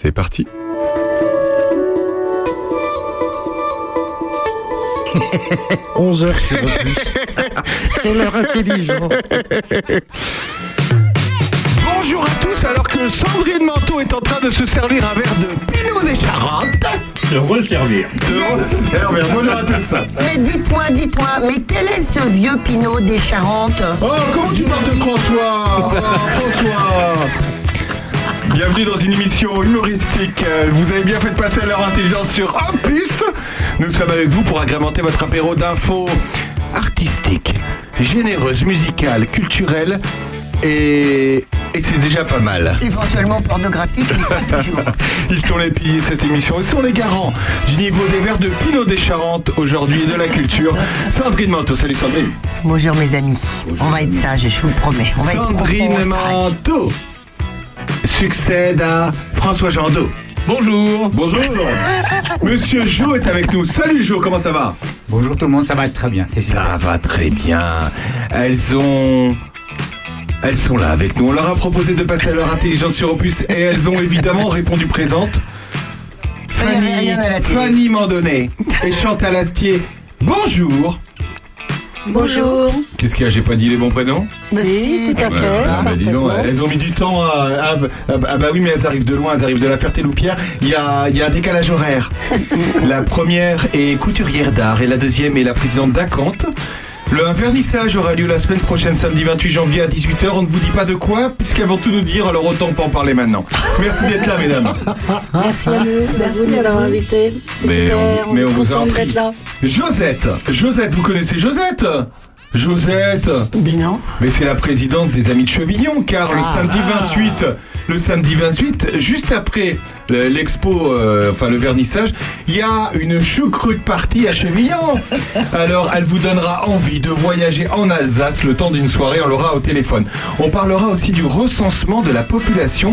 C'est parti. 11 heures sur Opus. C'est l'heure intelligente. Bonjour à tous, alors que Sandrine Manteau est en train de se servir un verre de Pinot des Charentes. De reservir. De servir. Bonjour à tous. Mais dites-moi, dites-moi, mais quel est ce vieux Pinot des Charentes? Oh, comment tu parles de François? Oh, François Bienvenue dans une émission humoristique. Euh, Vous avez bien fait de passer à l'heure intelligente sur Opus. Nous sommes avec vous pour agrémenter votre apéro d'infos artistiques, généreuses, musicales, culturelles et, et c'est déjà pas mal. Éventuellement pornographique, mais pas toujours. Ils sont les piliers de cette émission. Ils sont les garants du niveau des verres de Pinot des Charentes aujourd'hui et de la culture. Sandrine Manteau. Salut Sandrine. Bonjour mes amis. On va être sages, je vous le promets. On va être Sandrine sage. Manteau succède à François Jandot. Bonjour. Bonjour. Monsieur Jo est avec nous. Salut Jo, comment ça va? Bonjour tout le monde, ça va très bien, c'est ça. Va très bien. Elles ont... Elles sont là avec nous. On leur a proposé de passer à l'heure intelligente sur Opus et elles ont évidemment répondu présentes. Fanny. Fanny Mandonnet et Chantal Astier. Bonjour. Bonjour. Qu'est-ce qu'il y a J'ai pas dit les bons prénoms Mais si, tout à fait. ah, bah, dis donc, elles ont mis du temps à, à- à- ah bah oui mais elles arrivent de loin, elles arrivent de la Ferté-Loupière. Il y a, il y a un décalage horaire. la première est couturière d'art et la deuxième est la présidente d'Acante. Le vernissage aura lieu la semaine prochaine, samedi 28 janvier à 18h. On ne vous dit pas de quoi, puisqu'elles vont tout nous dire, alors autant pas en parler maintenant. Merci d'être là, mesdames. Merci à nous. Merci de nous avoir invités. Mais super. on- mais on vous a. Josette, Josette, vous connaissez Josette? Josette Mais non. Mais c'est la présidente des Amis de Chevillon, car le Ah. samedi 28, le samedi 28, juste après le- l'expo, euh, enfin le vernissage, il y a une choucroute partie à Chevillon. Alors, elle vous donnera envie de voyager en Alsace le temps d'une soirée, on l'aura au téléphone. On parlera aussi du recensement de la population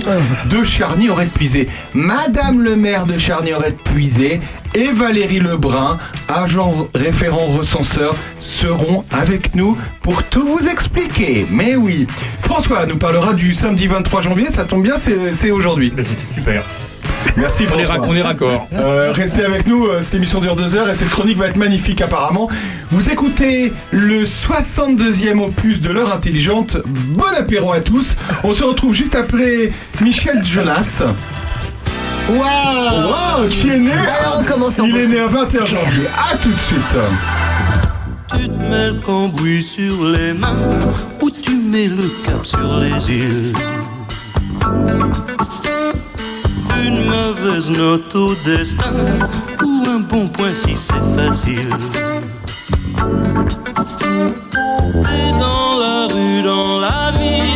de Charny-Aurait-Puisé. Madame le maire de Charny-Aurait-Puisé et Valérie Lebrun, agent référent recenseur, seront avec nous pour tout vous expliquer. Mais oui, François nous parlera du samedi 23 janvier, ça tombe bien, c'est aujourd'hui. Super. Merci On est, François. rac- on est raccord. Euh, restez avec nous, euh, cette émission dure deux heures et cette chronique va être magnifique apparemment. Vous écoutez le 62e opus de l'heure intelligente. Bon apéro à tous. On se retrouve juste après Michel Jonas. Waouh Wow, qui est né Alors, on commence en Il est né à 21 janvier. À tout de suite. Tu te mets le cambouis sur les mains ou tu mets le cap sur les îles. Une mauvaise note au destin ou un bon point si c'est facile. T'es dans la rue, dans la ville,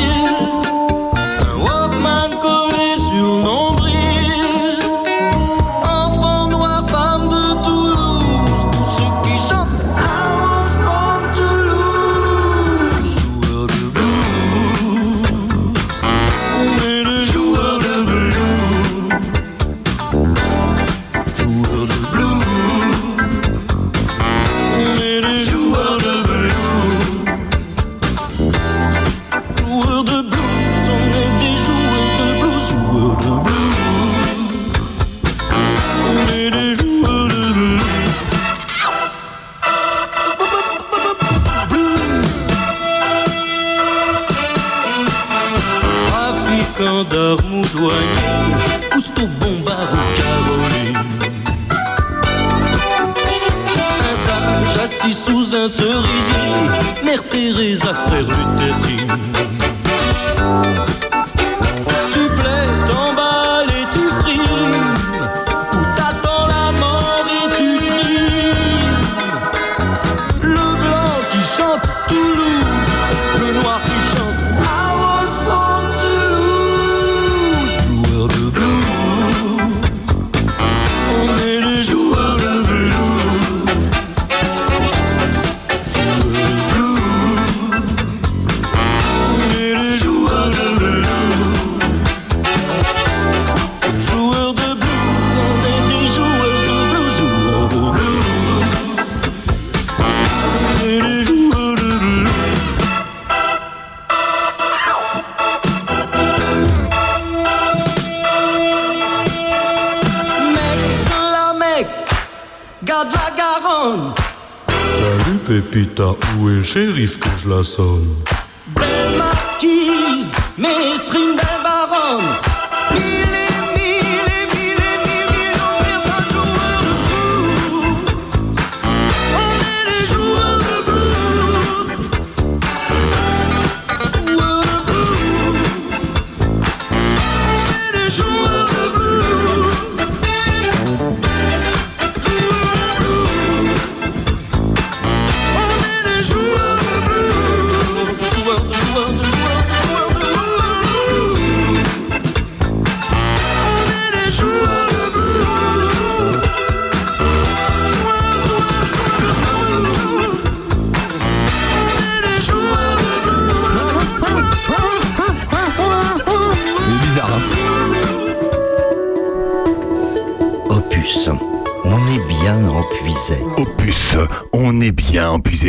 celoso.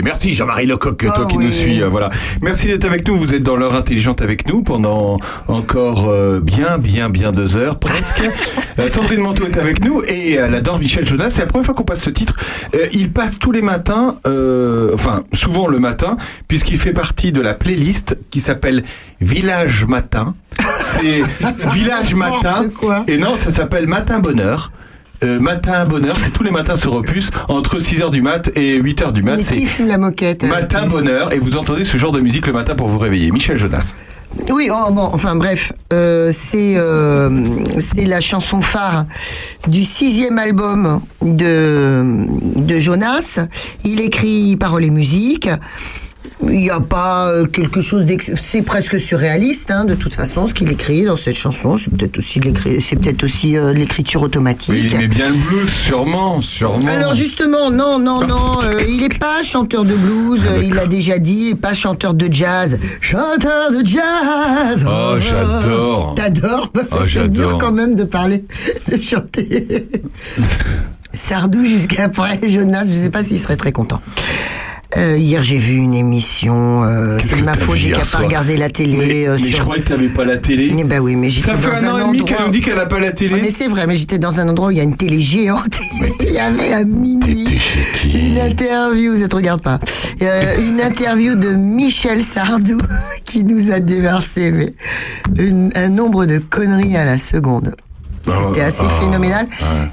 Merci Jean-Marie Lecoq, toi Ah qui oui. nous suis. euh, voilà. Merci d'être avec nous. Vous êtes dans l'heure intelligente avec nous pendant encore euh, bien, bien, bien deux heures presque. Euh, Sandrine Manteau est avec nous et elle adore Michel Jonas. C'est la première fois qu'on passe ce titre. Il passe tous les matins, euh, enfin souvent le matin, puisqu'il fait partie de la playlist qui s'appelle Village Matin. C'est Village Matin. Et non, ça s'appelle Matin Bonheur. Euh, matin Bonheur, c'est tous les matins sur Opus, entre 6h du mat et 8h du mat. Mais qui fume la moquette Matin Opus Bonheur, et vous entendez ce genre de musique le matin pour vous réveiller. Michel Jonas. Oui, oh, bon, enfin bref, euh, c'est euh, c'est la chanson phare du sixième album de de Jonas. Il écrit paroles et musique. Il n'y a pas euh, quelque chose c'est presque surréaliste hein, de toute façon ce qu'il écrit dans cette chanson. C'est peut-être aussi l'écrit, c'est peut-être aussi euh, l'écriture automatique. Oui, il aimait bien le blues, sûrement, sûrement. Alors justement, non, non, non, euh, il est pas chanteur de blues, Ah, il l'a déjà dit, pas chanteur de jazz. Chanteur de jazz Oh, j'adore. T'adores Bah, Oh, C'est dur quand même de parler, de chanter. Sardou jusqu'après, Jonas, je sais pas s'il serait très content. Euh, hier, j'ai vu une émission. euh, c'est de ma faute, j'ai qu'à pas regarder la télé. Mais, euh, mais je croyais que t'avais pas la télé. Eh ben oui, mais j'étais Ça fait dans un un an et demi qu'elle nous dit qu'elle n'a pas la télé. mais c'est vrai, mais j'étais dans un endroit où il y a une télé géante. il y avait à minuit une interview, ça te regarde pas. Euh, une interview de Michel Sardou qui nous a déversé mais, une- un nombre de conneries à la seconde. C'était Oh, assez oh, phénoménal.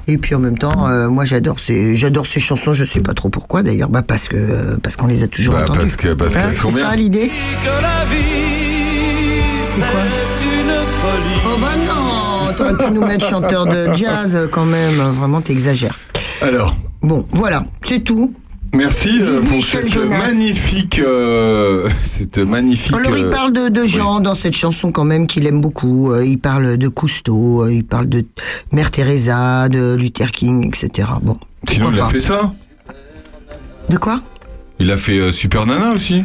Et puis en même temps, euh, moi j'adore ces, j'adore ces chansons. Je sais pas trop pourquoi d'ailleurs, bah parce que parce qu'on les a toujours Bah, entendues. parce que- parce Hein, qu'elles sont c'est ça l'idée. Que la vie, c'est quoi une folie. Oh bah non, t'aurais pu nous mettre chanteur de jazz quand même. Vraiment, t'exagères. Alors, Bon, voilà, c'est tout. Merci euh, pour cette Jonas. magnifique, euh, cette magnifique. Alors il euh, parle de, de gens dans cette chanson quand même qu'il aime beaucoup. Il parle de Cousteau, il parle de Mère Teresa, de Luther King, etc. Bon. Sinon, il a pas. fait ça. De quoi? Il a fait Super Nana aussi.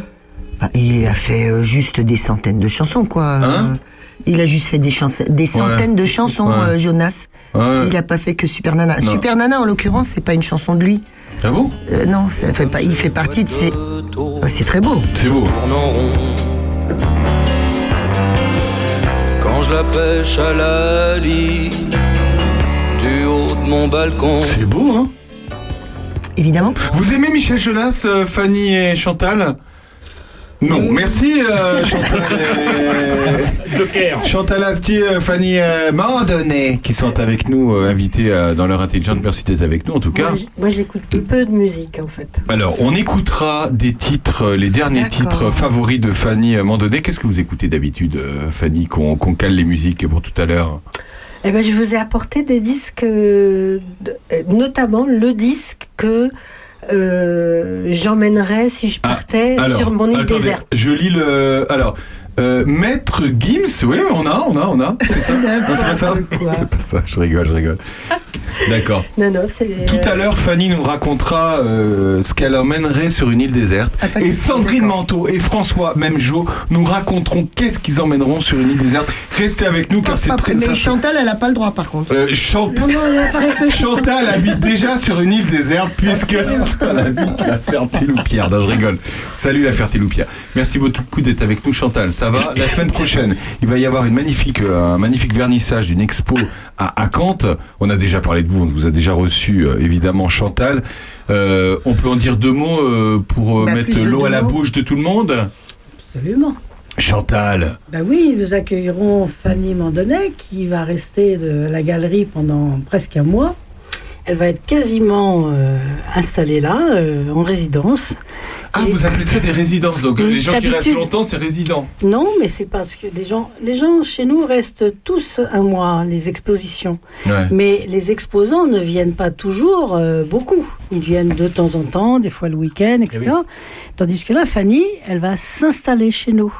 Bah, Il a fait juste des centaines de chansons, quoi. Hein? Il a juste fait des, centaines de chansons, Ouais. euh, Jonas. Ouais. Il a pas fait que Super Nana. Non. Super Nana, en l'occurrence, c'est pas une chanson de lui. Ah bon? Euh, non, ça fait pas, il fait partie de ses... Ouais, c'est très beau. C'est beau. tourne en rond. Quand je la pêche à la ligne, du haut de mon balcon. C'est beau, hein? Évidemment. Vous aimez Michel Jonas, euh, Fanny et Chantal? Non, merci euh, Chantal. et- Joker. Chantal Astier, euh, Fanny euh, Mandonnet, qui sont avec nous, euh, invités euh, dans l'heure intelligente. Merci d'être avec nous en tout cas. Moi, j'écoute peu de musique, en fait. Alors, on écoutera des titres, euh, les derniers titres favoris de Fanny euh, Mandonnet. Qu'est-ce que vous écoutez d'habitude, euh, Fanny, qu'on qu'on cale les musiques pour tout à l'heure? Eh ben, je vous ai apporté des disques, euh, euh, notamment le disque que euh, j'emmènerais si je partais Alors, sur mon île attendez, déserte. Je lis le. Alors. Euh, Maître Gims, oui, on a, on a, on a, c'est ça Non, c'est pas ça. C'est pas ça, je rigole, je rigole. D'accord. Non, non, c'est. Tout à l'heure, Fanny nous racontera euh, ce qu'elle emmènerait sur une île déserte. Ah, et Sandrine. Manteau et François, même Jo, nous raconteront qu'est-ce qu'ils emmèneront sur une île déserte. Restez avec nous car c'est Pas- très mais ça- Chantal, elle a pas le droit par contre. Euh, Chant- Non, non. Chantal habite déjà sur une île déserte puisque elle habite la Ferté-Loupière. Non, je rigole. Salut la Ferté-Loupière. Merci beaucoup d'être avec nous, Chantal. Ça va La semaine prochaine, il va y avoir une magnifique, euh, un magnifique vernissage d'une expo à, à. On a déjà parlé de vous, on vous a déjà reçu euh, évidemment Chantal. Euh, on peut en dire deux mots euh, pour Bah, mettre l'eau à la mots. bouche de tout le monde? Absolument. Chantal, Ben oui, nous accueillerons Fanny Mandonnet qui va rester de la galerie pendant presque un mois. Elle va être quasiment euh, installée là, euh, en résidence. ah Et- vous appelez ça des résidences, donc Oui, les gens qui restent longtemps c'est résident. Non, mais c'est parce que les gens, les gens chez nous restent tous un mois, les expositions. Ouais. Mais les exposants ne viennent pas toujours euh, beaucoup. Ils viennent de temps en temps, des fois le week-end, etc. Tandis que là, Fanny, elle va s'installer chez nous.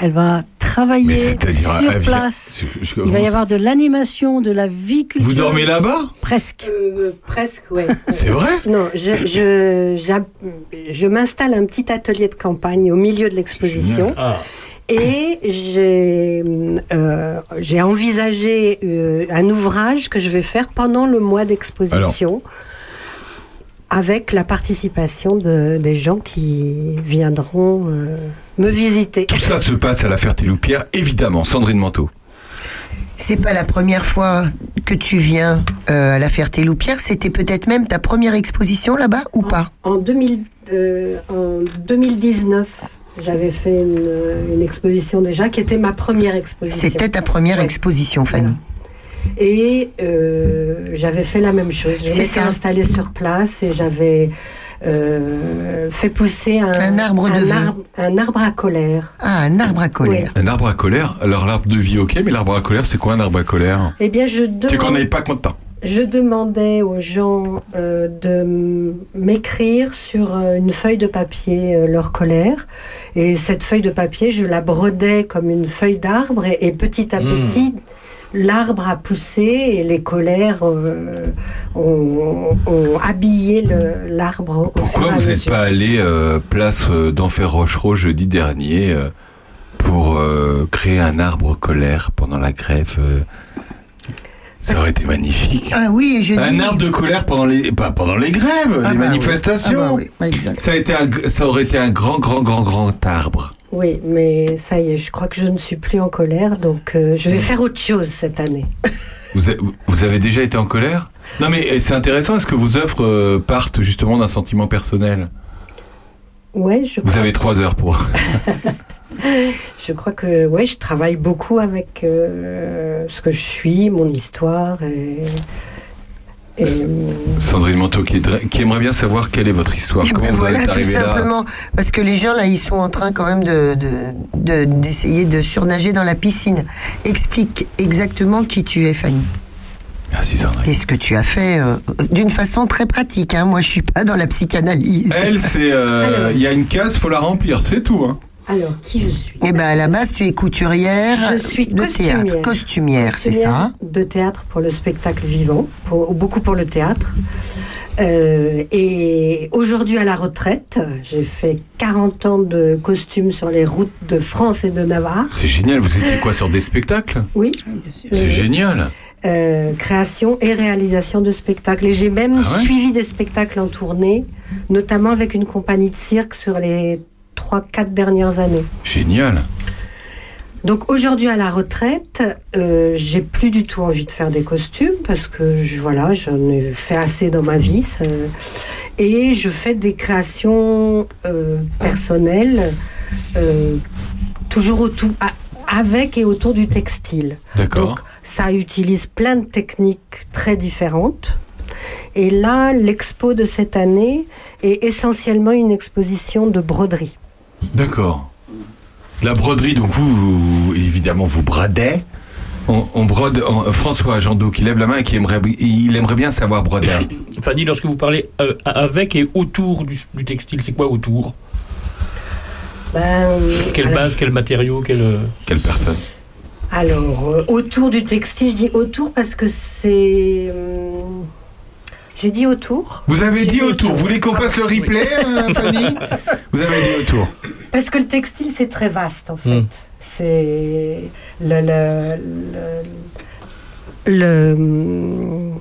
Elle va travailler sur place. je- je- Il va y avoir de l'animation, de la vie culturelle. Vous dormez là-bas? Presque. Euh, presque, ouais. C'est vrai? Non, je, je, j'ab- je m'installe un petit atelier de campagne au milieu de l'exposition Ah, et j'ai, euh, envisagé euh, un ouvrage que je vais faire pendant le mois d'exposition avec la participation de, des gens qui viendront euh, me visiter. Tout ça se passe à la Ferté-Loupière, évidemment, Sandrine Manteau. C'est pas la première fois que tu viens euh, à la Ferté-Loupière, c'était peut-être même ta première exposition là-bas ou pas? En, 2000, euh, en 2019, j'avais fait une, une exposition déjà qui était ma première exposition. C'était ta première Ouais. exposition, Fanny. Et euh, j'avais fait la même chose. Ça. installée sur place et j'avais euh, fait pousser un, Un arbre de un vin. arbre, un arbre à colère. Ah, un arbre à colère. Un arbre à colère Alors l'arbre de vie, ok, mais l'arbre à colère, c'est quoi un arbre à colère? Eh bien, je, C'est qu'on demande- n'est pas content. je demandais aux gens euh, de m'écrire sur euh, une feuille de papier euh, leur colère. Et cette feuille de papier, je la brodais comme une feuille d'arbre et, et petit à Hmm. petit, l'arbre a poussé et les colères euh, ont, ont habillé l'arbre. Pourquoi vous n'êtes pas allé euh, place euh, d'Enfer Rochereau jeudi dernier euh, pour euh, créer un arbre colère pendant la grève Ça aurait été magnifique. Ah oui, je Un dis... arbre de colère pendant les, pas pendant les grèves, Ah les bah oui. manifestations. Ah bah oui, ça, a été un, ça aurait été un grand, grand, grand, grand arbre. Oui, mais ça y est, je crois que je ne suis plus en colère, donc euh, je vais faire autre chose cette année. Vous, a- vous avez déjà été en colère? Non mais euh, c'est intéressant, est-ce que vos œuvres euh, partent justement d'un sentiment personnel? Ouais, je Vous crois, avez trois heures pour... je crois que ouais, je travaille beaucoup avec euh, ce que je suis, mon histoire et. Et, euh, Sandrine Manteau qui, aimerait bien savoir quelle est votre histoire. Eh Comment ben vous voilà, êtes tout là simplement. Parce que les gens, là, ils sont en train quand même de, de- de- d'essayer de, surnager dans la piscine. Explique exactement qui tu es, Fanny. Merci Sandrine. Et ce que tu as fait euh, d'une façon très pratique. Hein. Moi, je suis pas dans la psychanalyse. Elle, c'est... euh. Il y a une case, faut la remplir, c'est tout. Hein. Alors, qui je suis Eh ben, à la base, tu es couturière Je suis de costumière. théâtre. Costumière, c'est ça De théâtre pour le spectacle vivant, pour, beaucoup pour le théâtre. Euh, et aujourd'hui à la retraite, j'ai fait 40 ans de costumes sur les routes de France et de Navarre. C'est génial, vous étiez quoi sur des spectacles? Oui, C'est Oui. génial. euh, création et réalisation de spectacles. Et j'ai même Ah ouais? suivi des spectacles en tournée, notamment avec une compagnie de cirque sur les 3-4 dernières années. Génial. Donc aujourd'hui à la retraite, euh, j'ai plus du tout envie de faire des costumes parce que je, voilà, j'en ai fait assez dans ma vie. ça- et je fais des créations euh, personnelles, euh, toujours autour, avec et autour du textile. D'accord. Donc ça utilise plein de techniques très différentes. Et là, l'expo de cette année est essentiellement une exposition de broderie. D'accord. La broderie, donc vous, vous- évidemment, vous brodez. On, on brode. on- François Jandot qui lève la main et qui aimerait, il aimerait bien savoir broder. Fanny, lorsque vous parlez euh, avec et autour du, du textile, c'est quoi autour? Ben, Quelle base, quel matériau, quel... euh, Quelle personne? Alors, euh, autour du textile, je dis autour parce que c'est. hum, J'ai dit autour. Vous avez dit dit autour. autour. Vous voulez qu'on passe le replay, euh, Fanny Vous avez dit autour. Parce que le textile, c'est très vaste, en fait. Hmm. C'est. Le. Le. Le. le- hum,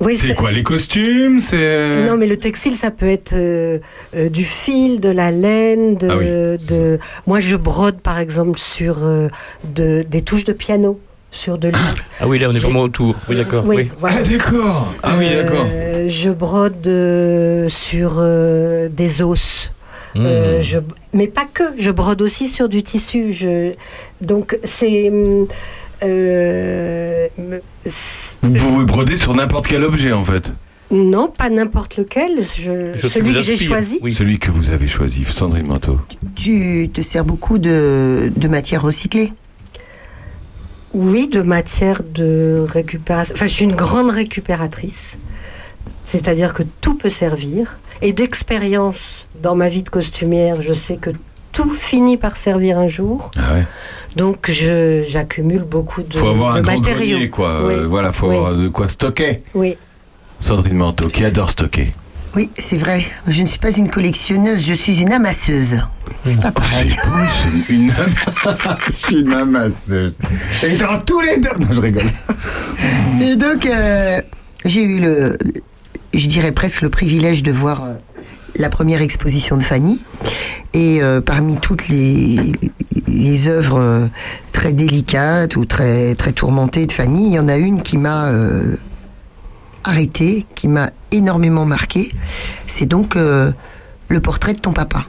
oui, C'est quoi les costumes C'est Non, mais le textile, ça peut être euh, euh, du fil, de la laine, de, Ah oui. de. Moi, je brode, par exemple, sur euh, de, des touches de piano. Sur de l'huile. Ah oui, là, on est vraiment autour. Oui, d'accord. Oui, Oui. voilà. Ah d'accord. Ah oui, Euh, d'accord. Je brode euh, sur euh, des os. Hmm. Euh, je, mais pas que, je brode aussi sur du tissu. Je, donc c'est. euh, c'est- Vous pouvez broder sur n'importe quel objet en fait. non, pas n'importe lequel. Je, celui que j'ai choisi. Oui. Celui que vous avez choisi, Sandrine Manteau. Tu te sers beaucoup de, de matière recyclée. Oui, de matière de récupération. Enfin, je suis une grande récupératrice. C'est-à-dire que tout peut servir. Et d'expérience dans ma vie de costumière, je sais que tout finit par servir un jour. Ah ouais. Donc, je- j'accumule beaucoup de, Faut avoir de un grand matériaux. grenier quoi. Oui. Euh, voilà, faut Oui. avoir de quoi stocker. Oui. Sandrine Manteau qui adore stocker. Oui, c'est vrai. Je ne suis pas une collectionneuse, je suis une amasseuse. C'est pas pareil. Une Je suis une amasseuse. Et dans tous les deux. Non, je rigole. Et donc, euh, j'ai eu le, je dirais presque le privilège de voir euh, la première exposition de Fanny. Et euh, parmi toutes les, les œuvres euh, très délicates ou très, très tourmentées de Fanny, il y en a une qui m'a arrêtée, qui m'a énormément marqué. C'est donc euh, le portrait de ton papa.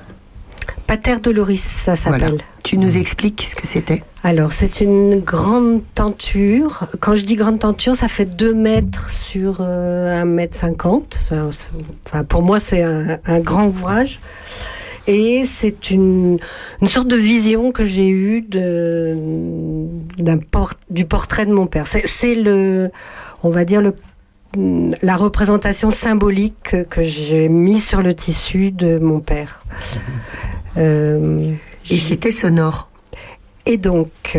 Pater Doloris, ça s'appelle. Voilà. Tu nous expliques ce que c'était? Alors, c'est une grande tenture. Quand je dis grande tenture, ça fait 2 mètres sur euh, 1 mètre 50. Ça, Enfin, pour moi, c'est un, un grand ouvrage. Et c'est une, une sorte de vision que j'ai eue de, d'un por- du portrait de mon père. C'est le, on va dire, le, la représentation symbolique que, que j'ai mis sur le tissu de mon père. Euh, Et c'était sonore. et donc,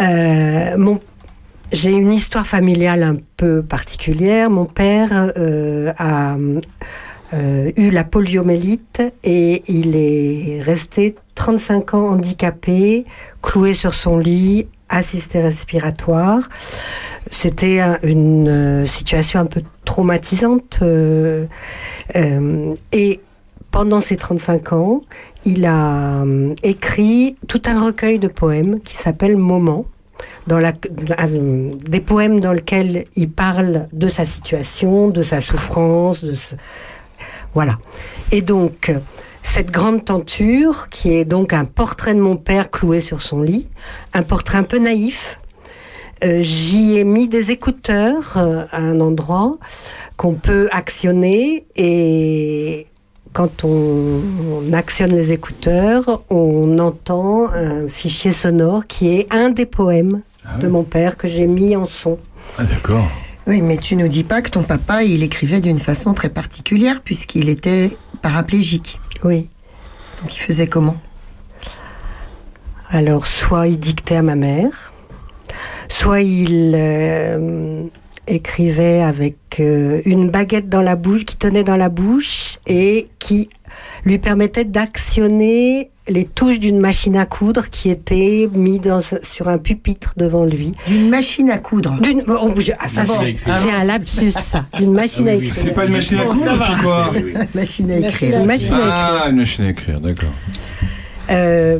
euh, mon, j'ai une histoire familiale un peu particulière. Mon père euh, a euh, eu la poliomélite et il est resté 35 ans handicapé, cloué sur son lit, assisté respiratoire. C'était un- une euh, situation un peu traumatisante. euh, euh, et pendant ces 35 ans, il a écrit tout un recueil de poèmes qui s'appelle Moment. Dans la, des poèmes dans lesquels il parle de sa situation, de sa souffrance, voilà. Et donc, cette grande tenture, qui est donc un portrait de mon père cloué sur son lit, un portrait un peu naïf, euh, j'y ai mis des écouteurs euh, à un endroit qu'on peut actionner et quand on, on actionne les écouteurs, on entend un fichier sonore qui est un des poèmes de mon père que j'ai mis en son. Ah d'accord. Oui, mais tu nous dis pas que ton papa, il écrivait d'une façon très particulière puisqu'il était paraplégique. Oui. Donc il faisait comment? Alors, soit il dictait à ma mère, soit il euh, écrivait avec euh, une baguette dans la bouche, qui tenait dans la bouche et qui lui permettait d'actionner les touches d'une machine à coudre qui était mise dans, sur un pupitre devant lui. D'une machine à coudre. D'une, oh, je- ah, ça, c'est un lapsus, ça. Une machine Ah à oui, écrire. C'est pas une machine à coudre, c'est quoi Oui, oui. machine à Machine écrire. Une machine à écrire. Ah, une machine à écrire, d'accord. Euh,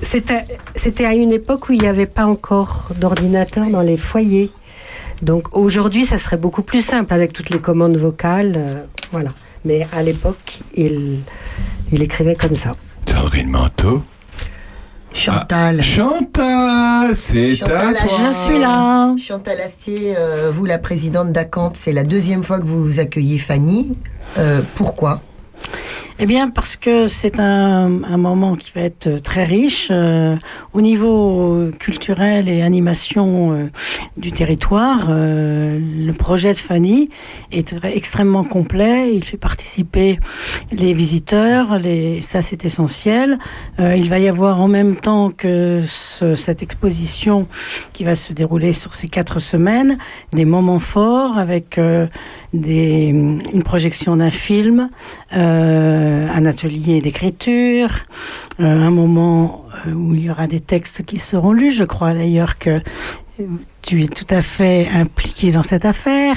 c'était, c'était à une époque où il n'y avait pas encore d'ordinateur dans les foyers. Donc aujourd'hui, ça serait beaucoup plus simple avec toutes les commandes vocales. euh, voilà. Mais à l'époque, il, il écrivait comme ça. Sandrine Manteau. Chantal. Chantal, c'est à Chantal, toi. Je suis là. Chantal Astier, euh, vous la présidente d'Acante, c'est la deuxième fois que vous accueillez Fanny. Euh, pourquoi? Eh bien, parce que c'est un, un moment qui va être euh, très riche euh, au niveau euh, culturel et animation euh, du territoire. euh, le projet de Fanny est extrêmement complet. Il fait participer les visiteurs. Les, ça, c'est essentiel. Il va y avoir en même temps que ce- cette exposition qui va se dérouler sur ces quatre semaines des moments forts avec des, une projection d'un film, euh, un atelier d'écriture, euh, un moment euh, où il y aura des textes qui seront lus. Je crois d'ailleurs que tu es tout à fait impliqué dans cette affaire.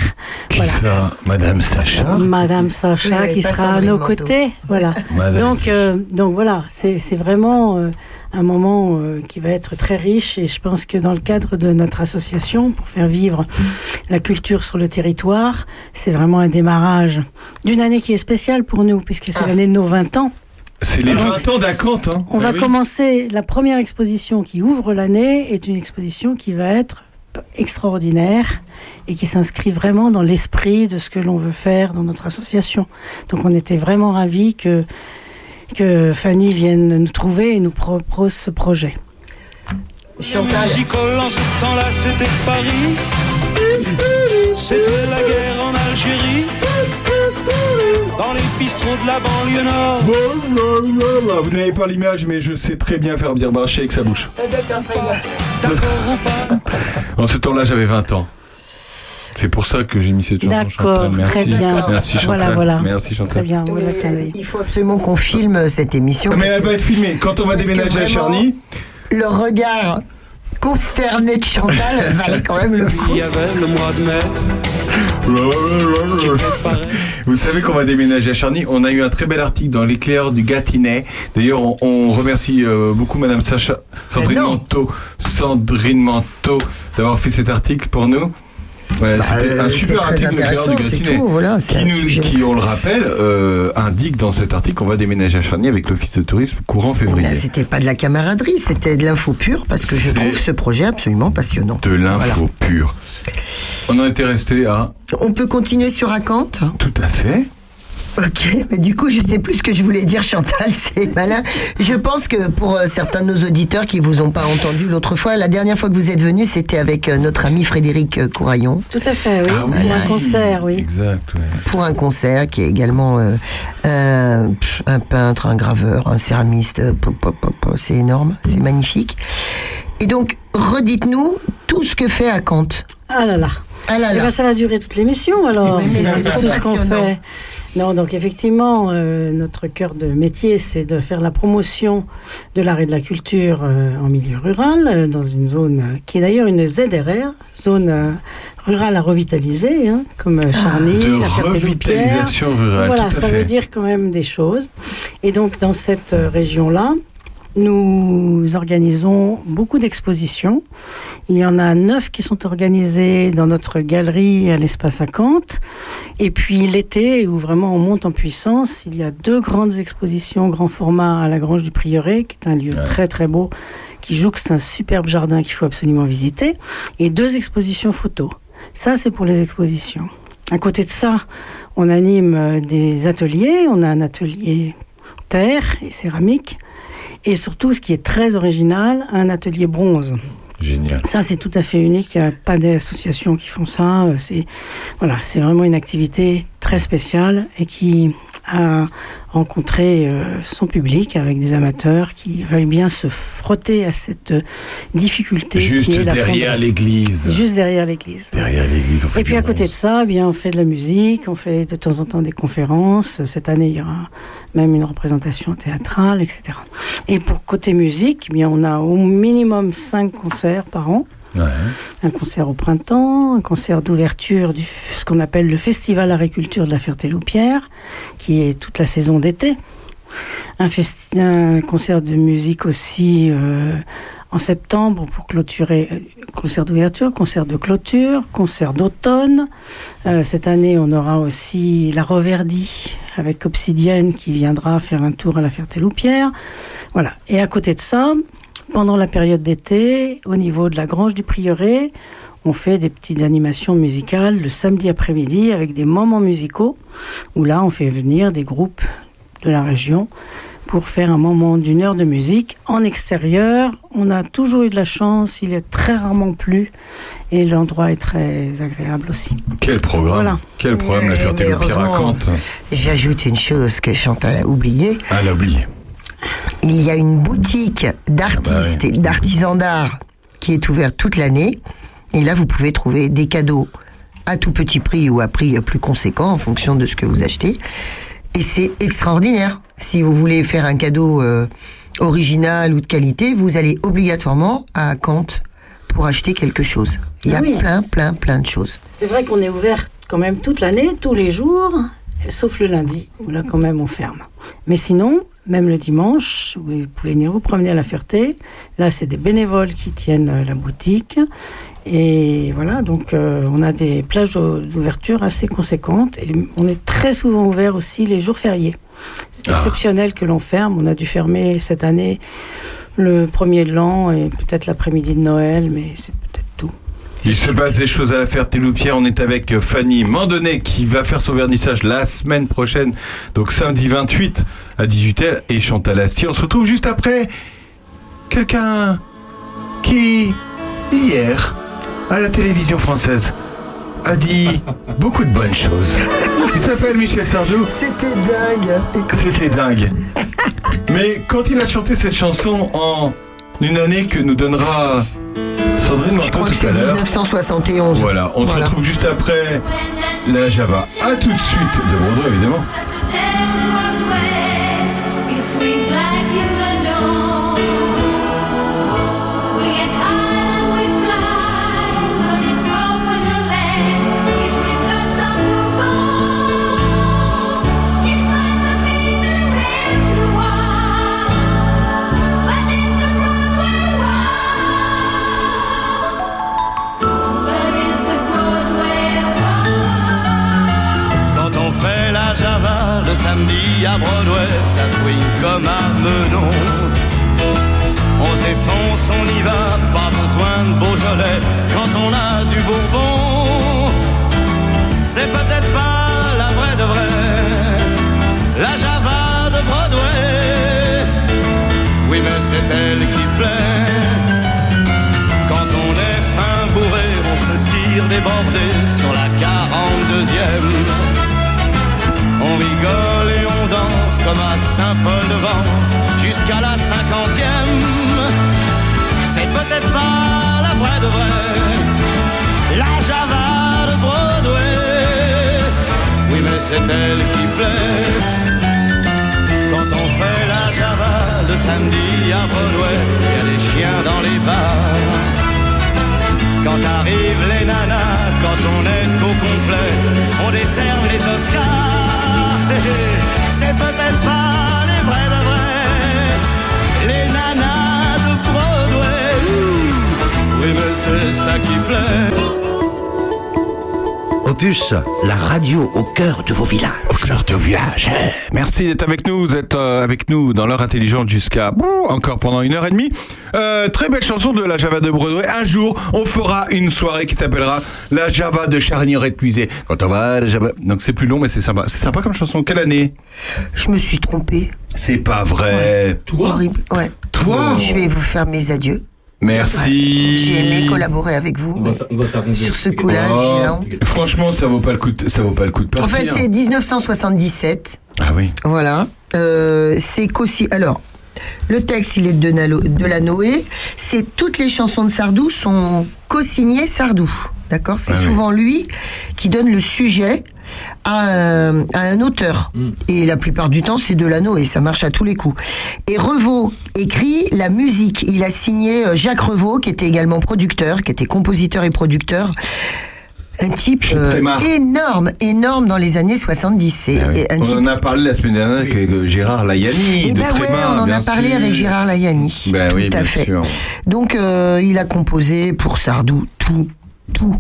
Qui Voilà. ça Madame Sacha Madame Sacha oui, qui sera à nos côtés. Voilà. Donc, euh, donc voilà, c'est c'est vraiment euh, un moment euh, qui va être très riche et je pense que dans le cadre de notre association, pour faire vivre la culture sur le territoire, c'est vraiment un démarrage d'une année qui est spéciale pour nous puisque c'est Ah. l'année de nos 20 ans. C'est les Donc, 20 ans d'Acante. Hein. On Ah va oui. commencer, la première exposition qui ouvre l'année est une exposition qui va être extraordinaire et qui s'inscrit vraiment dans l'esprit de ce que l'on veut faire dans notre association. Donc on était vraiment ravis que, que Fanny vienne nous trouver et nous propose ce projet. Chantal, ce temps-là, c'était Paris. C'était la guerre en Algérie. Dans les bistrots de la banlieue nord. Vous n'avez pas l'image, mais je sais très bien faire bien marcher avec sa bouche. D'accord ou pas? En ce temps-là, j'avais 20 ans. C'est pour ça que j'ai mis cette chanson. D'accord, très bien. Merci Chantal. Voilà, voilà. Merci Chantal. Très bien, il faut absolument qu'on filme cette émission. Ah, Mais elle que va être filmée. Quand on va parce déménager à Charny, Le regard consterné de Chantal valait quand même le coup. Il y avait le mois de mai. Vous savez qu'on va déménager à Charny. On a eu un très bel article dans l'éclair du Gâtinais. D'ailleurs, on, on remercie euh, beaucoup Madame Sacha Sandrine non. Manteau, Sandrine Manteau d'avoir fait cet article pour nous. Ouais, Bah, C'était un super article de tout, voilà, qui, nous- on le rappelle, euh, indique dans cet article qu'on va déménager à Charny avec l'office de tourisme courant février. Là, c'était pas de la camaraderie, c'était de l'info pure parce que je trouve ce projet absolument passionnant. De l'info pure. On en était resté à On peut continuer sur Acante? Tout à fait. Ok, mais du coup, je sais plus ce que je voulais dire, Chantal, c'est malin. Je pense que pour euh, certains de nos auditeurs qui vous ont pas entendu l'autre fois, la dernière fois que vous êtes venu, c'était avec euh, notre ami Frédéric euh, Couraillon Tout à fait, oui. Ah oui. Pour un concert, oui. Exact, ouais. pour un concert qui est également euh, un, peintre, un graveur, un céramiste. pop, pop, pop, pop, c'est énorme, c'est magnifique. Et donc, redites-nous tout ce que fait Acante. Ah là là. Ah là Eh là. ben, ça va durer toute l'émission alors. Oui, mais c'est trop tout ce qu'on fait. Non, donc effectivement, euh, notre cœur de métier, c'est de faire la promotion de l'art et de la culture euh, en milieu rural, euh, dans une zone euh, qui est d'ailleurs une ZRR, zone euh, rurale à revitaliser, hein, comme euh, Charny, De la revitalisation rurale, Voilà, tout à ça fait. veut dire quand même des choses. Et donc, dans cette région-là, nous organisons beaucoup d'expositions. Il y en a neuf qui sont organisées dans notre galerie à l'espace à Cante. Et puis l'été, où vraiment on monte en puissance, il y a deux grandes expositions grand format à la Grange du Prieuré, qui est un lieu très très beau, qui jouxte un superbe jardin qu'il faut absolument visiter, et deux expositions photos. Ça, c'est pour les expositions. À côté de ça, on anime euh, des ateliers. On a un atelier terre et céramique. Et surtout, ce qui est très original, un atelier bronze. Génial. Ça, c'est tout à fait unique. Il n'y a pas d'associations qui font ça. Euh, C'est voilà, c'est vraiment une activité très spéciale et qui a rencontré euh, son public avec des amateurs qui veulent bien se frotter à cette euh, difficulté Juste qui est la derrière l'église. Juste derrière l'église. Derrière l'église, Et puis à côté de ça, eh bien, on fait de la musique, on fait de temps en temps des conférences. Cette année, il y aura même une représentation théâtrale, etc. Et pour côté musique, eh bien, on a au minimum cinq concerts par an. Un concert au printemps, un concert d'ouverture du ce qu'on appelle le Festival Agriculture de la Ferté-Loupière, qui est toute la saison d'été. Un concert de musique aussi euh, en septembre pour clôturer, euh, concert d'ouverture, concert de clôture, concert d'automne. Euh, cette année, on aura aussi la Reverdie avec Obsidienne qui viendra faire un tour à la Ferté-Loupière. Voilà. Et à côté de ça, pendant la période d'été, au niveau de la Grange du Prieuré, on fait des petites animations musicales le samedi après-midi avec des moments musicaux où là, on fait venir des groupes de la région pour faire un moment d'une heure de musique en extérieur. On a toujours eu de la chance, il est très rarement plu et l'endroit est très agréable aussi. Quel programme Voilà. Quel programme la heureusement. raconte J'ajoute une chose que Chantal a oubliée. Ah, elle a oublié. Il y a une boutique d'artistes Ah bah et d'artisans d'art qui est ouverte toute l'année. Et là, vous pouvez trouver des cadeaux à tout petit prix ou à prix plus conséquent en fonction de ce que vous achetez. Et c'est extraordinaire. Si vous voulez faire un cadeau euh, original ou de qualité, vous allez obligatoirement à Kant pour acheter quelque chose. Il y a Oui. plein, plein, plein de choses. C'est vrai qu'on est ouvert quand même toute l'année, tous les jours, sauf le lundi, où là quand même on ferme. Mais sinon, même le dimanche, vous pouvez venir vous promener à la Ferté. Là, c'est des bénévoles qui tiennent euh, la boutique. Et voilà, donc euh, on a des plages d'ou- d'ouverture assez conséquentes. Et on est très souvent ouvert aussi les jours fériés. C'est Ah. exceptionnel que l'on ferme. On a dû fermer cette année le premier de l'an et peut-être l'après-midi de Noël, mais c'est. Il se passe des choses à la Ferté-Loupière. On est avec Fanny Mandonnet qui va faire son vernissage la semaine prochaine, donc samedi 28 à 18h, et Chantal Astier. On se retrouve juste après quelqu'un qui, hier, à la télévision française, a dit beaucoup de bonnes choses. Il s'appelle Michel Sardou. C'était dingue. C'était dingue. Mais quand il a chanté cette chanson en une année que nous donnera Sandrine Je Manteau crois que tout à c'est l'heure. 1971. Voilà, on se Voilà. retrouve juste après la Java. À tout de suite de Bordeaux, évidemment. La radio au cœur de vos villages. Au cœur de village. Merci d'être avec nous. Vous êtes euh, avec nous dans l'heure intelligente jusqu'à encore pendant une heure et demie. Euh, très belle chanson de la Java de Broadway. Un jour, on fera une soirée qui s'appellera la Java de Charnier épuisée. Quand on va à la Java. Donc c'est plus long, mais c'est sympa. C'est sympa comme chanson. Quelle année? Je me suis trompée. C'est pas vrai. Horrible. Ouais. Toi? Je vais vous faire mes adieux. Merci. J'ai aimé collaborer avec vous. mais sur ce coup-là, Oh, franchement, ça vaut pas le coup. De, ça vaut pas le coup de En partir. fait, c'est 1977. Ah oui. Voilà. Euh, c'est qu'aussi. Alors, le texte, il est de, Nalo- de la Noé. C'est toutes les chansons de Sardou sont co-signées Sardou. D'accord? C'est Ah oui. souvent lui qui donne le sujet à un, à un auteur. Et la plupart du temps, c'est de la Noé. Ça marche à tous les coups. Et Revaux écrit la musique. Il a signé euh, Jacques Revaux, qui était également producteur, qui était compositeur et producteur. Un type euh, énorme, énorme dans les années 70. C'est Ah oui. un On type en a parlé la semaine dernière avec euh, Gérard Layani eh de ben ouais, Trémar, on en a parlé sûr. avec Gérard Layani. Ben tout oui, à bien fait. sûr. Donc, euh, il a composé pour Sardou tout, tout.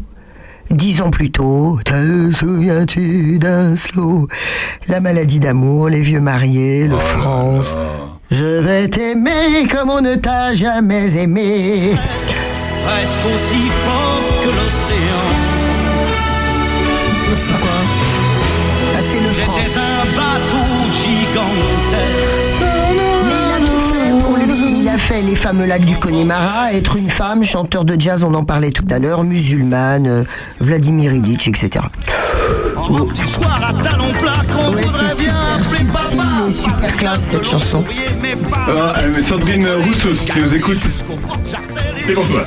Dix ans plus tôt, te souviens-tu d'un slow? La maladie d'amour, les vieux mariés, Oh le France. Je vais t'aimer comme on ne t'a jamais aimé. Presque aussi fort que l'océan. C'est quoi? Ah, c'est le France. Fait les fameux lacs du Connemara, être une femme, chanteur de jazz, on en parlait tout à l'heure, musulmane, euh, Vladimir Ilitch, etc. En robe du soir à talons plats qu'on Ouais, bien appeler papa. Et super classe cette chanson. Ah, mais Sandrine Rousseau qui nous écoute. C'est pour toi.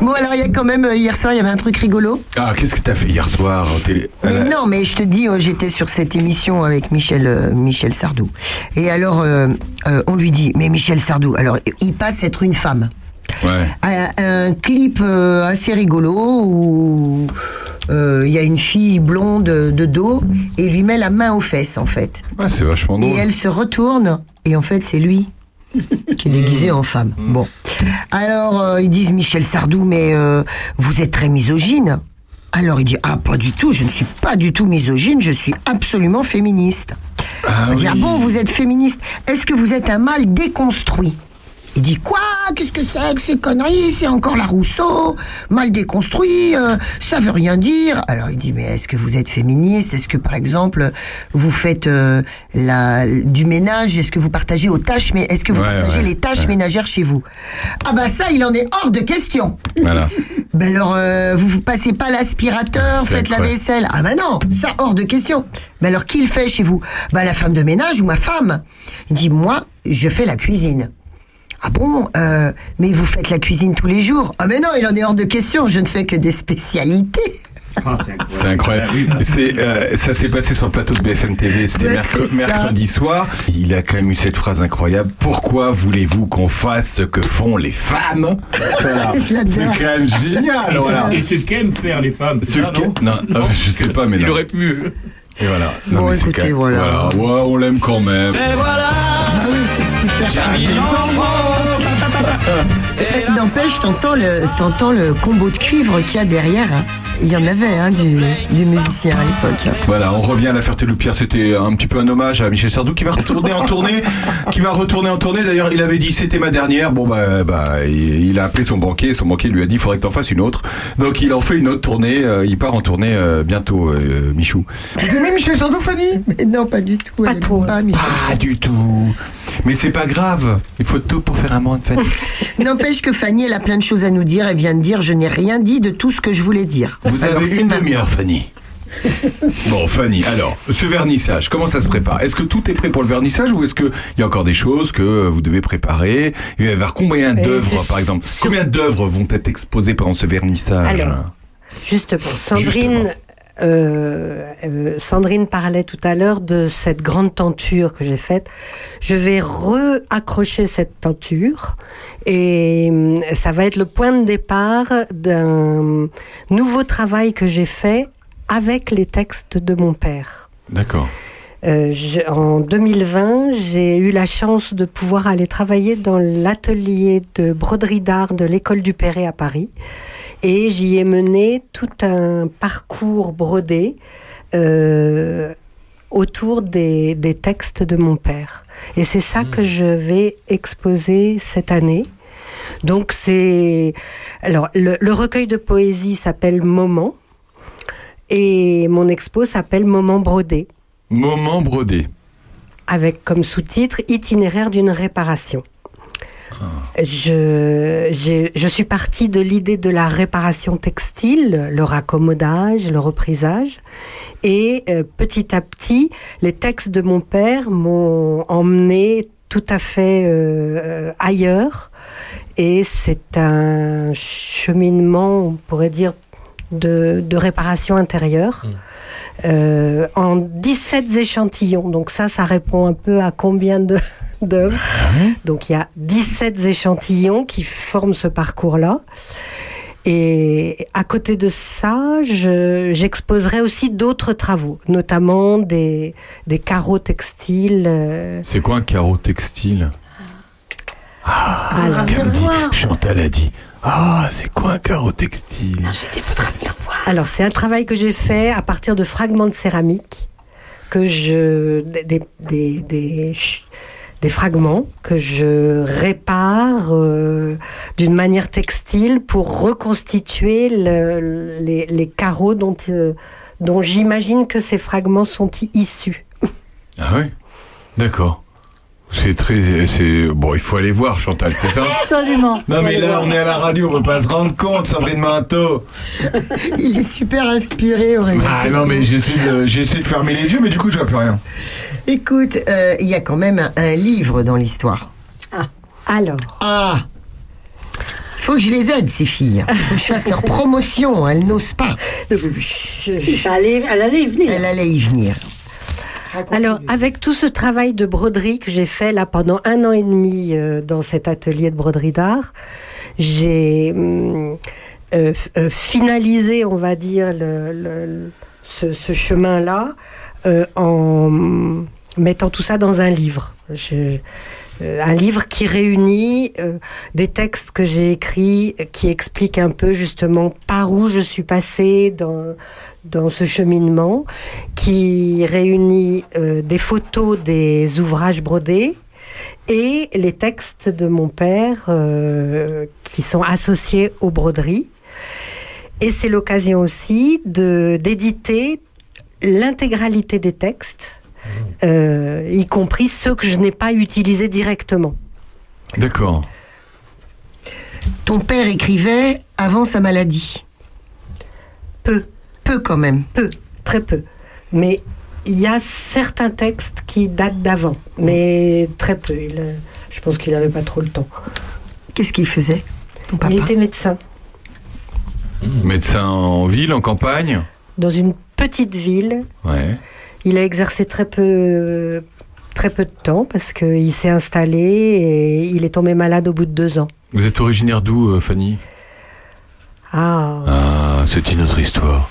Bon, alors il y a quand même, euh, hier soir, il y avait un truc rigolo. Ah, qu'est-ce que t'as fait hier soir en télé Mais Euh, non, mais je te dis, euh, j'étais sur cette émission avec Michel, euh, Michel Sardou. Et alors, euh, euh, on lui dit, mais Michel Sardou, alors il passe être une femme. Ouais. Un, un clip euh, assez rigolo où euh, il y a une fille blonde de dos et lui met la main aux fesses en fait. Ouais, c'est vachement drôle. Et elle se retourne et en fait c'est lui qui est déguisé en femme. Bon. Alors euh, ils disent Michel Sardou mais euh, vous êtes très misogyne. Alors il dit ah pas du tout, je ne suis pas du tout misogyne, je suis absolument féministe. Ah On dit oui. ah bon vous êtes féministe, est-ce que vous êtes un mâle déconstruit? Il dit quoi? Qu'est-ce que c'est que ces conneries? C'est encore la Rousseau, mal déconstruit, euh, ça veut rien dire. Alors il dit mais est-ce que vous êtes féministe? Est-ce que par exemple vous faites euh, la, du ménage? Est-ce que vous partagez aux tâches Mais est-ce que vous Ouais, partagez ouais, les tâches ouais. ménagères chez vous? Ah bah ça il en est hors de question. Voilà. Ben alors, euh, vous, vous passez pas l'aspirateur, faites la vaisselle. Ah ben non, ça hors de question. Mais alors, qui le fait chez vous? Ben la femme de ménage ou ma femme. Il dit, moi, je fais la cuisine. Ah bon euh, Mais vous faites la cuisine tous les jours Ah mais non, il en est hors de question, je ne fais que des spécialités. Ah, C'est incroyable. C'est, euh, ça s'est passé sur le plateau de BFM TV, c'était Ouais, mercredi soir. Il a quand même eu cette phrase incroyable. Pourquoi voulez-vous qu'on fasse ce que font les femmes? Voilà. C'est quand même génial. Et Voilà. ce- Et ce qu'aiment faire les femmes, c'est Ce ça, non que- non, euh, je sais pas, mais Il non. aurait pu. Et voilà. Non, Bon, mais écoutez, quand même- voilà. Ouais, on l'aime quand même. Ah oui, c'est super. N'empêche, t'entends le, t'entends le combo de cuivre qu'il y a derrière. hein. Il y en avait hein, du, du musicien à l'époque. Voilà, on revient à la Ferté-Loupière. C'était un petit peu un hommage à Michel Sardou qui va retourner en tournée. Qui va retourner en tournée. D'ailleurs, il avait dit c'était ma dernière. Bon, bah, bah il, il a appelé son banquier. Son banquier lui a dit il faudrait que t'en fasses une autre. Donc, il en fait une autre tournée. Euh, il part en tournée euh, bientôt, euh, Michou. Vous aimez Michel Sardou, Fanny? Mais non, pas du tout. Pas elle trop. Pas, Michel. Pas du tout. Mais c'est pas grave. Il faut tout pour faire un monde, Fanny. N'empêche que Fanny, elle a plein de choses à nous dire. Elle vient de dire Je n'ai rien dit de tout ce que je voulais dire. Vous Alors, avez une demi-heure, Fanny. Bon, Fanny, alors, ce vernissage, comment ça se prépare? Est-ce que tout est prêt pour le vernissage ou est-ce qu'il y a encore des choses que vous devez préparer? Il va y avoir combien Euh, d'œuvres, par exemple? Combien d'œuvres vont être exposées pendant ce vernissage? Alors, Justement, Sandrine, Justement. Euh, euh, Sandrine parlait tout à l'heure de cette grande tenture que j'ai faite. Je vais re-accrocher cette tenture et hum, ça va être le point de départ d'un nouveau travail que j'ai fait avec les textes de mon père. D'accord. Euh, je- en 2020, j'ai eu la chance de pouvoir aller travailler dans l'atelier de broderie d'art de l'école du Perret à Paris. Et j'y ai mené tout un parcours brodé euh, autour des, des textes de mon père. Et c'est ça que je vais exposer cette année. Donc c'est alors le, le recueil de poésie s'appelle Moment et mon expo s'appelle Moment brodé Moment brodé. avec comme sous-titre Itinéraire d'une réparation. Je, j'ai- je suis partie de l'idée de la réparation textile, le raccommodage, le reprisage. Et euh, petit à petit, les textes de mon père m'ont emmené tout à fait euh, ailleurs. Et c'est un cheminement, on pourrait dire, de, de réparation intérieure. Euh, en 17 échantillons. Donc ça, ça répond un peu à combien de d'œuvres. Donc il y a 17 échantillons qui forment ce parcours-là. Et à côté de ça, je- j'exposerai aussi d'autres travaux, notamment des, des carreaux textiles. euh, C'est quoi un carreau textile? Alors, Comme dit, Chantal a dit Ah, c'est quoi un carreau textile? Alors, c'est un travail que j'ai fait à partir de fragments de céramique, que je, des, des, des, des fragments que je répare euh, d'une manière textile pour reconstituer le- les, les carreaux dont, euh, dont j'imagine que ces fragments sont issus. Ah ouais D'accord. C'est très. C'est bon, il faut aller voir, Chantal, c'est ça? Absolument. Non mais là, on est à la radio, on peut pas se rendre compte, Sandrine Manteau. Il est super inspiré, Aurélien. Ah non mais j'essaie de, j'essaie de fermer les yeux, mais du coup, je vois plus rien. Écoute, euh, il y a quand même un, un livre dans l'histoire. Alors, Ah faut que je les aide, ces filles. faut que je fasse leur promotion. Elles n'osent pas. Si, ça allait, elle allait y venir. Elle allait y venir. Alors, avec tout ce travail de broderie que j'ai fait là pendant un an et demi euh, dans cet atelier de broderie d'art, j'ai hum, euh, euh, finalisé, on va dire, le, le- ce, ce chemin-là en mettant tout ça dans un livre. Je- un livre qui réunit euh, des textes que j'ai écrits, qui expliquent un peu justement par où je suis passée dans, dans ce cheminement, qui réunit euh, des photos des ouvrages brodés et les textes de mon père euh, qui sont associés aux broderies. Et c'est l'occasion aussi de d'éditer l'intégralité des textes, euh, y compris ceux que je n'ai pas utilisés directement. D'accord. Ton père écrivait avant sa maladie. Peu, Peu quand même. peu, très peu. Mais il y a certains textes qui datent d'avant, mais très peu. Il, euh, je pense qu'il n'avait pas trop le temps. Qu'est-ce qu'il faisait, ton papa Il était médecin Médecin en ville, en campagne? Dans une petite ville. Ouais. Il a exercé très peu, très peu de temps parce qu'il s'est installé et il est tombé malade au bout de deux ans. Vous êtes originaire d'où, euh, Fanny? Ah, Ah, c'est une autre histoire.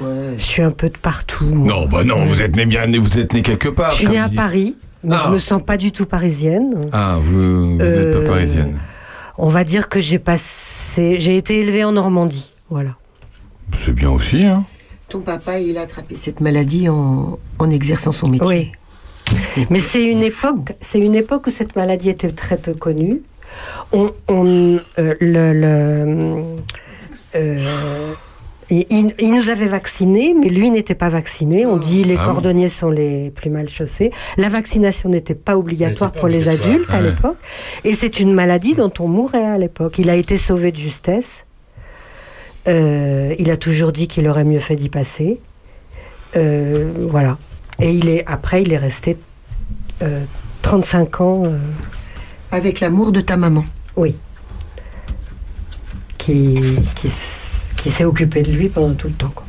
je suis un peu de partout. Non, bah non, vous êtes né bien, vous êtes né quelque part. Je suis née à. Paris, mais Ah. je me sens pas du tout parisienne. Ah, vous, vous n'êtes Euh, pas parisienne. On va dire que j'ai passé, j'ai été élevée en Normandie, voilà. C'est bien aussi, hein Ton papa, il a attrapé cette maladie en, en exerçant son métier. Oui. Mais c'est une époque, c'est une époque où cette maladie était très peu connue. On, on, euh, le, le, euh, il, il- il nous avait vaccinés, mais lui n'était pas vacciné. On dit les Ah bon cordonniers sont les plus mal chaussés. La vaccination n'était pas obligatoire pas pour les adultes à Ouais. l'époque. Et c'est une maladie dont on mourait à l'époque. Il a été sauvé de justesse. Euh, il a toujours dit qu'il aurait mieux fait d'y passer. Euh, voilà. Et il est, après, il est resté euh, 35 ans, euh, Avec l'amour de ta maman. oui, qui, qui, s'est occupé de lui pendant tout le temps. quoi.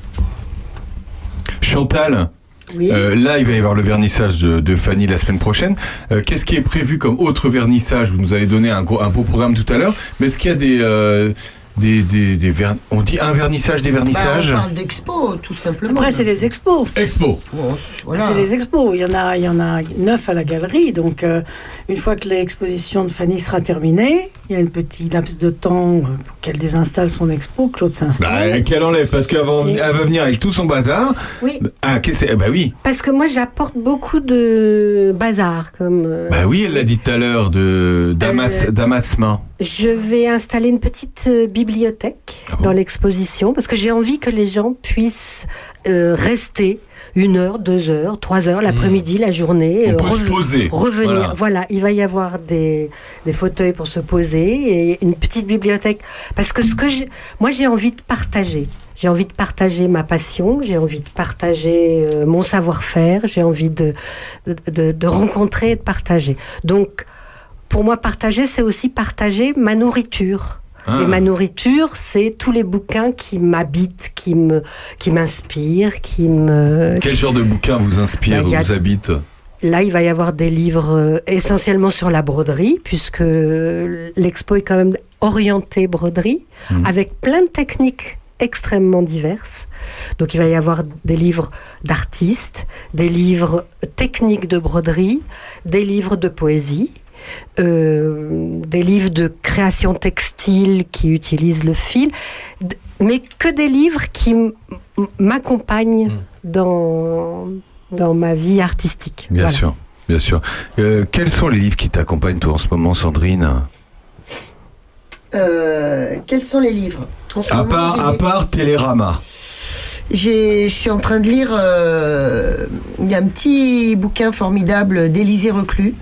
Chantal, Oui. euh, là, il va y avoir le vernissage de, de Fanny la semaine prochaine. Euh, Qu'est-ce qui est prévu comme autre vernissage? Vous nous avez donné un, gros, un beau programme tout à l'heure, mais est-ce qu'il y a des, euh, des, des, des ver- On dit un vernissage, des Bah, vernissages on parle d'expo, tout simplement. Après, c'est les expos. Expo c'est- voilà. C'est les expos. Il y en a, il y en a neuf à la galerie. Donc, euh, une fois que l'exposition de Fanny sera terminée, il y a une petite laps de temps euh, pour qu'elle désinstalle son expo. Claude bah, s'installe. Qu'elle enlève, parce qu'elle va, Et- elle va venir avec tout son bazar. Oui, Ah, qu'est-ce que c'est? Bah oui, parce que moi j'apporte beaucoup de bazar. Comme, euh, bah oui, elle l'a dit tout à l'heure, de d'amas, Euh, d'amassement. Je vais installer une petite euh, bibliothèque Ah bon dans l'exposition parce que j'ai envie que les gens puissent euh, rester une heure, deux heures, trois heures l'après-midi, la journée. On euh, peut se poser. Revenir. Voilà. Voilà. il va y avoir des, des fauteuils pour se poser et une petite bibliothèque. Parce que ce que j'ai, moi j'ai envie de partager. J'ai envie de partager ma passion, j'ai envie de partager euh, mon savoir-faire, j'ai envie de, de, de- de rencontrer et de partager. Donc, pour moi, partager, c'est aussi partager ma nourriture. Ah. Et ma nourriture, c'est tous les bouquins qui m'habitent, qui me, qui m'inspirent, qui me. Quel genre de bouquin vous inspire, Bah, a- vous habite? Là, il va y avoir des livres euh, essentiellement sur la broderie, puisque l'expo est quand même orientée broderie, Mhm. avec plein de techniques extrêmement diverses. Donc, il va y avoir des livres d'artistes, des livres techniques de broderie, des livres de poésie. Euh, des livres de création textile qui utilisent le fil, mais que des livres qui m'accompagnent Mm. dans, dans ma vie artistique. Bien Voilà. sûr, bien sûr. Euh, quels sont les livres qui t'accompagnent toi en ce moment, Sandrine? Euh, quels sont les livres? À moment, part, à part Télérama. j'ai- Je suis en train de lire. euh, Il y a un petit bouquin formidable d'Élisée Reclus.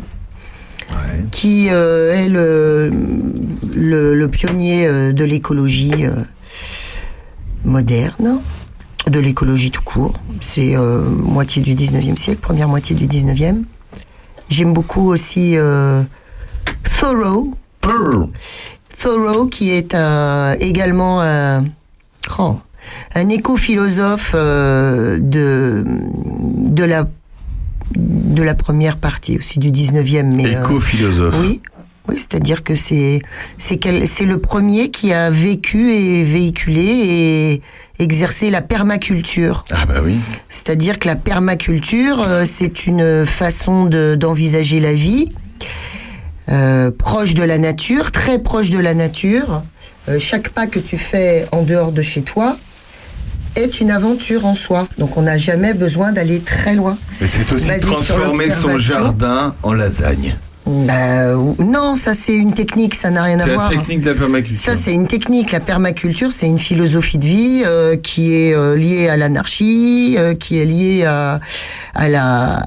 Qui euh, est le, le, le pionnier euh, de l'écologie euh, moderne, de l'écologie tout court. C'est moitié du 19e siècle, première moitié du 19e. J'aime beaucoup aussi Thoreau, Thoreau, qui est un, également un, oh, un éco-philosophe euh, de, de, la, de la première partie aussi du 19e. Mais, euh, Éco-philosophe. oui, Oui, c'est-à-dire que c'est c'est quel- c'est le premier qui a vécu et véhiculé et exercé la permaculture. Ah bah oui. C'est-à-dire que la permaculture, euh, c'est une façon de- d'envisager la vie euh, proche de la nature, très proche de la nature. Euh, chaque pas que tu fais en dehors de chez toi est une aventure en soi. Donc on n'a jamais besoin d'aller très loin. Et c'est aussi Basé transformer son jardin en lasagne. Bah, non, ça c'est une technique, ça n'a rien à C'est la voir. technique de la permaculture. Ça, c'est une technique. La permaculture, c'est une philosophie de vie euh, qui est euh, liée à l'anarchie, euh, qui est liée à, à la,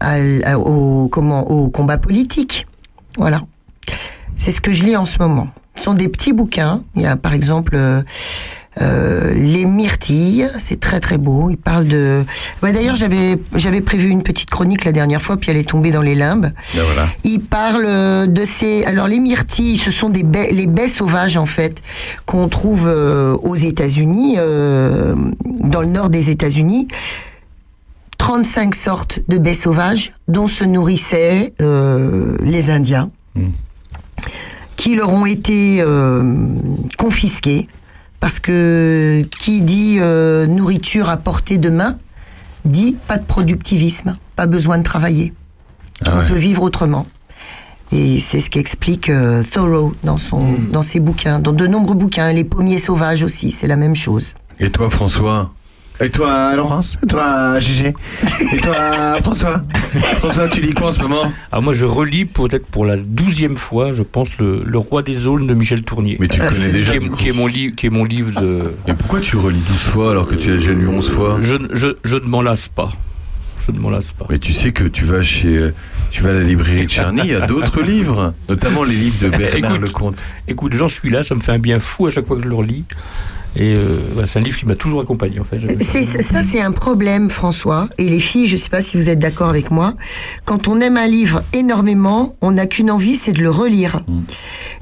à- à- au, comment, au combat politique. Voilà. C'est ce que je lis en ce moment. Ce sont des petits bouquins. Il y a, par exemple, euh, les myrtilles, c'est très très beau. Il parle de. Bah, D'ailleurs, j'avais j'avais prévu une petite chronique la dernière fois, puis elle est tombée dans les limbes. Ben voilà. Il parle euh, de ces. Alors les myrtilles, ce sont des baies, les baies sauvages en fait qu'on trouve euh, aux États-Unis, euh, dans le nord des États-Unis. 35 sortes de baies sauvages dont se nourrissaient les Indiens, qui leur ont été confisquées parce que qui dit euh, nourriture à portée de main dit pas de productivisme, pas besoin de travailler. Ah On peut vivre autrement. Et c'est ce qu'explique euh, Thoreau dans son dans ses bouquins, dans de nombreux bouquins. Les pommiers sauvages aussi, c'est la même chose. Et toi, François? Et toi, Laurence Et toi, Gégé Et toi, François François, tu lis quoi en ce moment? Ah, moi, je relis peut-être pour la douzième fois, je pense, le, le Roi des Aulnes de Michel Tournier. Mais tu Ah, connais déjà. qui, est, qui est mon livre, qui est mon livre de. Et pourquoi tu relis 12 fois alors que tu as déjà lu 11 fois? Je, ne- je, je ne m'en lasse pas. Je ne m'en lasse pas. Mais tu sais que tu vas chez, tu vas à la librairie de Charny, il y a d'autres livres, notamment les livres de Bernard Écoute. Lecomte. Écoute, j'en suis là, ça me fait un bien fou à chaque fois que je le relis. Et euh, bah, c'est un livre qui m'a toujours accompagné, en fait. Ça, c'est un problème, François. Et les filles, je sais pas si vous êtes d'accord avec moi. Quand on aime un livre énormément, on n'a qu'une envie, c'est de le relire.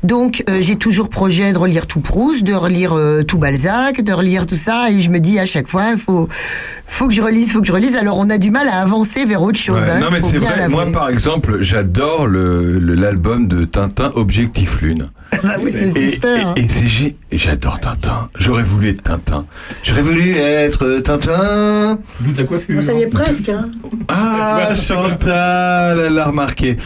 Donc, euh, j'ai toujours projet de relire tout Proust, de relire euh, tout Balzac, de relire tout ça. Et je me dis à chaque fois, il faut, faut que je relise, faut que je relise. Alors, on a du mal à avancer vers autre chose. Ouais, hein, non mais faut c'est bien vrai, moi par exemple, j'adore le le- l'album de Tintin Objectif Lune. Bah oui, c'est Et, super. hein. et- j'adore Tintin. J'aurais voulu être Tintin. J'aurais voulu être Tintin. D'où de la coiffure. Ça y est presque. Hein. Ah, Chantal, elle l'a remarqué.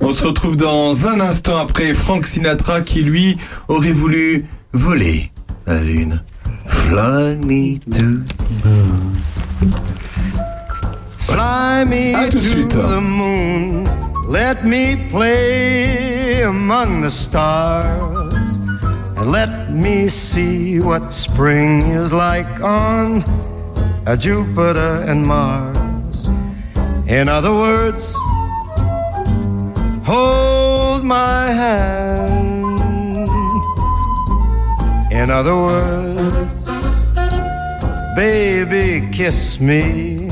On se retrouve dans un instant après Frank Sinatra qui, lui, aurait voulu voler la lune. Fly me to the moon. Fly me À tout de to suite. the moon. Let me play among the stars. Let me see what spring is like on uh, Jupiter and Mars. In other words, hold my hand. In other words, baby, kiss me.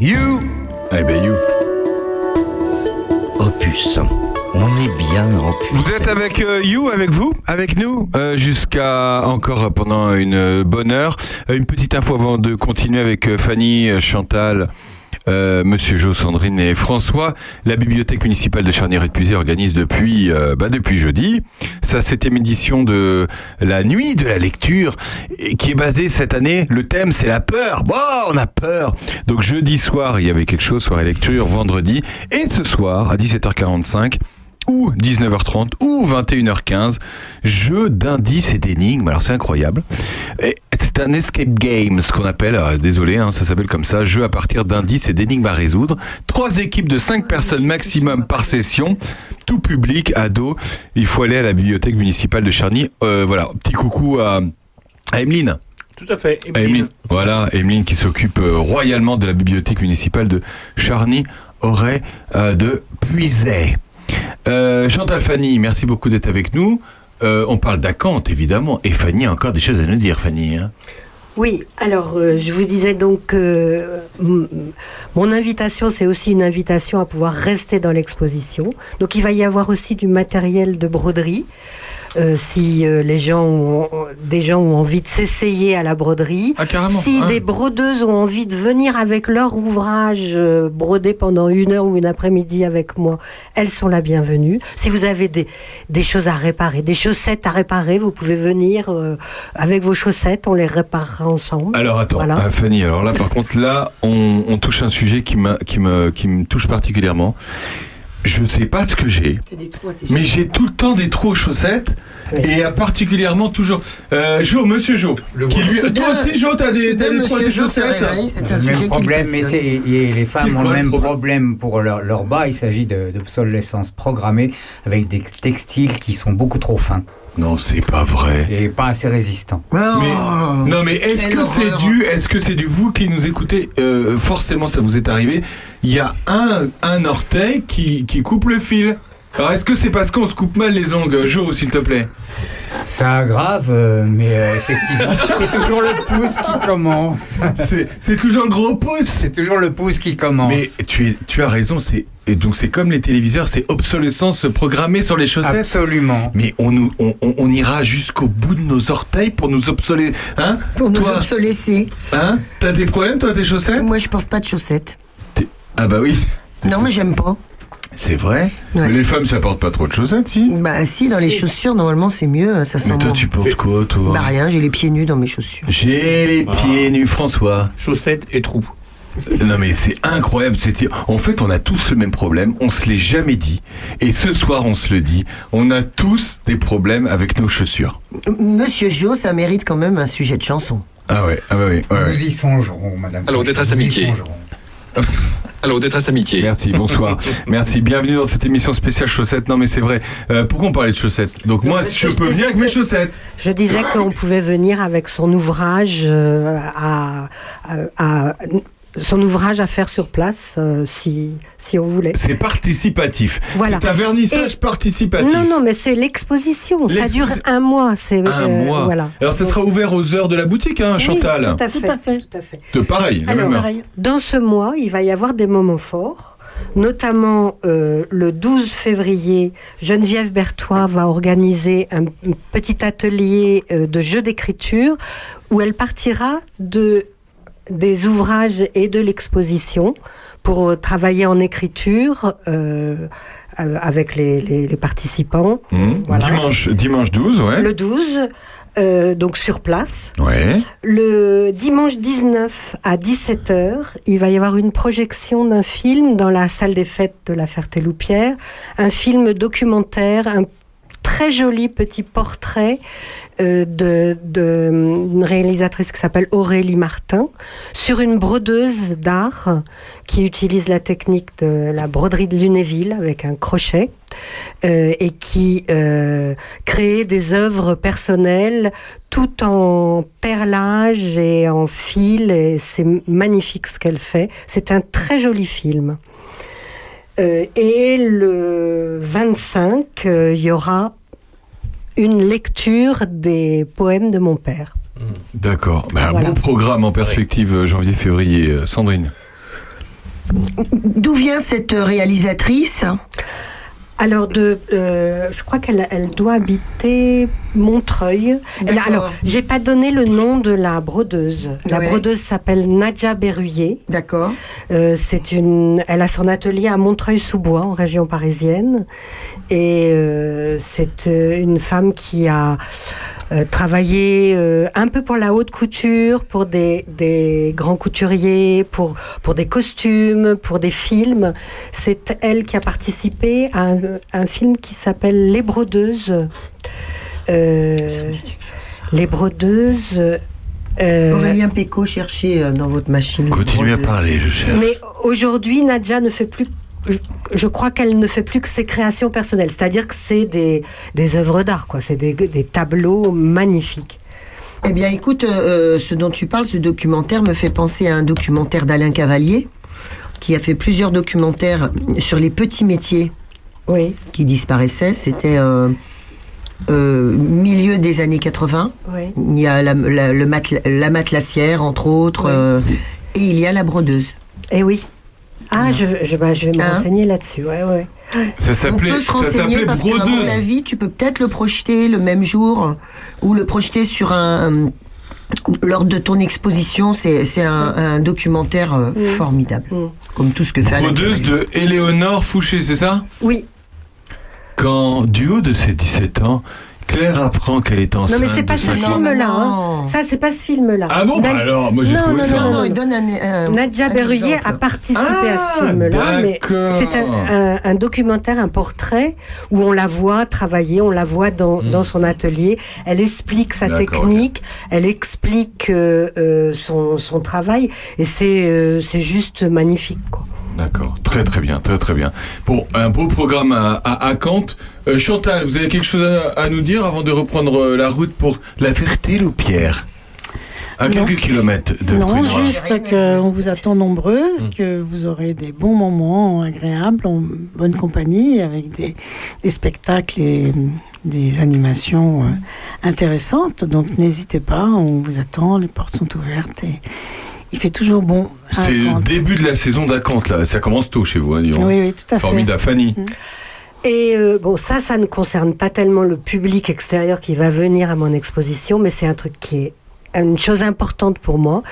You Eh ben, you. Opus. On est bien en opus. Vous êtes avec euh, You, avec vous, avec nous, euh, jusqu'à encore pendant une euh, bonne heure. Une petite info avant de continuer avec Fanny, euh, Chantal, euh, Monsieur Jo, Sandrine et François. La bibliothèque municipale de Charnier-et-Puisé organise depuis, euh, bah, depuis jeudi sa septième édition de la nuit de la lecture, et qui est basée cette année. Le thème, c'est la peur. Bon, on a peur. Donc jeudi soir, il y avait quelque chose, soirée lecture, vendredi, et ce soir à 17h45 ou 19h30 ou 21h15, jeu d'indices et d'énigmes. Alors c'est incroyable. C'est un escape game, ce qu'on appelle, euh, désolé, hein, ça s'appelle comme ça, jeu à partir d'indices et d'énigmes à résoudre. Trois équipes de cinq personnes maximum par session, tout public, ado. Il faut aller à la bibliothèque municipale de Charny. Euh, voilà, petit coucou à, à Emeline. Tout à fait. Emeline. Voilà, Emeline qui s'occupe euh, royalement de la bibliothèque municipale de Charny, Auray euh, de Puiset. Euh, Chantal Fanny, merci beaucoup d'être avec nous. Euh, on parle d'Acante, évidemment. Et Fanny a encore des choses à nous dire, Fanny. hein. Oui, alors euh, je vous disais donc que mon invitation, c'est aussi une invitation à pouvoir rester dans l'exposition. Donc il va y avoir aussi du matériel de broderie. Euh, si euh, les gens ont, des gens ont envie de s'essayer à la broderie, Ah, si Ah. des brodeuses ont envie de venir avec leur ouvrage euh, brodé pendant une heure ou une après-midi avec moi, elles sont la bienvenue. Si vous avez des, des choses à réparer, des chaussettes à réparer, vous pouvez venir euh, avec vos chaussettes, on les réparera ensemble. Alors attends, Voilà. euh, Fanny, alors là par contre, là, on, on touche un sujet qui, qui, me, qui me touche particulièrement. Je ne sais pas ce que j'ai, mais j'ai tout le temps des trous aux chaussettes et particulièrement toujours. Euh, Jo, monsieur Jo, qui lui- toi aussi Jo, t'as des, t'as des trous à tes chaussettes le même problème, mais c'est, et les femmes C'est ont le même problème problème pour leur, leur bas. Il s'agit de- d'obsolescence programmée avec des textiles qui sont beaucoup trop fins. Non, c'est pas vrai. Et pas assez résistants. Mais- non mais est-ce que c'est dû, est-ce que c'est du vous qui nous écoutez euh, Forcément, ça vous est arrivé. Il y a un, un orteil qui, qui coupe le fil. Alors est-ce que c'est parce qu'on se coupe mal les ongles, Jo, s'il te plaît Ça aggrave, euh, mais euh, effectivement, c'est toujours le pouce qui commence. C'est toujours le gros pouce. C'est toujours le pouce qui commence. Mais tu, es, tu as raison, c'est et donc c'est comme les téléviseurs, c'est obsolescence programmée sur les chaussettes. Absolument. Mais on, nous, on, on- on ira jusqu'au bout de nos orteils pour nous obsoler, hein? Pour nous Toi, obsolécer. Hein? T'as des problèmes toi tes chaussettes? Moi, je porte pas de chaussettes. Ah bah oui. Non, mais j'aime pas. C'est vrai. Ouais. Mais les femmes, ça porte pas trop de chaussettes, si. Bah si, dans les chaussures, normalement, c'est mieux. Ça sent Mais toi, bon. tu portes quoi, toi Bah rien, j'ai les pieds nus dans mes chaussures. J'ai les pieds nus, François. Chaussettes et trous. Non mais c'est incroyable. C'était en fait on a tous le même problème. On se l'est jamais dit et ce soir on se le dit. On a tous des problèmes avec nos chaussures. Monsieur Jo, ça mérite quand même un sujet de chanson. Ah ouais, ah bah oui, ouais, ouais. Nous y songerons, madame. Alors, détresse Nous y amitié. songerons. Alors, détresse amitié. Merci, bonsoir. Merci, bienvenue dans cette émission spéciale chaussettes. Non mais c'est vrai. Euh, pourquoi on parlait de chaussettes Donc moi, si je peux venir avec mes chaussettes. Je disais qu'on pouvait venir avec son ouvrage euh, à, à- à- son ouvrage à faire sur place euh, si si on voulait. C'est participatif. Voilà. C'est un vernissage Et- participatif. Non non mais c'est l'exposition. Ça dure un mois. C'est Un euh, mois. Voilà. Alors ça sera ouvert aux heures de la boutique, hein, Oui, Chantal. tout à fait. Tout à fait. tout à fait. De pareil, Alors, même dans ce mois, il va y avoir des moments forts. Notamment euh, le 12 février, Geneviève Berthois va organiser un petit atelier euh, de jeu d'écriture où elle partira de des ouvrages et de l'exposition pour euh, travailler en écriture euh, euh, avec les, les- les participants. Mmh. Voilà. Dimanche, dimanche 12, ouais. Le 12, euh, donc sur place. Ouais. Le dimanche 19 à 17h, il va y avoir une projection d'un film dans la salle des fêtes de la Ferté-Loupière, un film documentaire, un très joli petit portrait euh, de, de une réalisatrice qui s'appelle Aurélie Martin sur une brodeuse d'art qui utilise la technique de la broderie de Lunéville avec un crochet euh, et qui euh, crée des œuvres personnelles tout en perlage et en fil et c'est magnifique ce qu'elle fait. C'est un très joli film. Euh, et le 25, euh, il y aura une lecture des poèmes de mon père. D'accord. Bah, un Voilà. beau programme en perspective euh, janvier-février, Sandrine. D'où vient cette réalisatrice? Alors, de, euh, je crois qu'elle elle doit habiter Montreuil. Elle- alors, j'ai pas donné le nom de la brodeuse. La Ouais. brodeuse s'appelle Nadja Berruyer. D'accord. Euh, c'est une, elle a son atelier à Montreuil-sous-Bois, en région parisienne, et euh, c'est une femme qui a travaillé un peu pour la haute couture, pour des, des grands couturiers, pour pour des costumes, pour des films. C'est elle qui a participé à un, un film qui s'appelle Les Brodeuses. Euh, les Brodeuses. euh, Aurélien Péco, cherchez euh, dans votre machine. Continuez à parler, je cherche. mais aujourd'hui, Nadja ne fait plus. Je, je crois qu'elle ne fait plus que ses créations personnelles, c'est-à-dire que c'est des, des œuvres d'art, quoi. C'est des, des tableaux magnifiques. Eh bien, écoute, euh, ce dont tu parles, ce documentaire me fait penser à un documentaire d'Alain Cavalier, qui a fait plusieurs documentaires sur les petits métiers Oui, qui disparaissaient. C'était euh, euh, milieu des années 80. oui. Il y a la, la- le matle- la matelassière, entre autres, euh, et il y a la brodeuse. Eh oui. Ah, je, je, bah, je vais me Hein renseigner là-dessus. Ouais, ouais. Ça On s'appelait peut se ça renseigner s'appelait parce brodeuse. mon avis, tu peux peut-être le projeter le même jour ou le projeter sur un lors de ton exposition. C'est c'est un, un documentaire euh, formidable, Mm. comme tout ce que fait Brodeuse de Éléonore Fouché, c'est ça? Oui. Quand, du haut de ses 17 ans, Claire apprend qu'elle est enceinte. Non, mais c'est pas ce film-là. non. hein. Ça, c'est pas ce film-là. Ah bon bah Nad- alors, moi j'ai Non, trouvé non, ça. Non, non, non, non. il donne un. un Berruyer a participé à Ah, ce film-là, mais c'est un, un- un documentaire, un portrait où on la voit travailler, on la voit dans, Mm. dans son atelier. Elle explique sa technique, elle explique euh, euh, son, son travail, et c'est euh, c'est juste magnifique. Quoi. D'accord, très très bien, très très bien. Bon, un beau programme à, à, à Kant. Euh, Chantal, vous avez quelque chose à, à nous dire avant de reprendre euh, la route pour la Ferté-Loupière À Non. quelques kilomètres de Non, Prunois. juste qu'on vous attend nombreux, que vous aurez des bons moments agréables, en bonne compagnie, avec des, des spectacles et hum, des animations euh, intéressantes. Donc n'hésitez pas, on vous attend, les portes sont ouvertes et il fait toujours bon. C'est le début de la saison d'Acante, là. Ça commence tôt chez vous, hein. Oui, oui, tout à fait. Formidable. Fanny, Et euh, bon, ça, ça ne concerne pas tellement le public extérieur qui va venir à mon exposition, mais c'est un truc qui est une chose importante pour moi.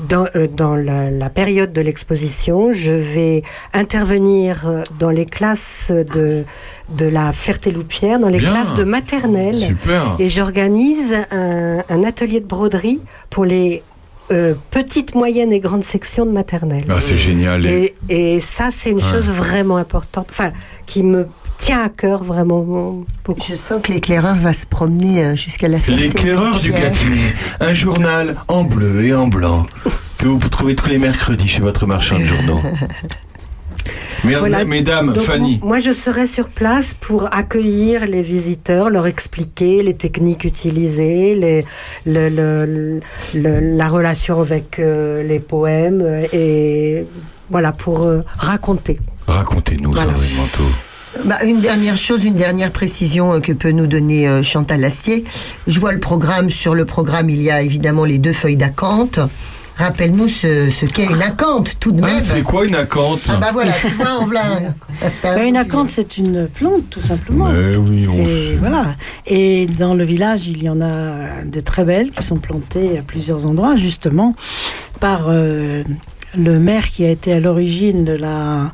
Dans, euh, dans la, la période de l'exposition, je vais intervenir euh, dans les classes de, de la Ferté-Loupière, dans les Bien. classes de maternelle. super. Et j'organise un, un atelier de broderie pour les euh, petites, moyennes et grandes sections de maternelle. Ah, c'est génial. Et- Et, ça, c'est une Ouais. chose vraiment importante, enfin, qui me tient à cœur vraiment beaucoup. Je sens que l'éclaireur va se promener euh, jusqu'à la fin. L'éclaireur du Gâtinais, un journal en bleu et en blanc que vous trouvez tous les mercredis chez votre marchand de journaux. Mer- Voilà. Mesdames, Donc, Fanny, Moi, je serai sur place pour accueillir les visiteurs, leur expliquer les techniques utilisées, les, le- le- le- la relation avec euh, les poèmes, et voilà, pour euh, raconter. racontez-nous, Voilà. Sandrine Manteau. Bah, une dernière chose, une dernière précision euh, que peut nous donner euh, Chantal Lastier. Je vois le programme. Sur le programme, il y a évidemment les deux feuilles d'acanthe. Rappelle-nous ce, ce qu'est une acanthe, tout de Ah, même. c'est quoi une acanthe Ah bah voilà, tu vois, on voilà. Bah, une acanthe, c'est une plante, tout simplement. Mais oui, on C'est- sait. voilà. Et dans le village, il y en a de très belles qui sont plantées à plusieurs endroits, justement par euh, le maire qui a été à l'origine de la,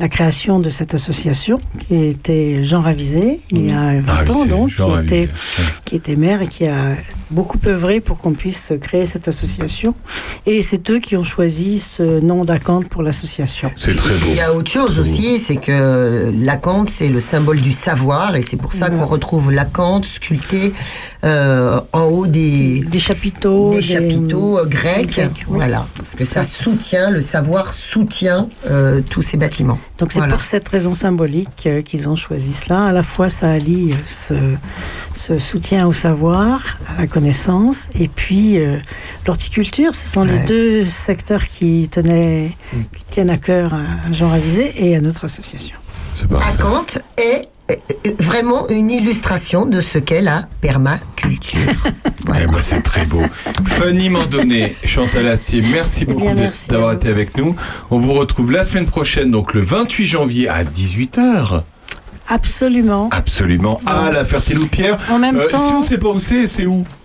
la création de cette association, qui était Jean Ravisé, il y a 20 ans Ravisé, donc, Jean qui Ravisé. était, qui était maire et qui a beaucoup œuvré pour qu'on puisse créer cette association. Et c'est eux qui ont choisi ce nom d'acanthe pour l'association. C'est très beau. Il y a autre chose aussi, c'est que l'acanthe, c'est le symbole du savoir, et c'est pour ça qu'on retrouve l'acanthe sculpté euh, en haut des, Des chapiteaux. des chapiteaux euh, grecs. grecs, oui. Voilà, parce que ça soutient, le savoir soutient euh, tous ces bâtiments. Donc c'est Voilà. pour cette raison symbolique euh, qu'ils ont choisi cela. À la fois, ça allie euh, ce, ce soutien au savoir, à la connaissance, et puis euh, l'horticulture. Ce sont les deux secteurs qui, tenaient, qui tiennent à cœur à Jean Ravisé et à notre association. Est euh, euh, vraiment une illustration de ce qu'est la permaculture. Eh ben, c'est très beau. Fanny Mandonnet, Chantal Astier, merci beaucoup merci à d'avoir été avec nous. On vous retrouve la semaine prochaine, donc le 28 janvier à 18h. Absolument. Absolument, à la Ferté-Loupière. En même Euh, Si temps, on sait pas où c'est, c'est où? Ah,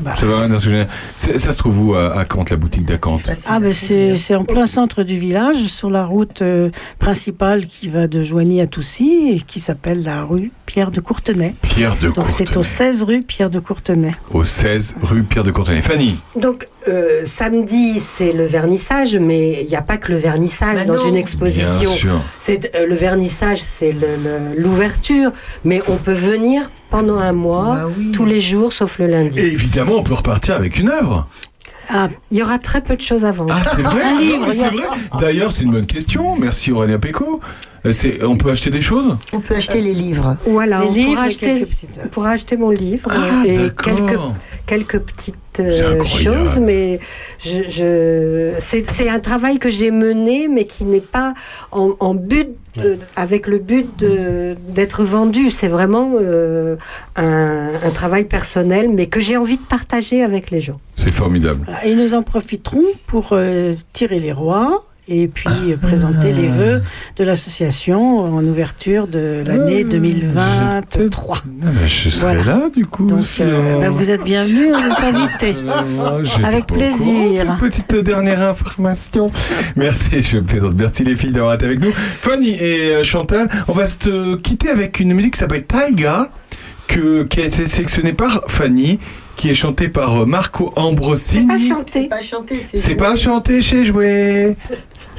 bah, ça, va, non, c'est- c'est- ça se trouve où à, à Kant, la boutique d'Acante Ah ben c'est c'est en plein centre du village, sur la route euh, principale qui va de Joigny à Toussy, et qui s'appelle la rue Pierre de Courtenay. Pierre de Donc c'est au Courtenay. 16 rue Pierre de Courtenay. Au 16 rue Pierre de Courtenay. Fanny, Donc, euh, samedi, c'est le vernissage, mais il n'y a pas que le vernissage Bah dans non. une bien exposition. sûr. C'est euh, le vernissage, c'est l'ouverture, mais on peut venir pendant un mois, Bah oui. tous les jours, sauf le lundi. Et évidemment, on peut repartir avec une œuvre. Ah, Il y aura très peu de choses à vendre. Ah, c'est vrai vrai. D'ailleurs, c'est une bonne question. Merci Aurélien Péco. Euh, c'est- On peut acheter des choses? On peut acheter les livres. Voilà, Les on livres pourra et acheter, quelques petites œuvres. on pourra acheter mon livre Ah, et quelques, quelques petites euh, choses, mais je, je- c'est c'est un travail que j'ai mené, mais qui n'est pas en, en but, de- avec le but de- d'être vendu. C'est vraiment euh, un, un travail personnel, mais que j'ai envie de partager avec les gens. C'est formidable. Et nous en profiterons pour euh, tirer les rois et puis euh, présenter les vœux de l'association en ouverture de l'année 2023. Ah, bah, je serai Voilà. là du coup. Donc, euh, bah, vous êtes bienvenus, on est. Euh, j'étais Avec courant plaisir. petite dernière information. Merci, je plaisante. Merci les filles d'avoir été avec nous. Fanny et euh, Chantal, on va se quitter avec une musique qui s'appelle Taiga, que, qui a été sélectionnée par Fanny, qui est chantée par euh, Marco Ambrosini. Pas chanter. Pas chanter, C'est pas chanté chez Jouet.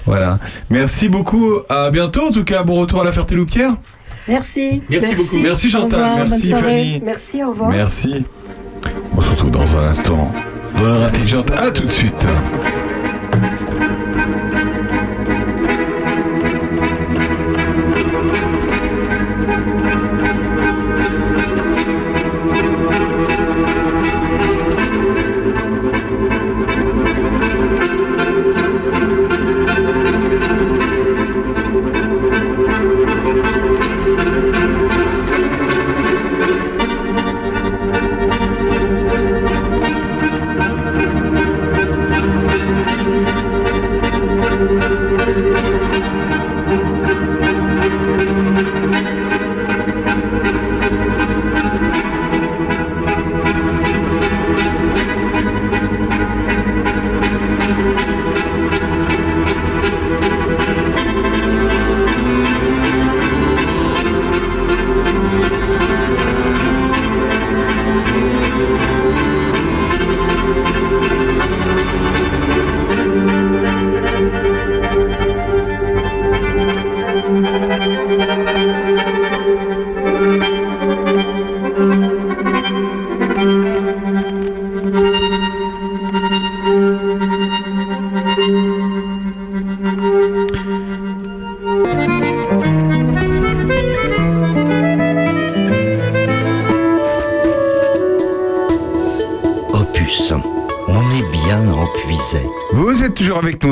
Voilà. Merci beaucoup. À bientôt. En tout cas, bon retour à la Ferté-Loupière. Merci. Merci beaucoup. Merci Chantal. revoir, Merci. Fanny. Merci, au revoir. Merci. On se retrouve dans un instant. Dans l'heure intelligente. À tout de suite. Opus,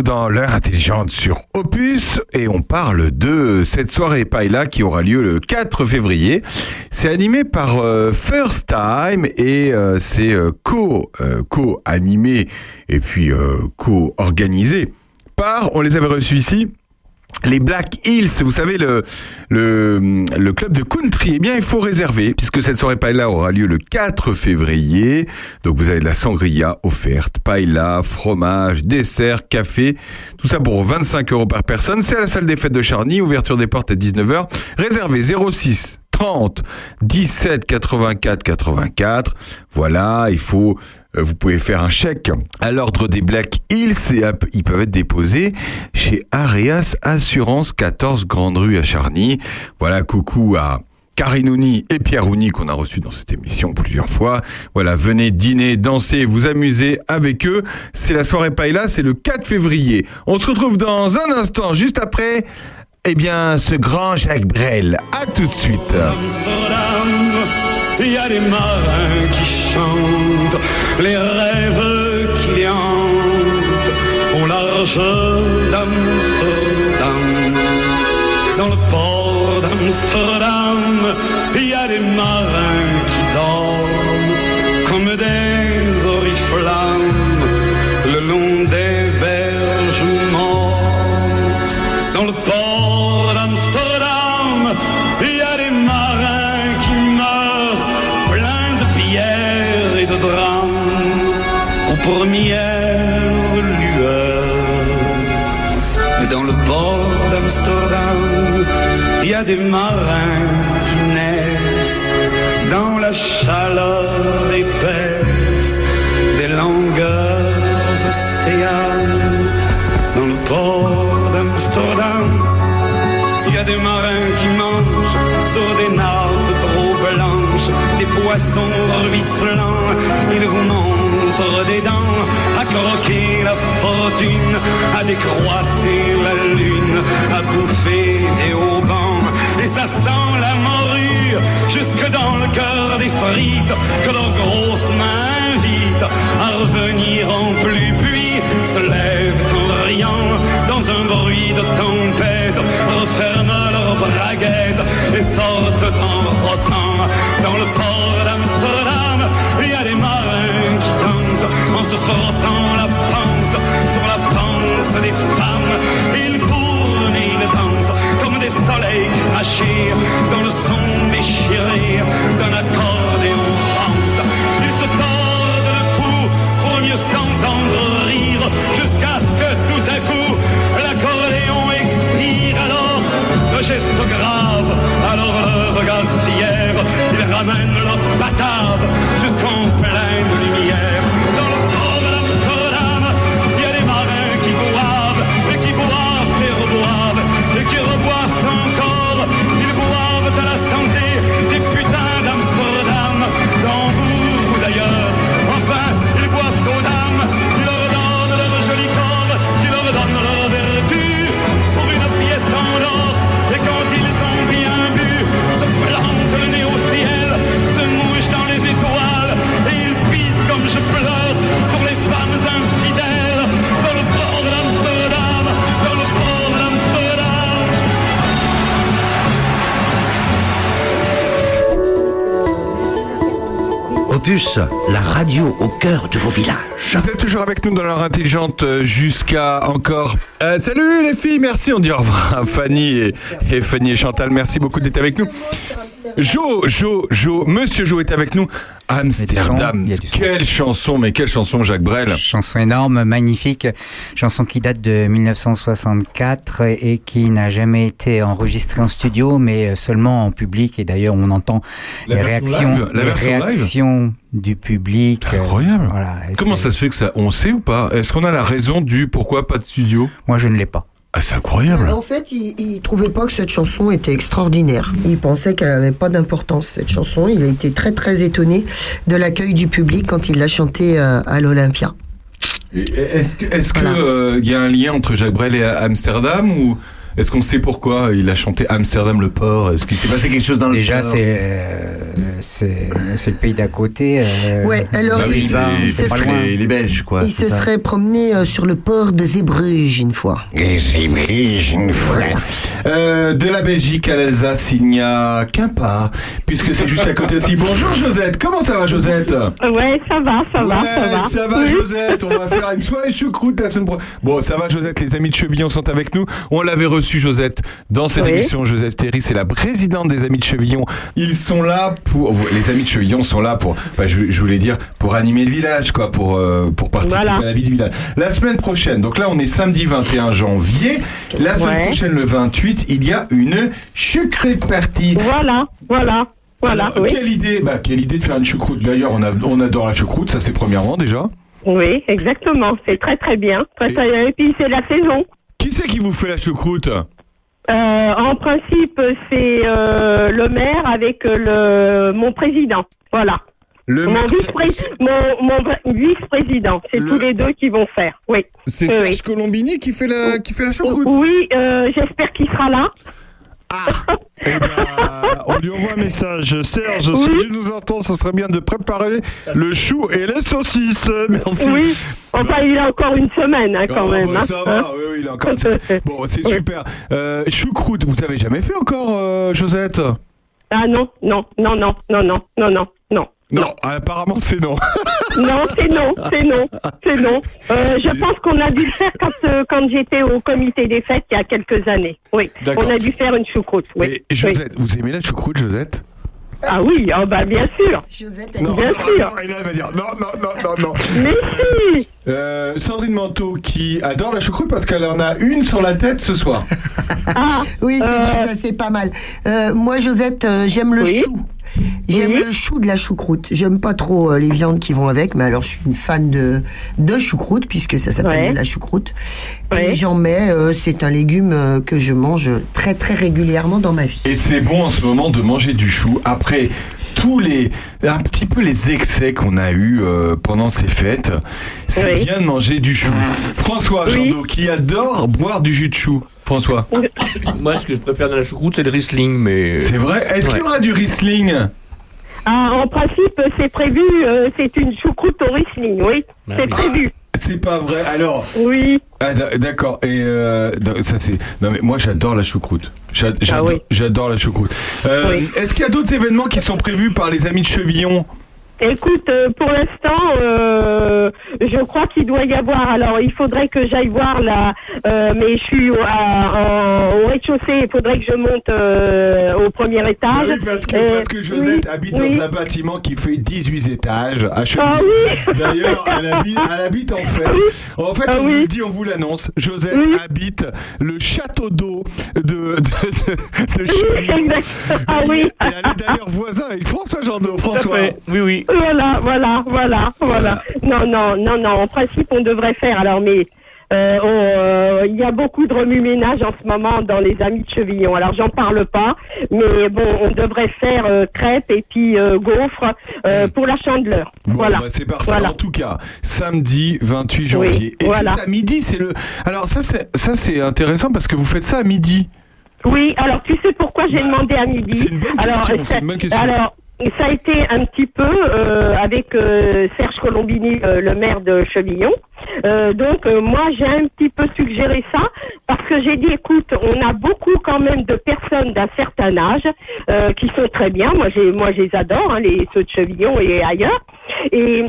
dans l'heure intelligente sur Opus et on parle de cette soirée Paella qui aura lieu le 4 février. C'est animé par euh, First Time et euh, c'est euh, co euh, co-animé et puis euh, co-organisé par, on les avait reçus ici, les Black Hills, vous savez, le, club de country, eh bien, il faut réserver, puisque cette soirée paella aura lieu le 4 février. Donc, vous avez de la sangria offerte, paella, fromage, dessert, café, tout ça pour 25 euros par personne. C'est à la salle des fêtes de Charny, ouverture des portes à 19h. Réservez 06 30 17 84 84. Voilà, il faut, vous pouvez faire un chèque à l'ordre des Black Hills et ils peuvent être déposés chez Areas Assurance 14 Grande Rue à Charny. Voilà, coucou à Karinouni et Pierre Rouni qu'on a reçus dans cette émission plusieurs fois. Voilà, venez dîner, danser, vous amuser avec eux. C'est la soirée Paella, c'est le 4 février. On se retrouve dans un instant, juste après, eh bien, ce grand Jacques Brel. À tout de suite. Les rêves qui les hantent au large d'Amsterdam. Dans le port d'Amsterdam, il y a des marins lueurs. Mais dans le port d'Amsterdam, il y a des marins qui naissent dans la chaleur épaisse des longueurs océanes. Dans le port d'Amsterdam, il y a des marins qui mangent sur des nappes trop blanches, des poissons ruisselants. Ils vous montrent entre des dents, à croquer la fortune, à décroisser la lune, à bouffer des haubans. Et ça sent la morue jusque dans le cœur des frites que leurs grosses mains invitent à revenir en pluie, puis se lèvent en riant dans un bruit de tempête, referment leurs braguettes et sortent en rotant dans le port d'Amsterdam. Se frottant la panse sur la panse des femmes. Ils tournent et ils dansent comme des soleils crachés dans le son déchiré d'un accordéon. Ils se tordent le cou pour mieux s'entendre rire jusqu'à ce que tout à coup l'accordéon expire alors le geste grave, alors le regard fier, ils ramènent leur batave La radio au cœur de vos villages. Vous êtes toujours avec nous dans l'heure intelligente euh, jusqu'à encore. Euh, salut les filles, merci. On dit au revoir à Fanny et Fanny et Chantal. Merci beaucoup d'être avec nous. Jo, Jo, Jo, Monsieur Jo est avec nous. Amsterdam. Quelle chanson, mais quelle chanson, Jacques Brel. Chanson énorme, magnifique, chanson qui date de 1964 et qui n'a jamais été enregistrée en studio, mais seulement en public. Et d'ailleurs, on entend La les réactions, live, la les live. du public. Incroyable. Voilà, Comment ça se fait que ça, on sait ou pas? Est-ce qu'on a la raison du pourquoi pas de studio? Moi, je ne l'ai pas. Ah, c'est incroyable. En fait, il, il trouvait pas que cette chanson était extraordinaire. Il pensait qu'elle avait pas d'importance cette chanson. Il a été très très étonné de l'accueil du public quand il l'a chantée euh, à l'Olympia. Et Est-ce que, est-ce que euh, il y a un lien entre Jacques Brel et Amsterdam ou est-ce qu'on sait pourquoi il a chanté Amsterdam le port? Est-ce qu'il s'est passé quelque chose dans le Déjà, port? c'est euh, c'est c'est le pays d'à côté. euh, Ouais, alors les il- il se pas serait- loin. les Belges quoi. il se serait promené euh, sur le port de Zeebrugge une fois. une fois. Euh, de la Belgique à l'Alsace, il n'y a qu'un pas, puisque c'est juste à côté aussi. Bonjour Josette, comment ça va Josette? Ouais, ça va, ça va, Ouais, ça va. Oui. Josette, on va faire une soirée choucroute la semaine prochaine. Bon, ça va Josette, les amis de Chevillon sont avec nous. On l'avait reçu Josette dans cette Oui. émission. Josette Terry, c'est la présidente des amis de Chevillon. Ils sont là pour, les amis de Chevillon sont là pour, enfin, je, je voulais dire, pour animer le village, quoi, pour, euh, pour participer Voilà. à la vie du village. La semaine prochaine, donc là on est samedi 21 janvier. La semaine Ouais. prochaine, le 28, il y a une chucrée partie. Voilà, voilà, voilà. Alors, oui. Quelle idée bah, Quelle idée de faire une choucroute. D'ailleurs, on, a- on adore la choucroute, ça c'est premièrement déjà. Oui, exactement. C'est très très bien. Très, très- Et puis c'est la saison. Qui c'est qui vous fait la choucroute? Euh, en principe, c'est euh, le maire avec euh, le mon président. Voilà. Le mon maire, vice-pré- mon, vice-président. C'est tous les deux qui vont faire. Oui. C'est Oui, Serge oui. Colombini qui fait la, qui fait la choucroute? Oui, euh, j'espère qu'il sera là. Ah eh on lui envoie un message. Serge, si tu nous entends, ce serait bien de préparer le chou et les saucisses. Merci. Enfin, il a encore une semaine hein, quand ah, même. Hein. Va, hein oui, il a encore. Bon, c'est super. Euh, choucroute, vous avez jamais fait encore, euh, Josette? Ah non, non, non, non, non, non, non, non non. Non, apparemment c'est non. Non, c'est non, c'est non, c'est non. Euh, je pense qu'on a dû le faire quand, euh, quand j'étais au comité des fêtes il y a quelques années. Oui, on a dû faire une choucroute. Oui. Et Josette, vous aimez la choucroute, Josette? Ah oui, ah bah bien sûr. Non, bien non, sûr. non, et là, elle va dire non, non, non, non, non. Mais si Euh, Sandrine Manteau qui adore la choucroute parce qu'elle en a une sur la tête ce soir. Ah, Oui, c'est euh, vrai, ça c'est pas mal. Euh, moi, Josette, euh, j'aime le chou. J'aime le chou de la choucroute. J'aime pas trop euh, les viandes qui vont avec, mais alors je suis une fan de, de choucroute, puisque ça s'appelle Ouais. de la choucroute. Et j'en mets, euh, c'est un légume euh, que je mange très très régulièrement dans ma vie. Et c'est bon en ce moment de manger du chou après tous les un petit peu les excès qu'on a eu euh, pendant ces fêtes. C'est Oui. bien de manger du chou. François Oui. Jandot qui adore boire du jus de chou. François. Moi, ce que je préfère dans la choucroute, c'est le Riesling, mais. C'est vrai Est-ce qu'il y aura du Riesling Ah, en principe, c'est prévu, euh, c'est une choucroute au Riesling, oui. Ah c'est oui. prévu. C'est pas vrai. Alors. Oui. Ah, d'accord. Et euh, ça c'est. Non mais moi j'adore la choucroute. J'a- J'adore, Ah oui. j'adore la choucroute. Euh, Est-ce qu'il y a d'autres événements qui sont prévus par les amis de Chevillon? Écoute, euh, pour l'instant, euh, je crois qu'il doit y avoir. Alors, il faudrait que j'aille voir là, euh, mais je suis au, à- en- au rez-de-chaussée. Il faudrait que je monte euh, au premier étage. Oui, parce que, Euh, parce que Josette oui, habite oui. dans un bâtiment qui fait 18 étages à. Ah oui D'ailleurs, elle habite, elle habite en fait. En fait, Ah on oui. vous le dit, on vous l'annonce. Josette habite le château d'eau de, de, de, de Chevillon. Ah oui. Et elle est d'ailleurs voisin avec François Jandot. François. Oui, oui. Voilà, voilà, voilà, voilà. Non, non, non, non. En principe, on devrait faire. Alors, mais euh, on, euh, il y a beaucoup de remue-ménage en ce moment dans les amis de Chevillon. Alors, j'en parle pas, mais bon, on devrait faire euh, crêpes et puis euh, gaufres pour la chandeleur. Bon, voilà. bah, c'est parfait. Voilà. En tout cas, samedi 28 janvier. Et voilà. c'est à midi. C'est le. Alors ça, c'est ça, c'est intéressant parce que vous faites ça à midi. Oui, alors tu sais pourquoi j'ai demandé à midi? Bah, c'est une bonne question, une bonne question. Alors, ça a été un petit peu euh, avec euh, Serge Colombini, euh, le maire de Chevillon. Donc moi j'ai un petit peu suggéré ça parce que j'ai dit écoute on a beaucoup quand même de personnes d'un certain âge qui sont très bien moi j'ai moi je les adore hein, les ceux de Chevillon et ailleurs et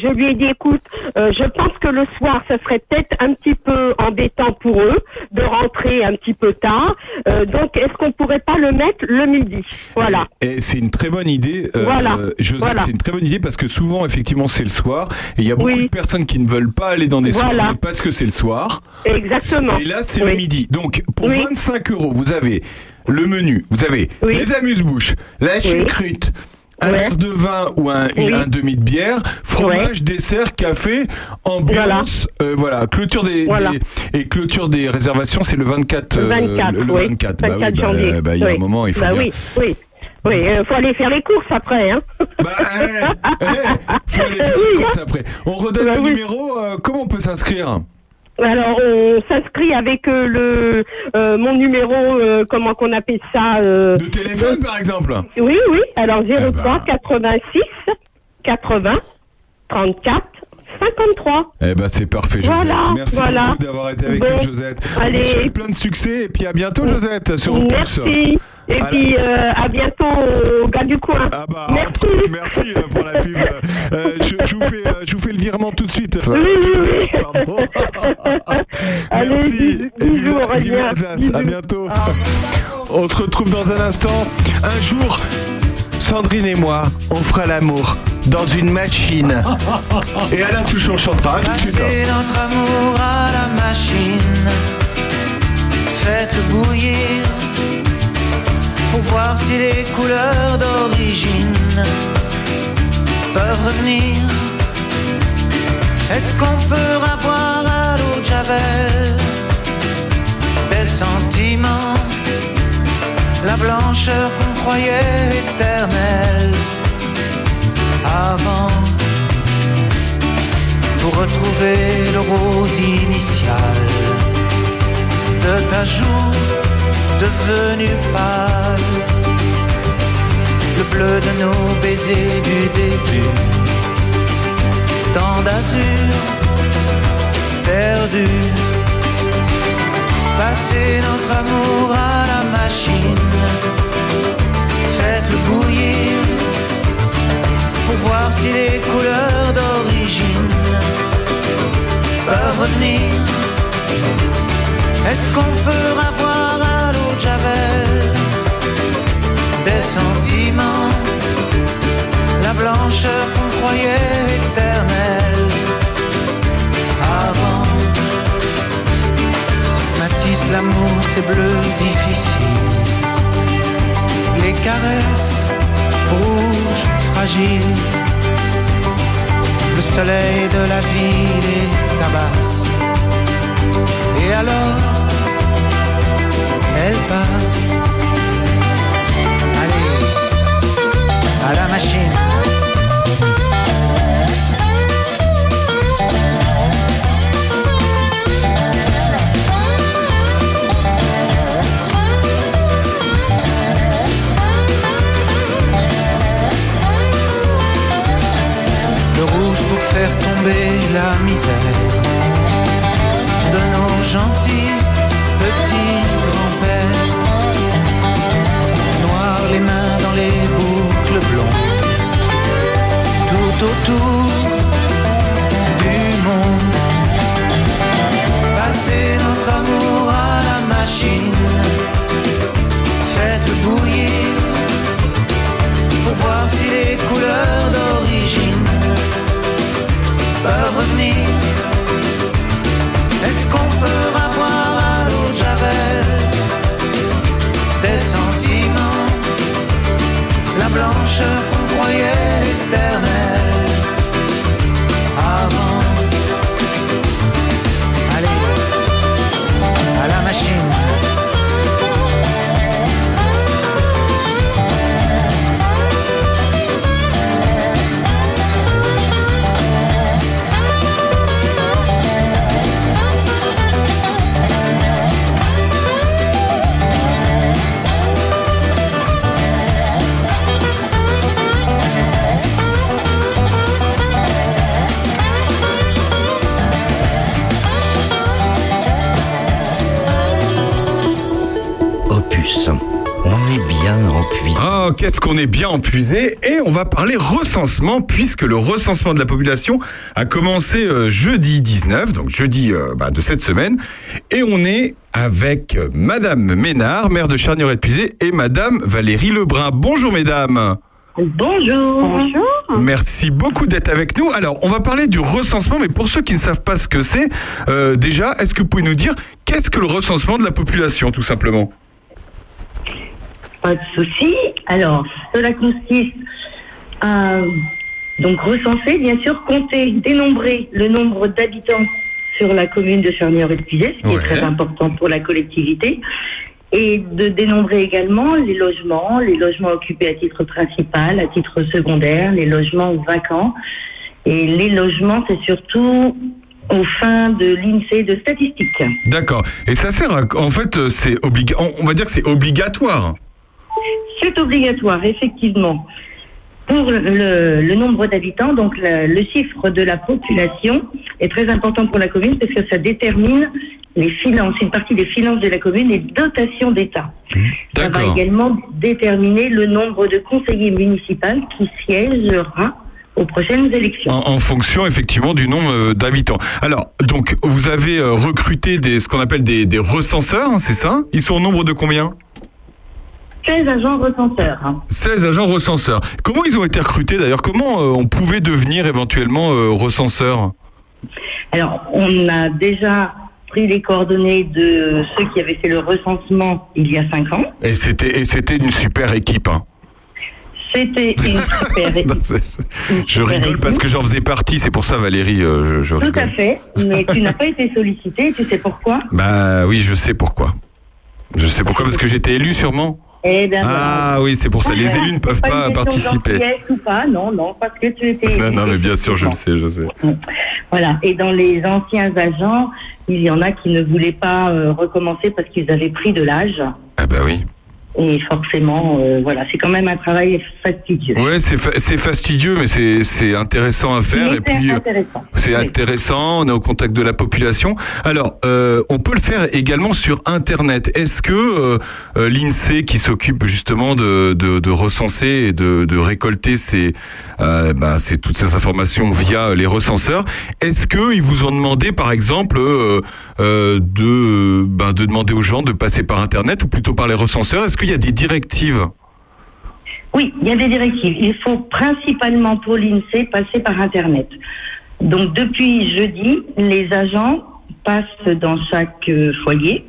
je lui ai dit écoute je pense que le soir ça serait peut-être un petit peu embêtant pour eux de rentrer un petit peu tard donc est-ce qu'on pourrait pas le mettre le midi? Voilà c'est une très bonne idée. Euh, Voilà. Josette, Voilà. c'est une très bonne idée parce que souvent, effectivement, c'est le soir. Et il y a beaucoup Oui. de personnes qui ne veulent pas aller dans des Voilà. soirées parce que c'est le soir. exactement Et là, c'est Oui. le midi. Donc, pour Oui. 25 euros, vous avez le menu, vous avez les amuse-bouches, la choucrute, un verre de vin ou un, une- Oui. un demi de bière, fromage, dessert, café, ambiance, euh, voilà, clôture des, Voilà. des- et clôture des réservations, c'est le 24, Le euh, 24, le, le oui. 24. Bah oui, 24 bah, janvier. euh, bah, il y a Oui. un moment, il faut Bah bien. oui, oui. Oui, il faut aller faire les courses après, hein. faut aller faire les courses après. On redonne Bah le oui. numéro, euh, comment on peut s'inscrire? Alors, on s'inscrit avec euh, le euh, mon numéro, euh, comment qu'on appelle ça euh, De téléphone, par exemple Oui, oui. Alors, Eh 03 ben. 86 80 34 53. Eh ben c'est parfait Josette. Voilà, Merci voilà. beaucoup d'avoir été avec Bon, nous Josette. On allez. vous souhaite plein de succès et puis à bientôt Josette sur. Merci. Et À puis, euh, à bientôt aux gars du coin. Ah bah, entre autres, merci euh, pour la pub. Euh, je, je vous fais, je vous fais le virement tout de suite. Oui, oui, Josette, oui. pardon. Allez, merci. bisous, Et vive-. À bientôt. On se retrouve dans un instant. Un jour, Sandrine et moi, on fera l'amour dans une machine. Et à la touche, on chantera. Hein. Passez notre amour à la machine. Faites-le bouillir pour voir si les couleurs d'origine peuvent revenir. Est-ce qu'on peut avoir à l'eau de Javel? Des sentiments, la blancheur qu'on croyait éternelle avant? pour retrouver le rose initial de ta joue devenue pâle, le bleu de nos baisers du début, tant d'azur perdu. Passez notre amour à la faites-le bouillir pour voir si les couleurs d'origine peuvent revenir. Est-ce qu'on peut avoir à l'eau de Javel des sentiments, la blancheur qu'on croyait éternelle L'amour, c'est bleu difficile. Les caresses rouge, fragile. Le soleil de la ville est tabasse. Et alors, elle passe. Allez, à la machine. Faire tomber la misère de nos gentils petits grands-pères. Noir les mains dans les boucles blondes, tout autour du monde. Passez notre amour à la machine, faites bouillir pour voir si les couleurs d'origine peuvent revenir. Est-ce qu'on peut avoir à l'eau de Javel des sentiments, la blancheur Oh, qu'est-ce qu'on est bien empuisé Et on va parler recensement, puisque le recensement de la population a commencé euh, jeudi 19, donc jeudi euh, bah, de cette semaine. Et on est avec euh, Madame Ménard, maire de Charnier-et-Puisé, et Madame Valérie Lebrun. Bonjour mesdames Bonjour. Bonjour. Merci beaucoup d'être avec nous. Alors, on va parler du recensement, mais pour ceux qui ne savent pas ce que c'est, euh, déjà, est-ce que vous pouvez nous dire qu'est-ce que le recensement de la population, tout simplement? Pas de souci. Alors, cela consiste à donc recenser, bien sûr, compter, dénombrer le nombre d'habitants sur la commune de Charnières-et-Puisé, ce qui Ouais. est très important pour la collectivité, et de dénombrer également les logements, les logements occupés à titre principal, à titre secondaire, les logements vacants. Et les logements, c'est surtout aux fins de l'INSEE de statistiques. D'accord. Et ça sert à... En fait, euh, c'est obliga... On va dire que c'est obligatoire. C'est obligatoire, effectivement. Pour le, le nombre d'habitants, donc le, le chiffre de la population est très important pour la commune parce que ça détermine les finances, une partie des finances de la commune, les dotations d'État. Ça va également déterminer le nombre de conseillers municipaux qui siégera aux prochaines élections. En, en fonction effectivement du nombre euh, d'habitants. Alors, donc, vous avez euh, recruté des, ce qu'on appelle des, des recenseurs, hein, c'est ça? Ils sont au nombre de combien? 16 agents recenseurs. hein. 16 agents recenseurs. Comment ils ont été recrutés d'ailleurs? Comment euh, on pouvait devenir éventuellement euh, recenseur? Alors, on a déjà pris les coordonnées de ceux qui avaient fait le recensement il y a 5 ans. Et c'était et c'était une super équipe. hein. C'était une super équipe. Non, c'est- je rigole parce que j'en faisais partie, c'est pour ça Valérie, euh, je, je Tout rigole. à fait, mais tu n'as pas été sollicité, tu sais pourquoi? Bah oui, je sais pourquoi. Je sais pourquoi, parce que j'étais élu sûrement. Eh ben, Ah oui, c'est pour ça. Les élus ne peuvent pas participer. ou pas, non, non, parce que tu étais. Non, non, mais bien sûr, je le sais, je sais. Voilà. Et dans les anciens agents, il y en a qui ne voulaient pas euh, recommencer parce qu'ils avaient pris de l'âge. Ah bah oui. Et forcément, euh, voilà, c'est quand même un travail fastidieux. Ouais, c'est fa- c'est fastidieux, mais c'est c'est intéressant à faire. Et puis, euh, intéressant. c'est Oui. intéressant, on est au contact de la population. Alors, euh, on peut le faire également sur Internet. Est-ce que euh, euh, l'INSEE, qui s'occupe justement de, de, de recenser et de, de récolter ces, euh, bah, ces, toutes ces informations via les recenseurs, est-ce qu'ils vous ont demandé, par exemple, euh, euh, de, ben, de demander aux gens de passer par Internet ou plutôt par les recenseurs Est-ce qu'il y a des directives? Oui, il y a des directives. Il faut principalement pour l'INSEE passer par Internet. Donc depuis jeudi, les agents passent dans chaque euh, foyer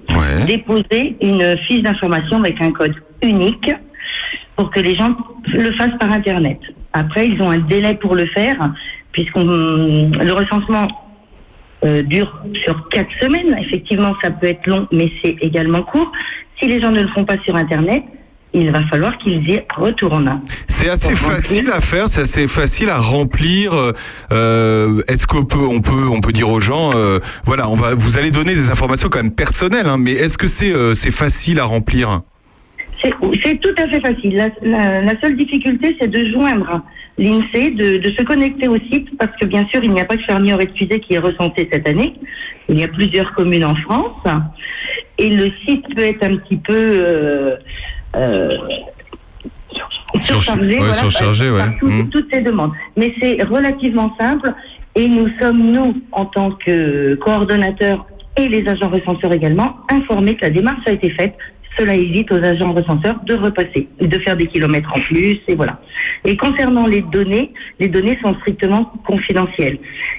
déposer une fiche d'information avec un code unique pour que les gens le fassent par Internet. Après, ils ont un délai pour le faire, puisqu'on le recensement euh, dure sur quatre semaines. Effectivement, ça peut être long, mais c'est également court. Si les gens ne le font pas sur Internet, il va falloir qu'ils y retournent. C'est assez Pour remplir. facile à faire, c'est assez facile à remplir. euh, euh, Est-ce qu'on peut, on peut, on peut dire aux gens, euh, voilà, on va, vous allez donner des informations quand même personnelles, hein, mais est-ce que c'est, euh, c'est facile à remplir? C'est tout à fait facile. La, la- la seule difficulté, c'est de joindre l'INSEE, de, de se connecter au site, parce que bien sûr, il n'y a pas que Charnier épuisé qui est recensé cette année. Il y a plusieurs communes en France. Et le site peut être un petit peu euh, euh, surchargé, ouais, voilà, surchargé, par, ouais. par tout- Mm. toutes ces demandes. Mais c'est relativement simple et nous sommes, nous, en tant que coordonnateurs et les agents recenseurs également, informés que la démarche a été faite. Cela évite aux agents recenseurs de repasser, de faire des kilomètres en plus, et voilà. Et concernant les données, les données sont strictement confidentielles.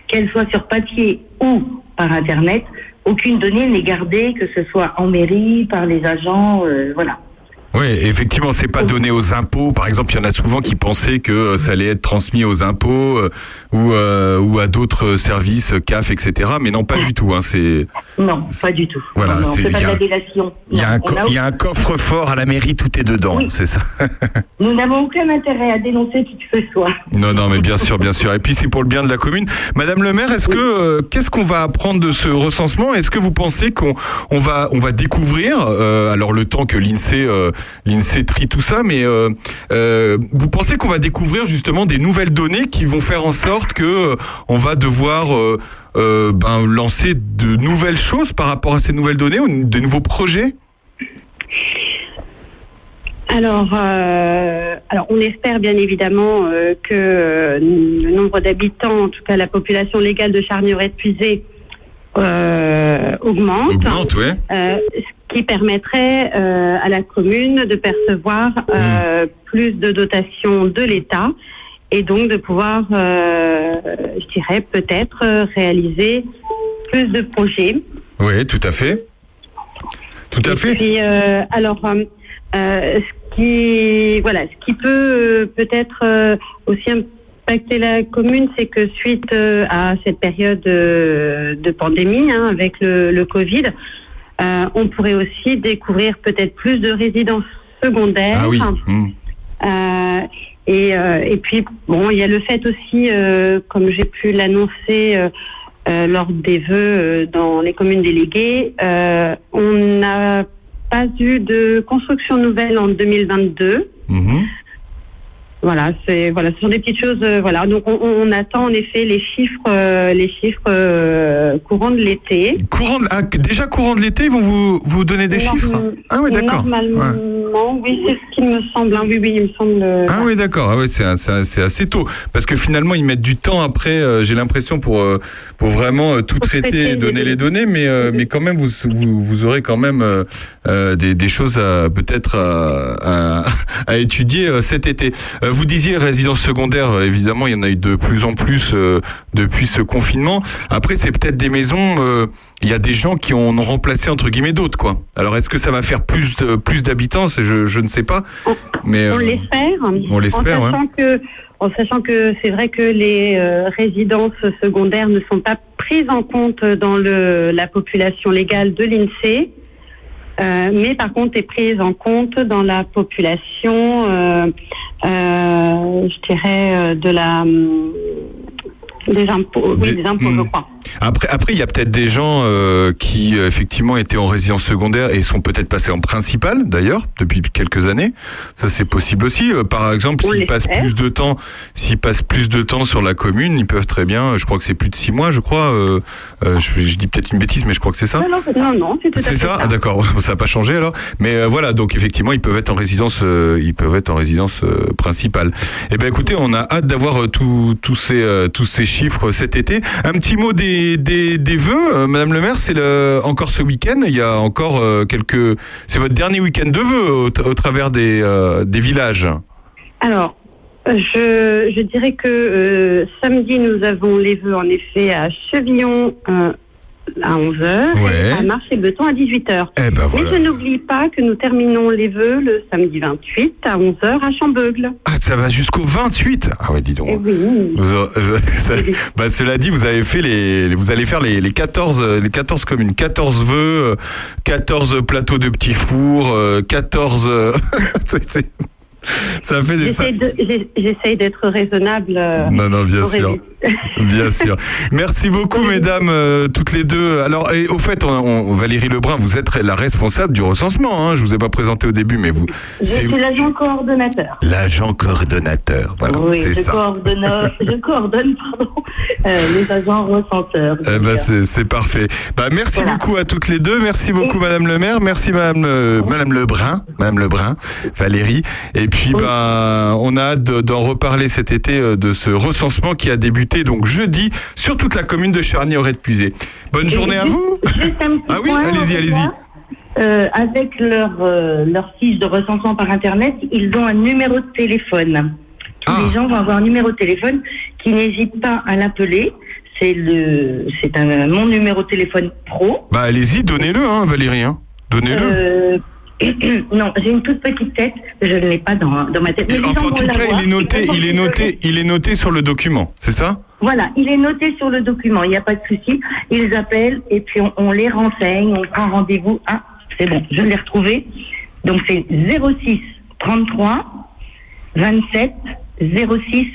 Qu'elles soient sur papier ou par Internet, aucune donnée n'est gardée, que ce soit en mairie, par les agents, euh, voilà. Oui, effectivement, c'est pas donné aux impôts. Par exemple, il y en a souvent qui pensaient que euh, ça allait être transmis aux impôts euh, ou, euh, ou à d'autres services, euh, CAF, etc. Mais non, pas du tout. Hein, c'est Non, pas du tout. Voilà, c'est- pas il y de a- la délation. il y, y a un coffre-fort à la mairie, tout est dedans, c'est ça. Nous n'avons aucun intérêt à dénoncer qui que ce soit. Non, non, mais bien sûr, bien sûr. Et puis c'est pour le bien de la commune. Madame le maire, est-ce que euh, qu'est-ce qu'on va apprendre de ce recensement? Est-ce que vous pensez qu'on on va on va découvrir euh, alors le temps que l'Insee euh, l'Insee trie tout ça, mais euh, euh, vous pensez qu'on va découvrir justement des nouvelles données qui vont faire en sorte que euh, on va devoir ben, lancer de nouvelles choses par rapport à ces nouvelles données ou de nouveaux projets? Alors, euh, alors, on espère bien évidemment euh, que euh, le nombre d'habitants, en tout cas la population légale de Charnier-Épuisé, euh, augmente. Augmente, ouais. Ce qui permettrait euh, à la commune de percevoir euh, plus de dotations de l'État et donc de pouvoir, euh, je dirais, peut-être euh, réaliser plus de projets. Oui, tout à fait. Tout à fait. Puis, euh, alors, euh, ce qui, voilà, ce qui peut peut-être aussi impacter la commune, c'est que suite à cette période de pandémie, hein, avec le, le Covid, on pourrait aussi découvrir peut-être plus de résidences secondaires. Ah oui. Mm. Euh, et, euh, et puis, bon, il y a le fait aussi, euh, comme j'ai pu l'annoncer euh, euh, lors des vœux euh, dans les communes déléguées, euh, on n'a pas eu de construction nouvelle en 2022. Mhm. Voilà, c'est voilà, ce sont des petites choses. euh, voilà, donc on, on attend en effet les chiffres, euh, les chiffres euh, courants de l'été. Courant de- ah, déjà courant de l'été, ils vont vous, vous donner des Norm- chiffres Ah oui, d'accord. Normalement, Ouais. oui, c'est ce qu'il me semble. hein. Oui, oui, il me semble. euh, Ah oui, d'accord. Ah ouais, c'est assez tôt parce que finalement ils mettent du temps après. euh, J'ai l'impression pour pour vraiment tout traiter, traiter et donner les- données, mais mais quand même vous vous, vous aurez quand même des, des choses peut-être à, à, à étudier cet été. Vous disiez résidence secondaire, euh, évidemment il y en a eu de plus en plus euh, depuis ce confinement. Après c'est peut-être des maisons. euh, il y a des gens qui en ont remplacé entre guillemets d'autres quoi. Alors est-ce que ça va faire plus de, plus d'habitants? Je, je ne sais pas. Mais On l'espère. on l'espère, En sachant que, en sachant que c'est vrai que les résidences secondaires ne sont pas prises en compte dans le, la population légale de l'INSEE, euh, mais par contre est prise en compte dans la population, euh, euh, je dirais, euh, de la des impôts, oui, des impôts, je crois. Après, après, il y a peut-être des gens euh, qui euh, effectivement étaient en résidence secondaire et sont peut-être passés en principale d'ailleurs depuis quelques années. Ça, c'est possible aussi. Euh, par exemple, On s'ils passent plus de temps, s'ils passent plus de temps sur la commune, ils peuvent très bien. Je crois que c'est plus de six mois, je crois. euh, euh, je, je dis peut-être une bêtise, mais je crois que c'est ça. Non, non, non, c'est tout à C'est fait ça, ça. Ah, d'accord. Ça n'a pas changé alors. Mais euh, voilà, donc effectivement, ils peuvent être en résidence, euh, ils peuvent être en résidence euh, principale. Eh ben, écoutez, on a hâte d'avoir euh, tous tous ces euh, tous ces chiffres cet été. Un petit mot des des, vœux, euh, Madame le Maire. C'est encore ce week-end. Il y a encore euh, quelques. C'est votre dernier week-end de vœux au, travers des euh, des villages. Alors, je, je dirais que samedi, nous avons les vœux en effet à Chevillon, à 11h Ouais. et à marché Beton à 18h. Eh ben voilà. Mais je n'oublie pas que nous terminons les vœux le samedi 28 à 11h à Chambeugle. Ah, ça va jusqu'au 28 Ah ouais, dis donc. Eh oui. Vous a- ça- bah, cela dit, vous avez fait les, vous allez faire les, les 14, euh, les 14 communes, 14 vœux, euh, 14 plateaux de petits fours, euh, 14. euh, c'est- c'est- ça fait des. J'essaie d'être raisonnable. euh, Non, non, bien sûr. Bien sûr. Merci beaucoup, mesdames, euh, toutes les deux. Alors, et au fait, on, on- Valérie Lebrun, vous êtes la responsable du recensement. Hein. Je vous ai pas présenté au début, mais vous, Je suis l'agent coordonnateur. l'agent coordonnateur. Voilà, oui, c'est je ça. coordonne, je coordonne pardon, euh, les agents recenseurs. Eh ben, c'est parfait. Bah, merci beaucoup à toutes les deux. Merci beaucoup, Madame le maire. Merci, Madame, euh, Madame Lebrun. Madame Lebrun, Valérie. Et puis, ben, on a hâte de- d'en reparler cet été de ce recensement qui a débuté donc jeudi sur toute la commune de Charny-Auret-de-Puisé. Bonne journée à vous. Ah oui, allez-y, allez-y. Euh, avec leur, euh, leur fiche de recensement par Internet, ils ont un numéro de téléphone. Tous Ah. les gens vont avoir un numéro de téléphone qui n'hésite pas à l'appeler. C'est le, c'est un mon numéro de téléphone pro. Bah, allez-y, donnez-le, hein, Valérie. hein. Donnez-le. Euh, non, j'ai une toute petite tête, je ne l'ai pas dans, dans ma tête. Mais Enfin, en tout cas, il est noté, il est noté, il est noté sur le document. C'est ça? Voilà, il est noté sur le document, il n'y a pas de souci. Ils appellent et puis on, on les renseigne, on prend rendez-vous. Ah, c'est bon, je l'ai retrouvé. Donc c'est 06 33 27 06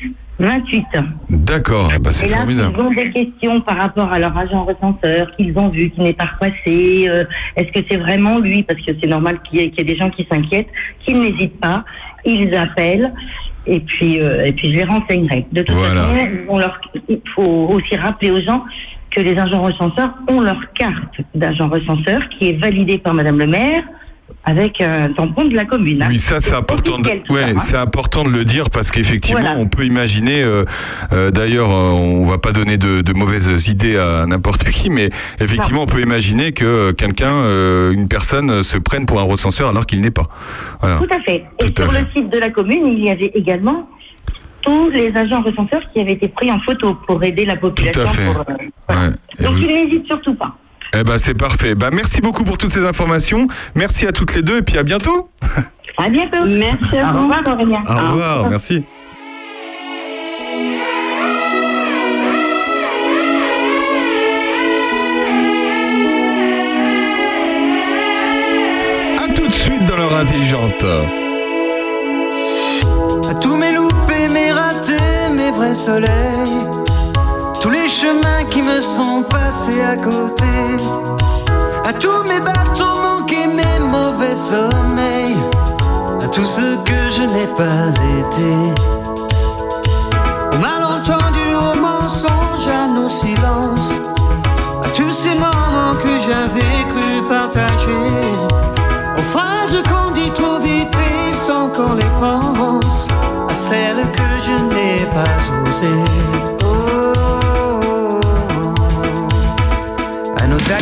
28. D'accord. eh ben, c'est formidable. ils ont des questions par rapport à leur agent recenseur qu'ils ont vu, qui n'est pas repassé. euh, Est-ce que c'est vraiment lui Parce que c'est normal qu'il y, ait- qu'il y ait des gens qui s'inquiètent, qu'ils n'hésitent pas. Ils appellent et puis, euh, et puis je les renseignerai. De toute Voilà. façon, on leur, il faut aussi rappeler aux gens que les agents recenseurs ont leur carte d'agent recenseur qui est validée par Madame le maire avec un tampon de la commune. hein. Oui, ça c'est important. De, ouais, hein. c'est important de le dire parce qu'effectivement, Voilà. on peut imaginer. euh, euh, D'ailleurs, euh, on va pas donner de, de mauvaises idées à n'importe qui, mais effectivement, on peut imaginer que euh, quelqu'un, euh, une personne, euh, se prenne pour un recenseur alors qu'il n'est pas. Voilà. Tout à fait. Et Tout sur fait. le site de la commune, il y avait également tous les agents recenseurs qui avaient été pris en photo pour aider la population. Tout à fait. pour, euh, voilà. Ouais. Et Donc vous- ils n'hésitent surtout pas. Eh ben, c'est parfait. Bah, merci beaucoup pour toutes ces informations. Merci à toutes les deux et puis à bientôt. À bientôt. Merci à vous. Au revoir, Aurélien. Au revoir. Merci. À tout de suite dans l'heure intelligente. À tous mes loupés, mes ratés, mes vrais soleils. Tous les chemins qui me sont passés à côté. À tous mes bateaux manqués, mes mauvais sommeils. À tout ce que je n'ai pas été. Au malentendu, au mensonge, à nos silences. À tous ces moments que j'avais cru partager. Aux phrases qu'on dit trop vite et sans qu'on les pense. À celles que je n'ai pas osées. Aux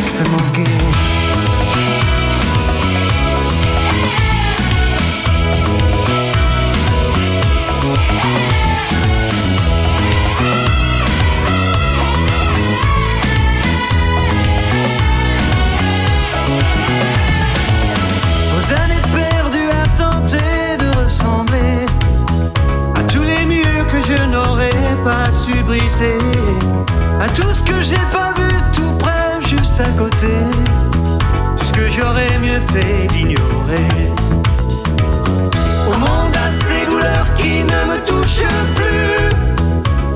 années perdues à tenter de ressembler à tous les murs que je n'aurais pas su briser, à tout ce que j'ai pas que j'aurais mieux fait d'ignorer. Au monde à ces douleurs qui ne me touchent plus,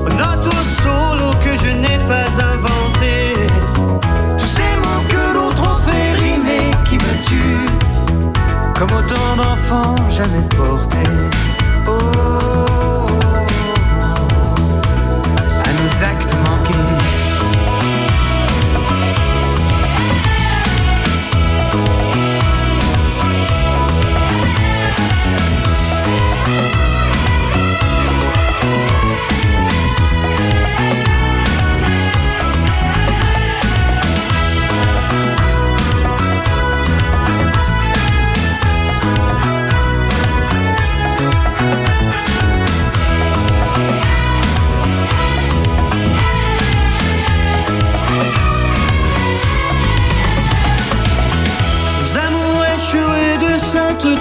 aux notes au solo que je n'ai pas inventé, tous ces mots que l'autre ont fait rimer qui me tuent comme autant d'enfants jamais portés.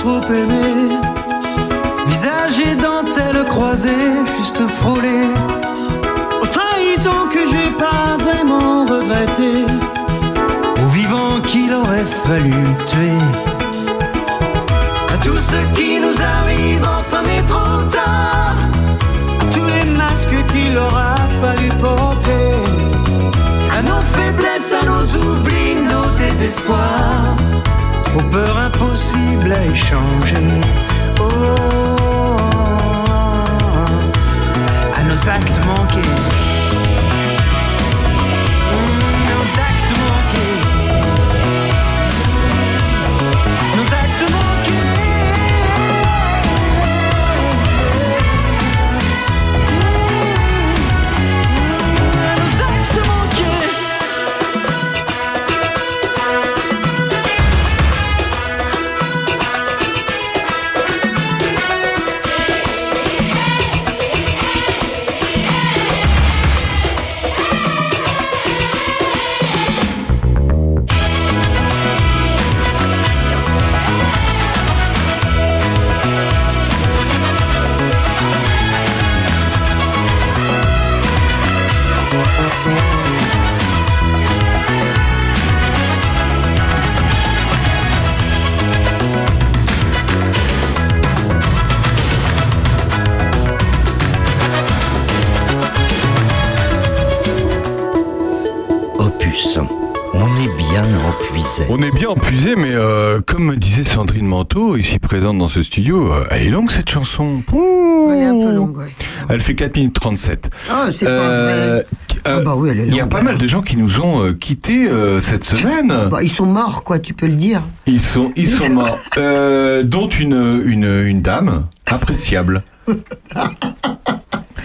Trop aimé. Visage et dentelle croisée, juste frôlé. Aux trahisons que j'ai pas vraiment regretté. Aux vivants qu'il aurait fallu tuer. À tout ce qui nous arrive enfin mais trop tard. À tous les masques qu'il aura fallu porter. À nos faiblesses, à nos oublis, nos désespoirs. Aux peurs impossibles à échanger. Oh, à nos actes manqués. Bien empuisé, mais euh, comme me disait Sandrine Manteau, ici présente dans ce studio, euh, elle est longue cette chanson. Elle est un peu longue, ouais. Elle fait 4 minutes 37. Ah, c'est pas Euh, vrai. euh, bah oui, elle est Il y a pas mal de gens qui nous ont euh, quittés euh, cette semaine. Bah, ils sont morts, quoi, tu peux le dire. Ils sont, ils sont morts. Euh, dont une, une, une dame appréciable.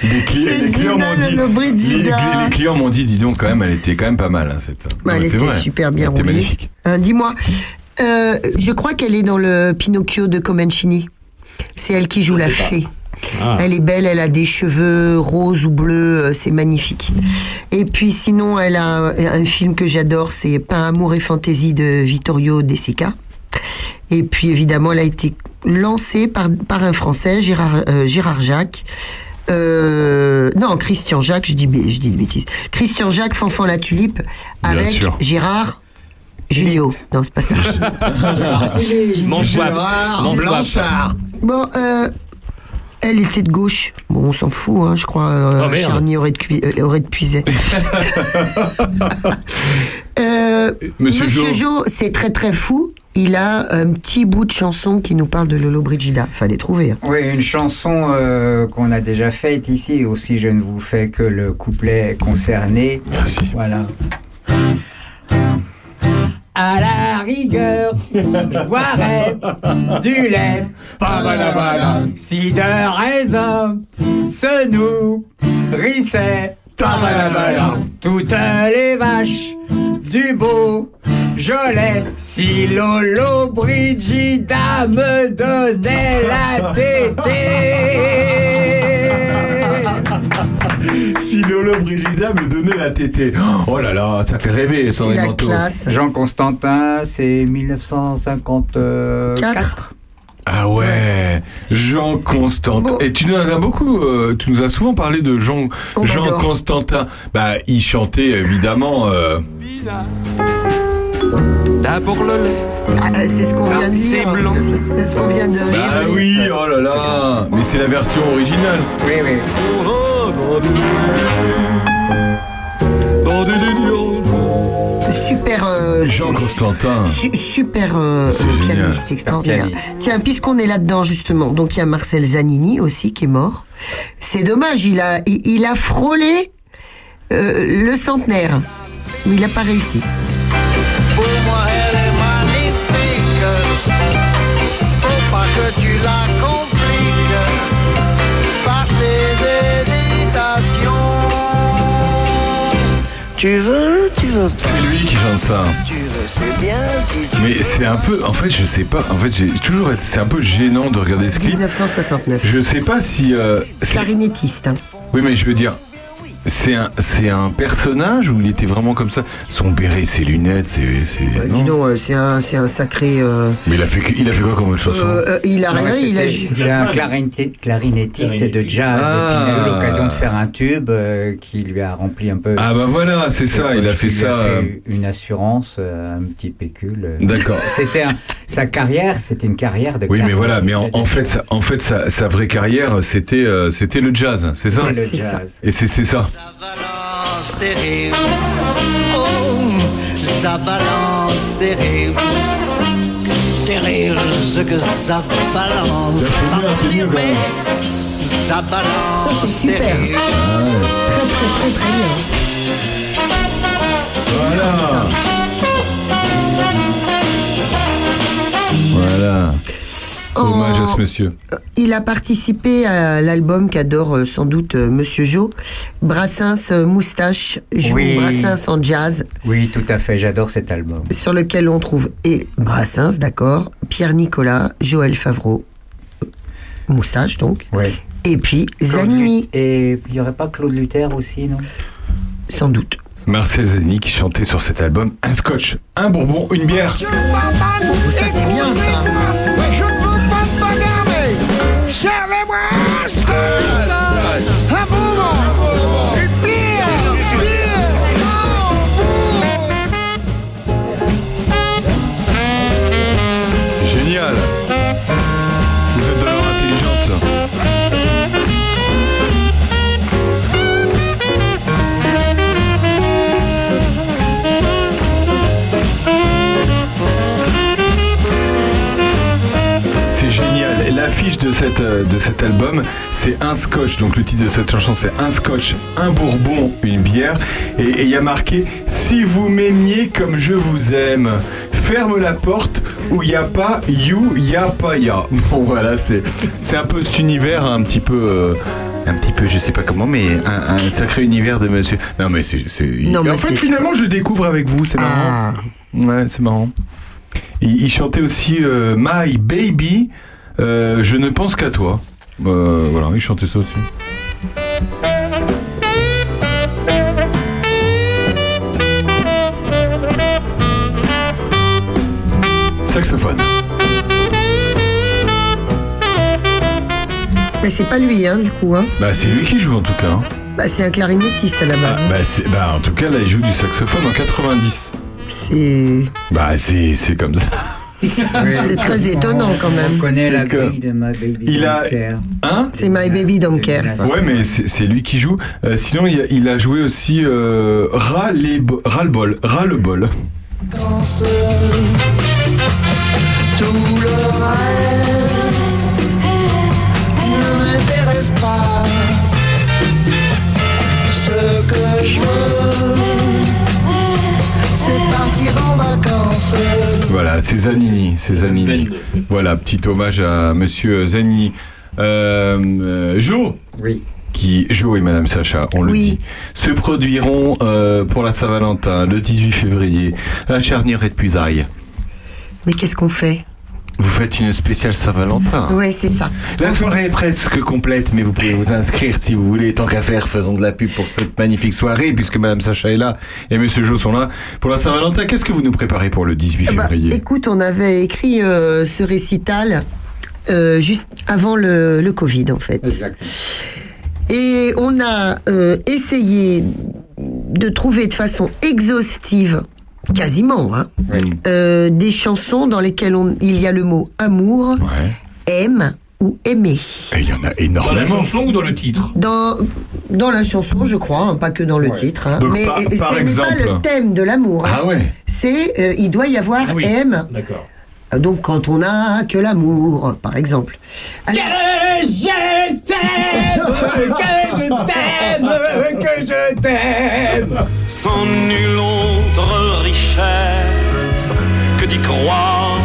Les, cli- C'est les clients m'ont Gina dit, les, clients m'ont dit, dis donc quand même, elle était quand même pas mal hein, cette. Bah, elle était vrai. super bien Elle était roulée. magnifique. Euh, Dis-moi, euh, je crois qu'elle est dans le Pinocchio de Comencini. C'est elle qui joue la fée. Ah. Elle est belle, elle a des cheveux roses ou bleus, euh, c'est magnifique. Et puis sinon, elle a un, un film que j'adore, c'est Pain, amour et fantaisie de Vittorio De Sica. Et puis évidemment, elle a été lancée par, par un Français, Gérard, euh, Gérard Jacques. Euh, non, Christian Jacques, je dis, je dis des bêtises. Christian Jacques, Fanfan la Tulipe, avec. Gérard Junio. Non, c'est pas ça. Bonsoir. Blanchard. Bon, euh, elle était de gauche. Bon, on s'en fout, hein, je crois. Euh, Oh. Charny aurait de, cui- euh, aurait de puiser. Euh, Monsieur. Jo, c'est très très fou. Il a un petit bout de chanson qui nous parle de Lolo Brigida. Fallait trouver. hein. Oui, une chanson euh, qu'on a déjà faite ici. Aussi, je ne vous fais que le couplet concerné. Merci. Voilà. À la rigueur, je boirais du lait, si de raisin se nourrissaient, toutes les vaches du beau Jolet, si Lolo Brigida me donnait la tétée. Si Lolo Brigida me donnait la tétée. Oh là là, ça fait rêver, Sandrine la classe. Jean Constantin, c'est 1954. Quatre. Ah ouais, Jean Constantin. Bon. Et tu nous en as beaucoup, euh, tu nous as souvent parlé de Jean, On Jean. Constantin. Bah, il chantait évidemment. euh, D'abord le lait, Ah, euh, c'est ce qu'on vient de c'est dire. blanc. C'est ce qu'on vient de Bah oui, oh là là, mais c'est la version originale. Oui, oui. Super. euh, Jean Constantin. su- super euh, C'est pianiste, extraordinaire. Pianiste. Tiens, puisqu'on est là-dedans justement, donc il y a Marcel Zanini aussi qui est mort. C'est dommage, il a, il, il a frôlé euh, le centenaire, mais il n'a pas réussi. Tu veux, tu veux pas. C'est lui qui chante ça. Tu veux, c'est bien si tu Mais c'est un peu, en fait, je sais pas. En fait, j'ai toujours été, c'est un peu gênant de regarder ce clip. 1969. Je sais pas si. euh, c'est- Clarinettiste. hein. oui, mais je veux dire, c'est un, c'est un personnage ou il était vraiment comme ça? Son béret, ses lunettes, c'est. c'est- non? Dis donc, euh, c'est un, c'est un sacré. euh, Mais il a fait, il a fait quoi comme autre chanson euh, euh, il a Non, rien, il a c'était- juste. C'était un clarinetti- clarinettiste de jazz. Ah. a eu l'occasion de faire un tube euh, qui lui a rempli un peu. Ah bah voilà, c'est ça, il a fait ça, euh, une assurance, un petit pécule. D'accord. C'était un- sa carrière, c'était une carrière de. Oui, mais voilà, mais en, fait, sa, en fait sa, sa vraie carrière, c'était euh, c'était le jazz, c'est ça? C'était le C'est ça. jazz. Et c'est c'est ça. balance terrible. Oh, ça balance terrible. Terrible ce que ça balance. Mais ça balance Ça, c'est super. terrible. Très, très, très, très bien. C'est énorme, ça. Voilà. En- Hommage à ce monsieur. Il a participé à l'album qu'adore euh, sans doute euh, Monsieur Jo, Brassens euh, Moustache, joue Oui. Brassens en jazz, Oui, tout à fait, j'adore cet album. sur lequel on trouve et Brassens, d'accord, Pierre Nicolas, Joël Favreau, Moustache donc, Oui. et puis Claude Zanini, Et il n'y aurait pas Claude Luther aussi, non? Sans doute. Marcel Zani qui chantait sur cet album un scotch, un bourbon, une bière. Ça c'est bien ça. L'affiche de, cette, euh, de cet album, c'est un scotch. Donc le titre de cette chanson, c'est un scotch, un bourbon, une bière. Et il y a marqué Si vous m'aimiez comme je vous aime, ferme la porte où il n'y a pas you, il y a pas ya. Bon voilà, c'est c'est un peu cet univers un petit peu. euh, un petit peu, je sais pas comment, mais un, un sacré univers de monsieur. Non, mais c'est. en fait, finalement, je le découvre avec vous, c'est marrant. Ah. Ouais, c'est marrant. Il, il chantait aussi euh, My Baby, euh, je ne pense qu'à toi. Euh, voilà, il chantait ça aussi. Saxophone. Mais c'est pas lui, hein, du coup. Hein. Bah, c'est lui qui joue en tout cas. hein. Bah, c'est un clarinettiste à la Ah, base. bah, c'est- bah, en tout cas, là, il joue du saxophone en 90. C'est. Bah, c'est c'est comme ça. C'est très étonnant quand même. On connaît la que- grille de ma baby. Il a- Don't Care. Hein C'est My Baby Don't Care. ça. Ouais, mais c'est lui qui joue. Euh, sinon, il a, il a joué aussi euh, Ras les bo- Ras le bol. Ras le bol. vacances. Tout le reste ne m'intéresse pas. Ce que je veux, partir en vacances. Voilà, c'est Zanini, c'est Zanini. Voilà, petit hommage à Monsieur Zanini. Euh, euh, Jo Oui. qui, Jo et Madame Sacha, on le dit, se produiront euh, pour la Saint-Valentin le 18 février à Charnier et de Puisaille. Mais qu'est-ce qu'on fait? Vous faites une spéciale Saint-Valentin. Ouais, c'est ça. La soirée est presque complète, mais vous pouvez vous inscrire si vous voulez. Tant qu'à faire, faisons de la pub pour cette magnifique soirée, puisque Madame Sacha est là et Monsieur Jo sont là. Pour la Saint-Valentin, qu'est-ce que vous nous préparez pour le 18 Bah, février? écoute, on avait écrit euh, ce récital euh, juste avant le, le Covid, en fait. Exact. Et on a euh, essayé de trouver de façon exhaustive, quasiment, hein, euh, des chansons dans lesquelles on- il y a le mot amour, aime ou aimer. Et il y en a Dans la énormément. chanson ou dans le titre Dans, dans la chanson, je crois, hein, pas que dans le titre. hein. Donc, mais par- ce n'est pas le thème de l'amour. hein. Ah ouais C'est, euh, il doit y avoir Ah oui. aime. D'accord. Donc quand on a que l'amour, par exemple. Alors- Que je t'aime, que je t'aime, que je t'aime. sans nulle richesse que d'y croire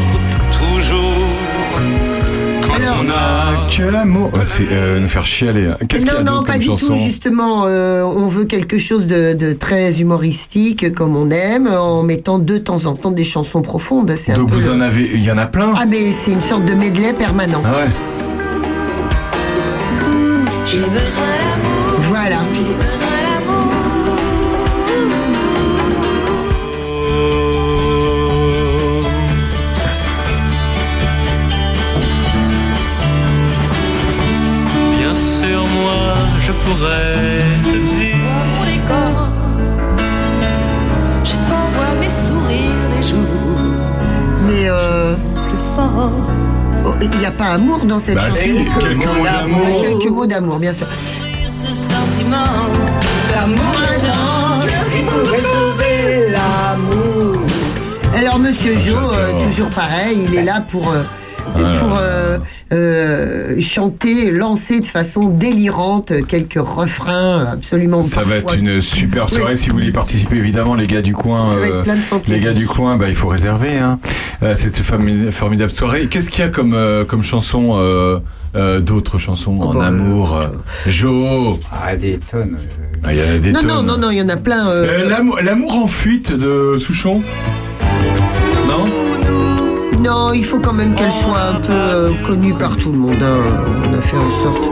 toujours. Quand Alors- on a Que l'amour. Ouais, c'est euh, nous faire chialer. hein. Qu'est-ce qu'il y a non, non, pas du chanson tout. Justement, euh, on veut quelque chose de, de très humoristique, comme on aime, en mettant de temps en temps des chansons profondes. C'est un Donc peu. vous en avez, il y en a plein. Ah, mais c'est une sorte de medley permanent. Ah ouais. J'ai besoin dans cette Bah chanson. si, quelques mots d'amour. Ah, Quelques mots d'amour, bien sûr. Ce sentiment d'amour intense qui pourrait sauver l'amour. Alors Monsieur Jo, euh, toujours pareil, il est là pour euh, Voilà. pour euh, euh, chanter, lancer de façon délirante quelques refrains absolument Ça va être une super soirée. Oui. Si vous voulez participer, évidemment, les gars du coin. Ça va être euh, plein de les gars du coin, bah, il faut réserver. Hein. Euh, cette formi- formidable soirée. Qu'est-ce qu'il y a comme, euh, comme chanson, euh, euh, d'autres chansons Oh, en bah, amour euh, Jo Ah, des tonnes. Ah, Il y en a des Non, tonnes. non, non, non, il y en a plein. euh, Euh, l'amour, l'amour en fuite de Souchon? Non? Non, il faut quand même qu'elle soit un peu euh, connue par tout le monde. hein. On a fait en sorte.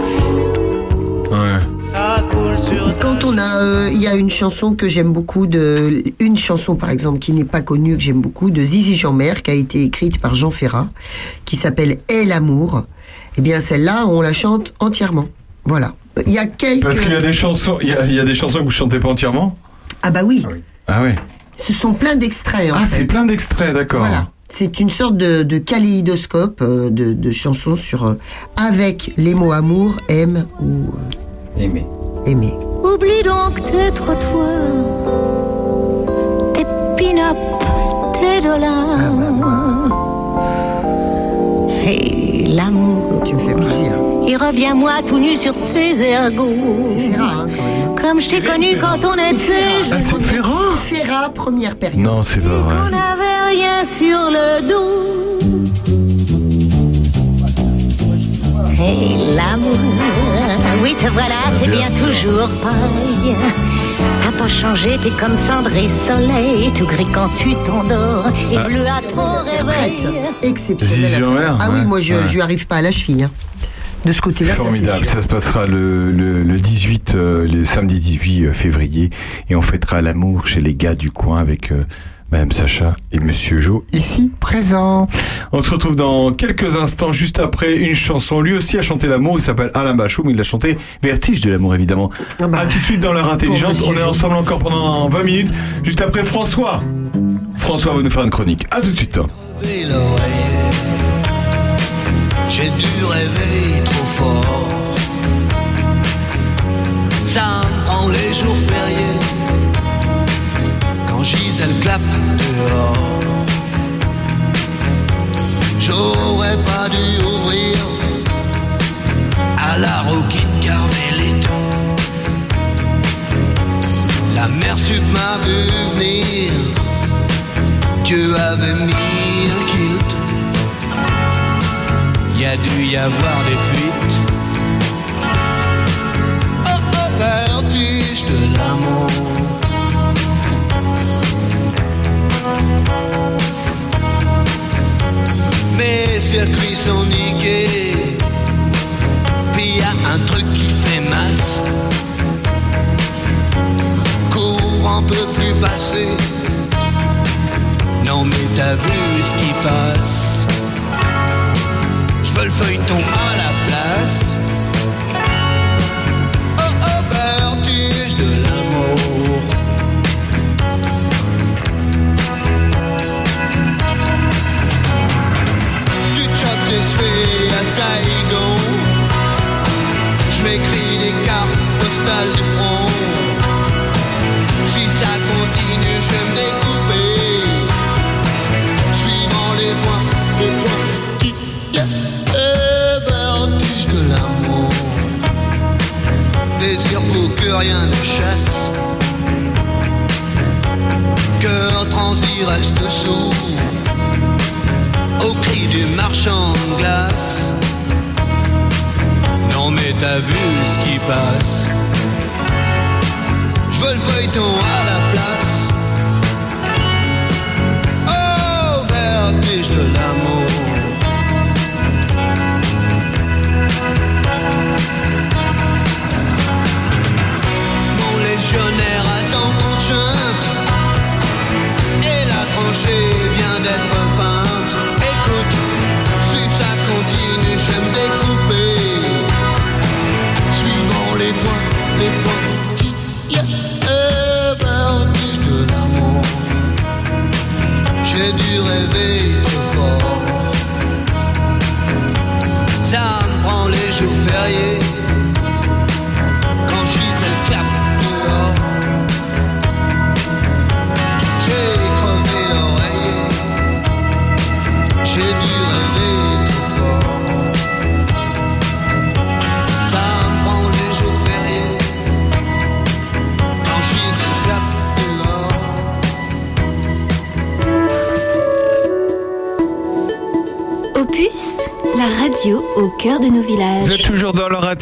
Ouais. Ça coule sur Quand on a, euh, il y a une chanson que j'aime beaucoup de, une chanson par exemple qui n'est pas connue que j'aime beaucoup de Zizi Jeanmer qui a été écrite par Jean Ferrat, qui s'appelle Et l'amour. Eh bien celle-là, on la chante entièrement. Voilà. Il y a quelques. Parce qu'il y a des chansons, il y a, il y a des chansons que vous chantez pas entièrement? Ah bah oui. Ah ouais. Ce sont plein d'extraits. en Ah, fait. c'est plein d'extraits, d'accord. Voilà. C'est une sorte de, de kaléidoscope euh, de, de chansons sur euh, avec les mots amour, aime ou euh, Aimer. aimer. Oublie donc tes trottoirs, tes pin-up, tes dollars. Et l'amour. Tu me fais plaisir. Et reviens-moi tout nu sur tes ergots. C'est Ferrat, hein, quand même. Comme je t'ai connu quand on C'est était. Ah, c'est Ferrat Ferrat, première période. Non, c'est pas vrai. On n'avait rien sur le dos. Et l'amour, oui te voilà, c'est bien toujours pareil. T'as pas changé, t'es comme cendre et soleil, tout gris quand tu t'endors et Ah. bleu à ton réveil. Exceptionnel. Ah oui, moi je, ouais. je arrive pas à la cheville. hein. De ce côté-là, Formidable, ça se passera le, le, le 18, euh, le samedi 18 février, et on fêtera l'amour chez les gars du coin avec euh, Madame Sacha et Monsieur Jo ici présents. On se retrouve dans quelques instants, juste après une chanson. Lui aussi a chanté l'amour, il s'appelle Alain Bachou, mais il a chanté Vertige de l'amour évidemment. Ah bah, à tout de suite dans l'heure intelligente, Monsieur on est ensemble encore pendant 20 minutes, juste après François. François va nous faire une chronique. À tout de suite. J'ai dû rêver trop fort. Ça me prend les jours fériés.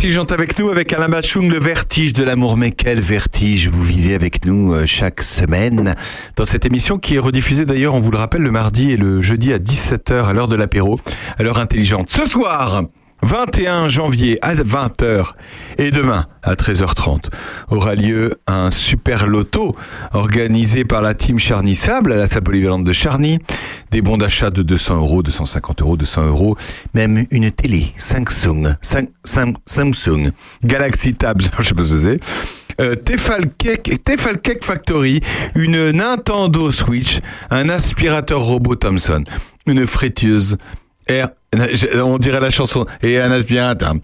Intelligente avec nous, avec Alain Bachung, le vertige de l'amour. Mais quel vertige vous vivez avec nous euh, chaque semaine dans cette émission qui est rediffusée d'ailleurs, on vous le rappelle, le mardi et le jeudi à 17h à l'heure de l'apéro, à l'heure intelligente. Ce soir 21 janvier à 20h et demain à 13h30 aura lieu un super loto organisé par la team Charny Sable à la salle polyvalente de Charny. Des bons d'achat de 200 euros, 250 euros, 200 euros, même une télé Samsung, Sam- Sam- Samsung Galaxy Tab, je sais pas ce que c'est. Euh, Tefal Cake, Cake Factory, une Nintendo Switch, un aspirateur robot Thomson, une friteuse Air, on dirait la chanson, et un aspirateur.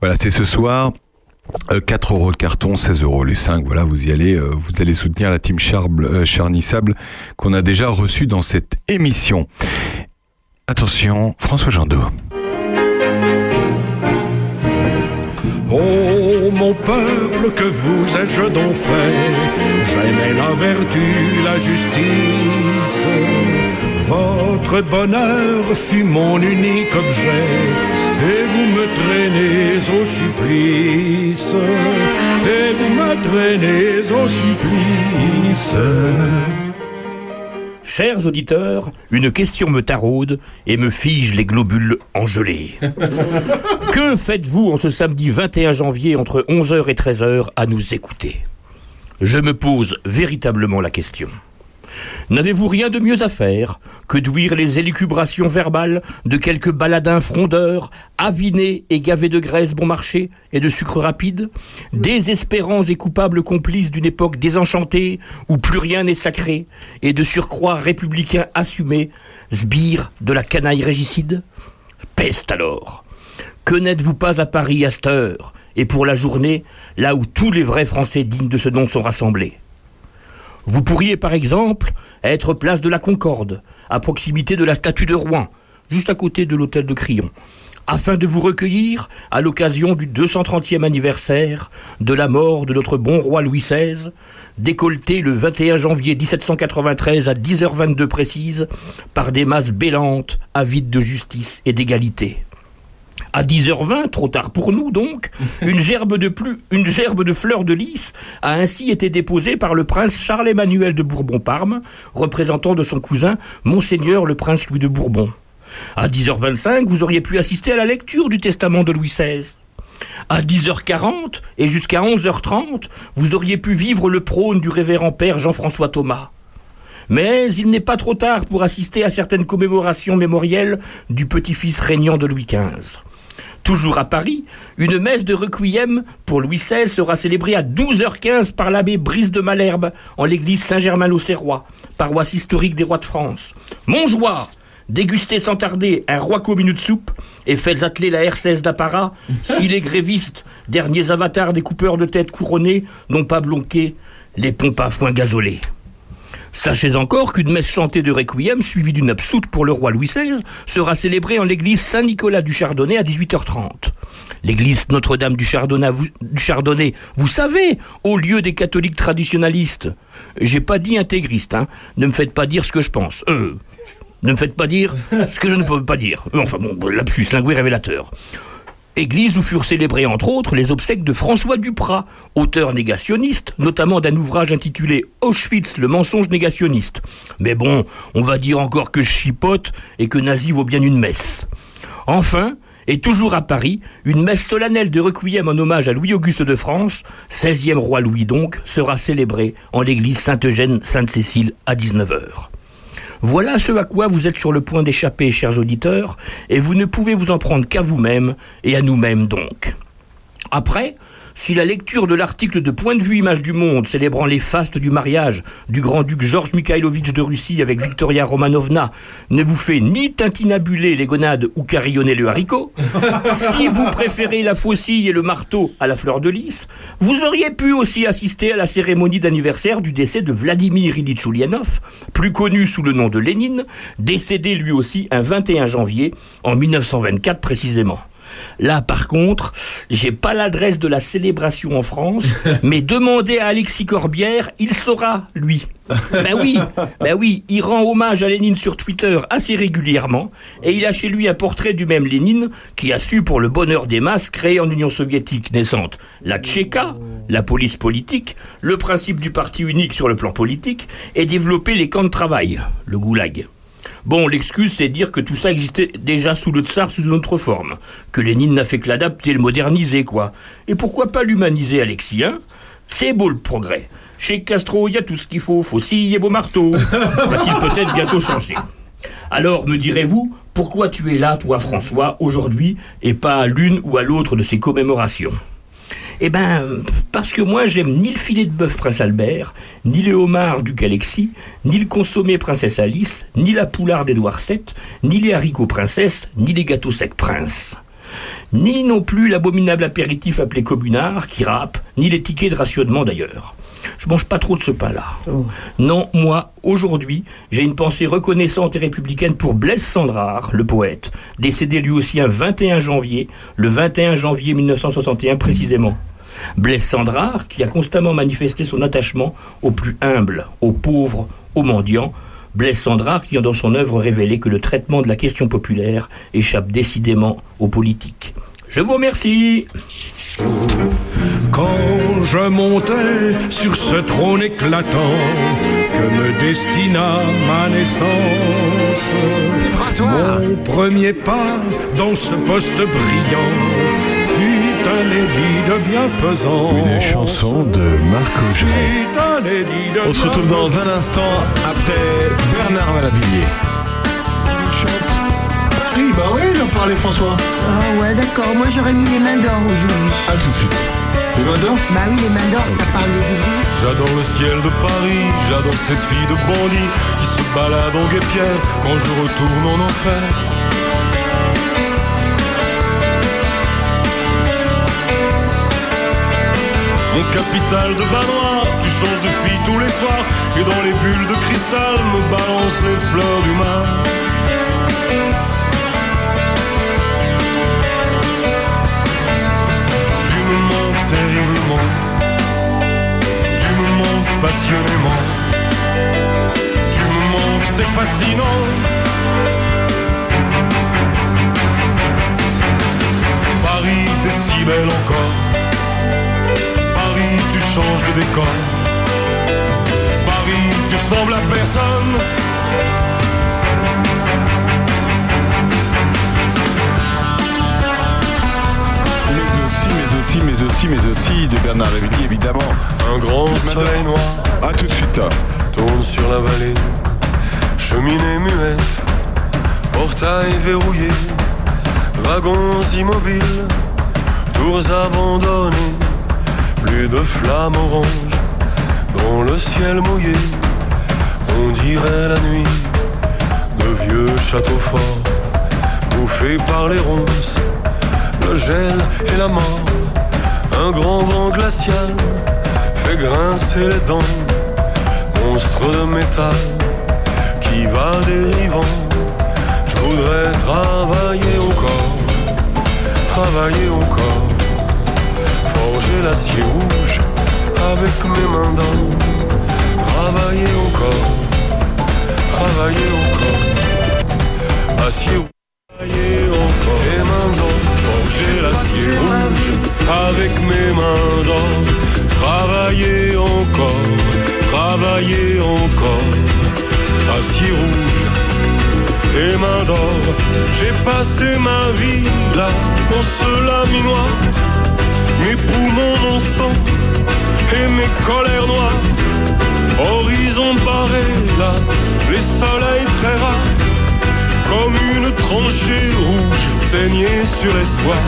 Voilà, c'est ce soir. Euh, 4 euros le carton, 16 euros les 5. Voilà, vous y allez, euh, vous allez soutenir la team Charble, euh, Charny Sable qu'on a déjà reçue dans cette émission. Attention, François Jandot. Oh mon peuple, que vous ai-je donc fait? J'aimais la vertu, la justice. Votre bonheur fut mon unique objet. Et vous me traînez au supplice. Et vous me traînez au supplice. Chers auditeurs, une question me taraude et me fige les globules engelés. que faites-vous en ce samedi 21 janvier entre 11h et 13h à nous écouter? Je me pose véritablement la question. N'avez-vous rien de mieux à faire que d'ouïr les élucubrations verbales de quelques baladins frondeurs, avinés et gavés de graisse bon marché et de sucre rapide, désespérants et coupables complices d'une époque désenchantée où plus rien n'est sacré, et de surcroît républicains assumés, sbires de la canaille régicide? Peste alors! Que n'êtes-vous pas à Paris à cette heure, et pour la journée, là où tous les vrais Français dignes de ce nom sont rassemblés? Vous pourriez par exemple être place de la Concorde, à proximité de la statue de Rouen, juste à côté de l'hôtel de Crillon, afin de vous recueillir à l'occasion du 230e anniversaire de la mort de notre bon roi Louis XVI, décolleté le 21 janvier 1793 à 10h22 précise par des masses bélantes avides de justice et d'égalité. À 10h20, trop tard pour nous donc, une gerbe de plus, une gerbe de fleurs de lys a ainsi été déposée par le prince Charles-Emmanuel de Bourbon-Parme, représentant de son cousin Monseigneur le prince Louis de Bourbon. À 10h25, vous auriez pu assister à la lecture du testament de Louis XVI. À 10h40 et jusqu'à 11h30, vous auriez pu vivre le prône du révérend père Jean-François Thomas. Mais il n'est pas trop tard pour assister à certaines commémorations mémorielles du petit-fils régnant de Louis XV. Toujours à Paris, une messe de requiem pour Louis XVI sera célébrée à 12h15 par l'abbé Brice de Malherbe en l'église Saint-Germain-l'Auxerrois, paroisse historique des rois de France. Montjoie Dégustez sans tarder un roi minute de soupe et faites atteler la R16 d'apparat si les grévistes, derniers avatars des coupeurs de tête couronnés, n'ont pas bloqué les pompes à foin gasolés. Sachez encore qu'une messe chantée de requiem suivie d'une absoute pour le roi Louis XVI sera célébrée en l'église Saint-Nicolas du Chardonnay à 18h30. L'église Notre-Dame du du Chardonnay, vous savez, au lieu des catholiques traditionnalistes. J'ai pas dit intégriste, hein. Ne me faites pas dire ce que je pense. Euh, ne me faites pas dire ce que je ne peux pas dire. Enfin bon, lapsus lingué révélateur. Église où furent célébrées entre autres les obsèques de François Duprat, auteur négationniste, notamment d'un ouvrage intitulé Auschwitz, le mensonge négationniste. Mais bon, on va dire encore que je chipote et que nazi vaut bien une messe. Enfin, et toujours à Paris, une messe solennelle de requiem en hommage à Louis-Auguste de France, 16e roi Louis donc, sera célébrée en l'église Sainte-Eugène-Sainte-Cécile à 19h. Voilà ce à quoi vous êtes sur le point d'échapper, chers auditeurs, et vous ne pouvez vous en prendre qu'à vous-même, et à nous-mêmes donc. Après, si la lecture de l'article de Point de vue Image du Monde célébrant les fastes du mariage du grand-duc Georges Mikhailovitch de Russie avec Victoria Romanovna ne vous fait ni tintinabuler les gonades ou carillonner le haricot, si vous préférez la faucille et le marteau à la fleur de lys, vous auriez pu aussi assister à la cérémonie d'anniversaire du décès de Vladimir Ulyanov, plus connu sous le nom de Lénine, décédé lui aussi un 21 janvier en 1924 précisément. Là, par contre, j'ai pas l'adresse de la célébration en France, mais demandez à Alexis Corbière, il saura, lui. Ben oui, ben oui, il rend hommage à Lénine sur Twitter assez régulièrement, et il a chez lui un portrait du même Lénine qui a su, pour le bonheur des masses, créer en Union soviétique naissante la Tchéka, la police politique, le principe du parti unique sur le plan politique, et développer les camps de travail, le goulag. Bon, l'excuse, c'est dire que tout ça existait déjà sous le tsar sous une autre forme. Que Lénine n'a fait que l'adapter, le moderniser, quoi. Et pourquoi pas l'humaniser, Alexis, hein C'est beau le progrès. Chez Castro, il y a tout ce qu'il faut. Faucille et beau marteau. Va-t-il peut-être bientôt changer? Alors, me direz-vous, pourquoi tu es là, toi, François, aujourd'hui, et pas à l'une ou à l'autre de ces commémorations? Eh ben, parce que moi, j'aime ni le filet de bœuf Prince Albert, ni le homard du Alexis, ni le consommé Princesse Alice, ni la poularde d'Édouard VII, ni les haricots Princesse, ni les gâteaux secs Prince. Ni non plus l'abominable apéritif appelé communard qui râpe, ni les tickets de rationnement d'ailleurs. Je mange pas trop de ce pain-là. Non, moi, aujourd'hui, j'ai une pensée reconnaissante et républicaine pour Blaise Sandrard, le poète, décédé lui aussi un 21 janvier, le 21 janvier 1961 précisément. Blaise Sandrard, qui a constamment manifesté son attachement aux plus humbles, aux pauvres, aux mendiants. Blaise Sandrard qui a dans son œuvre révélé que le traitement de la question populaire échappe décidément aux politiques. Je vous remercie. Quand je montais sur ce trône éclatant que me destina ma naissance, mon premier pas dans ce poste brillant Une chanson de Marc Augeret. On se retrouve dans un instant après Bernard Malavillier. Il chante Paris, bah oui, il en parlait François. Ah ouais, d'accord. Moi, j'aurais mis les mains d'or aujourd'hui. Ah, tout de suite. Les mains d'or? Bah oui, les mains d'or, ça parle des ouvriers. J'adore le ciel de Paris, j'adore cette fille de bandit qui se balade en guépière quand je retourne en enfer. Mon capital de bas tu changes de fille tous les soirs et dans les bulles de cristal me balance les fleurs du mal. Tu me manques terriblement, tu me manques passionnément, tu me manques, c'est fascinant. Paris, t'es si belle encore. Paris, tu changes de décor. Paris, tu ressembles à personne. Mais aussi, mais aussi, mais aussi, mais aussi de Bernard Lavillier, évidemment. Un grand soleil noir. À tout de suite. Tourne sur la vallée. Cheminée muette. Portail verrouillé. Wagons immobiles. Tours abandonnées. Plus de flammes oranges. Dans le ciel mouillé. On dirait la nuit. De vieux châteaux forts. Bouffés par les ronces. Le gel et la mort. Un grand vent glacial fait grincer les dents. Monstre de métal qui va dérivant. Je voudrais travailler encore, travailler encore. Forger l'acier rouge avec mes mains d'or. Travailler encore, travailler encore. Acier rouge. Travailler encore, mes mains d'or. Forger l'acier rouge avec mes mains d'or. Travailler encore, travailler encore. Acier rouge et mains d'or. J'ai passé ma vie là, dans ce laminoir. Mes poumons, mon sang et mes colères noires. Horizon barré là, les soleils très rares. Comme une tranchée rouge saignée sur l'espoir.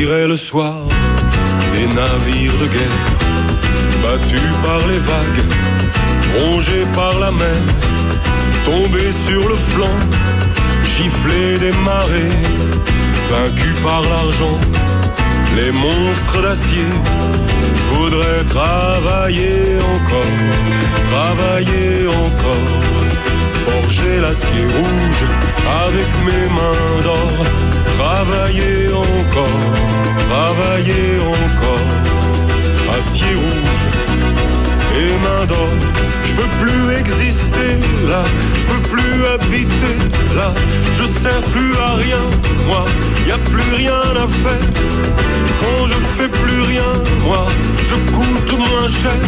Dirait le soir des navires de guerre, battus par les vagues, rongés par la mer, tombé sur le flanc, giflé des marées, vaincu par l'argent, les monstres d'acier. Je voudrais travailler encore, travailler encore, forger l'acier rouge avec mes mains d'or, travailler encore, travailler encore, acier rouge et main d'or. Je peux plus exister là, je peux plus habiter là, je sers plus à rien, moi, y a plus rien à faire. Quand je fais plus rien, moi, je coûte moins cher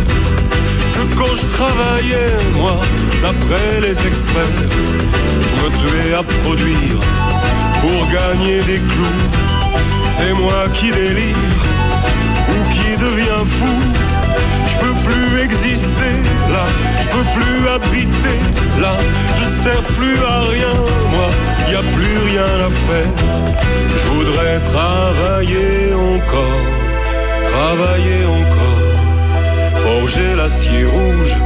que quand je travaillais, moi, d'après les experts. Je me tuais à produire pour gagner des clous. C'est moi qui délire ou qui devient fou. Je peux plus exister là, je peux plus habiter là, je sers plus à rien, moi, y a plus rien à faire. Je voudrais travailler encore, travailler encore, forger l'acier rouge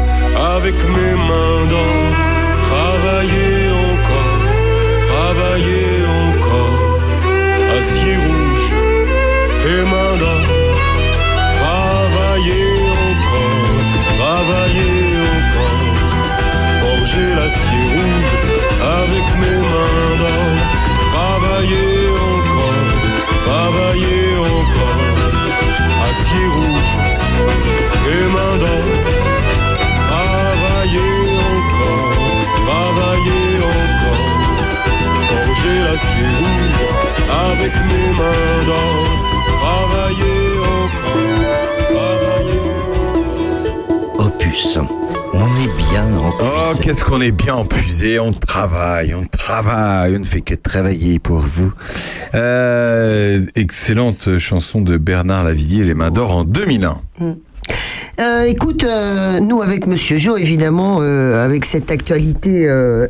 avec mes mains d'or, travailler encore, l'acier rouge avec mes mains d'or. Travailler encore, Opus. On est bien en Oh, qu'est-ce qu'on est bien empusé, on travaille, on travaille, on ne fait que travailler pour vous. Euh, excellente chanson de Bernard Lavillier, Les Mains d'Or en 2001. Euh, écoute, euh, nous avec Monsieur Jo, évidemment, euh, avec cette actualité euh,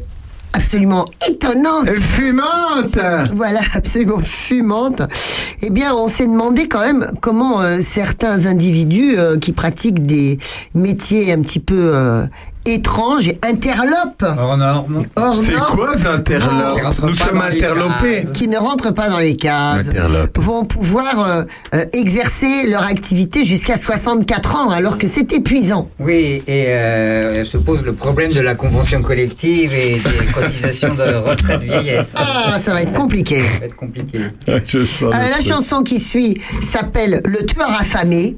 absolument étonnante. Fumante Voilà, absolument fumante. Eh bien, on s'est demandé quand même comment euh, certains individus euh, qui pratiquent des métiers un petit peu étranges et interlopent. Hors norme. Hors C'est quoi ça, interlope Nous sommes interlopés. qui ne rentrent pas dans les cases Interlope. vont pouvoir euh, euh, exercer leur activité jusqu'à 64 ans, alors que c'est épuisant. Oui, et euh, se pose le problème de la convention collective et des cotisations de retraite vieillesse. Ah, ça va être compliqué. Ça va être compliqué. Je sens Euh, la chanson qui suit s'appelle Le tueur affamé.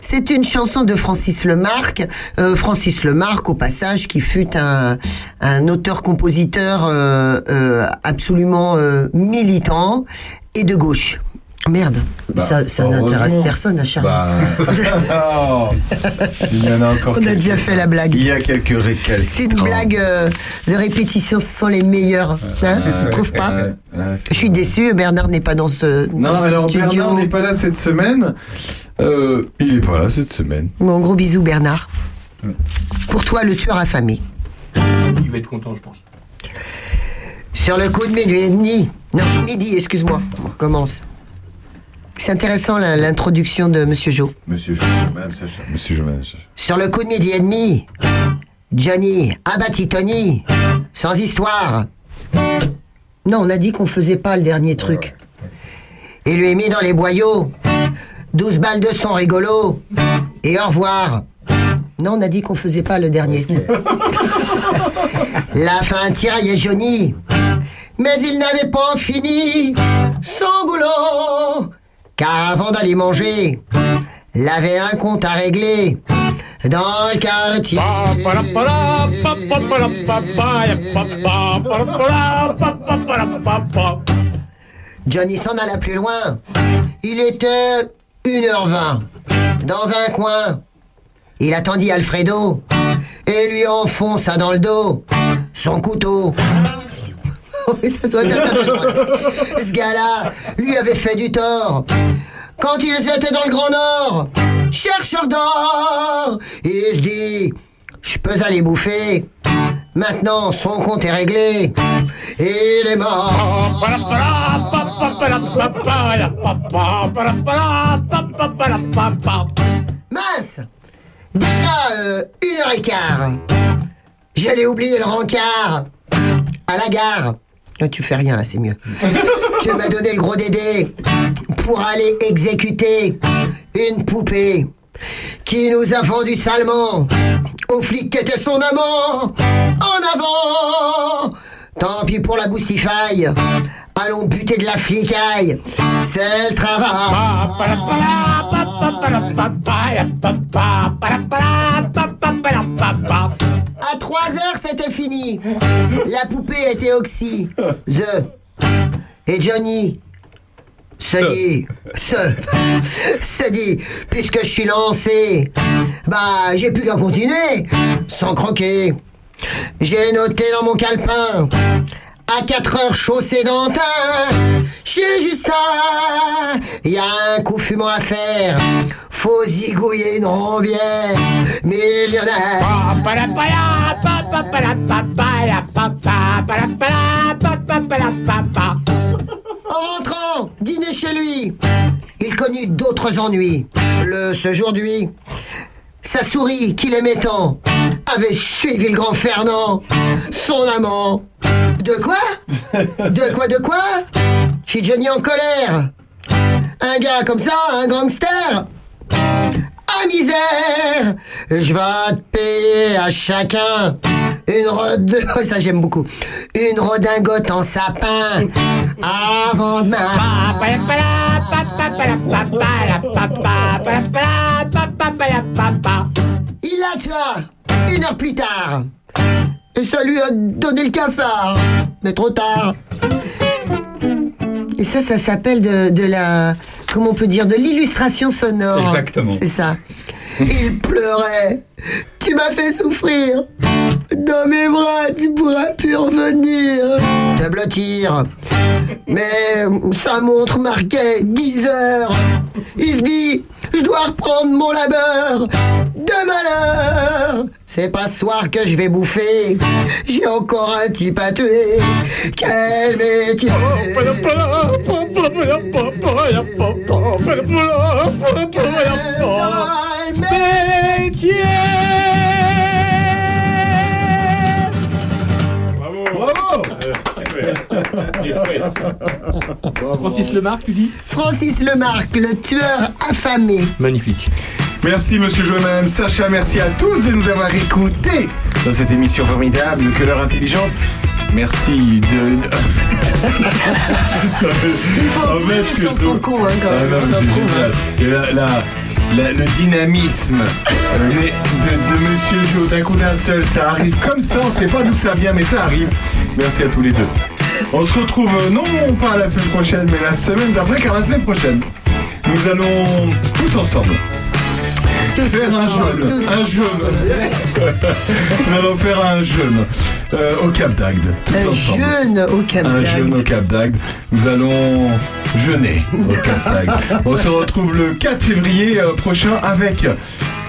C'est une chanson de Francis Lemarque. Euh, Francis Lemarque, au passage, qui fut un, un auteur-compositeur euh, euh, absolument militant et de gauche. Merde, Bah, ça, ça n'intéresse personne à Charles. Bah, oh, il y en a encore On a déjà fait la blague. Il y a quelques récalcitrants. C'est une blague euh, de répétition, ce sont les meilleurs. Hein, tu trouves pas Je suis déçu, Bernard n'est pas dans ce, Non, dans ce alors studio. Bernard n'est pas là cette semaine. Euh, il est pas là cette semaine. Bon, gros bisous Bernard. Pour toi, le tueur affamé. Il va être content, je pense. Sur le coup de midi et demi. Non, midi, excuse-moi. On recommence. C'est intéressant l'introduction de Monsieur Jo. Monsieur Jo, Madame Sacha. Monsieur Jo, Madame Sacha. Sur le coup de midi et demi, Johnny abattit Tony, sans histoire. Non, on a dit qu'on faisait pas le dernier truc. Et lui est mis dans les boyaux. 12 balles de son rigolo. Et au revoir. Non, on a dit qu'on faisait pas le dernier. La fin tiraillait Johnny. Mais il n'avait pas fini son boulot. Car avant d'aller manger, il avait un compte à régler dans le quartier. Johnny s'en alla plus loin. Il était 1h20. Dans un coin. Il attendit Alfredo et lui enfonça dans le dos son couteau. Ça doit être- Ce gars-là lui avait fait du tort. Quand ils étaient dans le Grand Nord, chercheur d'or, il se dit, je peux aller bouffer. Maintenant, son compte est réglé. Il est mort. Mince Déjà, euh, une heure et quart. J'allais oublier le rencard. À la gare. Tu fais rien là, c'est mieux. tu m'as donné le gros dédé pour aller exécuter une poupée qui nous a vendu salement au flic qui était son amant. En avant Tant pis pour la boustifaille. Allons buter de la flicaille. C'est le travail. À 3 heures, c'était fini. La poupée était oxy. The. Et Johnny. Se dit, se, se dit, puisque je suis lancé, bah j'ai plus qu'à continuer, sans croquer. J'ai noté dans mon calepin, à 4 heures chaussée d'antin, chez Justin, y a un coup fumant à faire, faut zigouiller une rombière, millionnaire. En rentrant, dîner chez lui, il connut d'autres ennuis. Le aujourd'hui, sa souris qu'il aimait tant avait suivi le grand Fernand, son amant. De quoi De quoi, de quoi Fit Johnny en colère. Un gars comme ça, un gangster Ah misère Je vais te payer à chacun une rod... ça j'aime beaucoup. Une redingote en sapin avant demain. Il la tua une heure plus tard. Et ça lui a donné le cafard. Mais trop tard. Et ça, ça s'appelle de, de la. Comment on peut dire De l'illustration sonore. Exactement. C'est ça. Il pleurait. Tu m'as fait souffrir. Dans mes bras, tu pourras plus revenir. Te blottir. Mais sa montre marquait 10 heures. Il se dit, je dois reprendre mon labeur de malheur. C'est pas ce soir que je vais bouffer. J'ai encore un type à tuer. Quel métier. Francis Lemarque, tu dis Francis Lemarque, le tueur affamé. Magnifique. Merci Monsieur Joannem, Sacha, merci à tous de nous avoir écoutés dans cette émission formidable que l'heure intelligente. Merci de. Il faut En fait, que je- cons, hein, quand Ah même. non, c'est génial. le dynamisme euh, de, de Monsieur Jo, d'un coup d'un seul, ça arrive comme ça, on sait pas d'où ça vient, mais ça arrive. Merci à tous les deux. On se retrouve euh, non pas la semaine prochaine, mais la semaine d'après, car la semaine prochaine, nous allons tous ensemble. Faire un jeûne, tous un jeûne. Nous allons faire un jeûne euh, au Cap d'Agde. Un ensemble. jeûne au Cap Un d'Agde. jeûne au Cap d'Agde. Nous allons jeûner au Cap d'Agde. On se retrouve le 4 février euh, prochain avec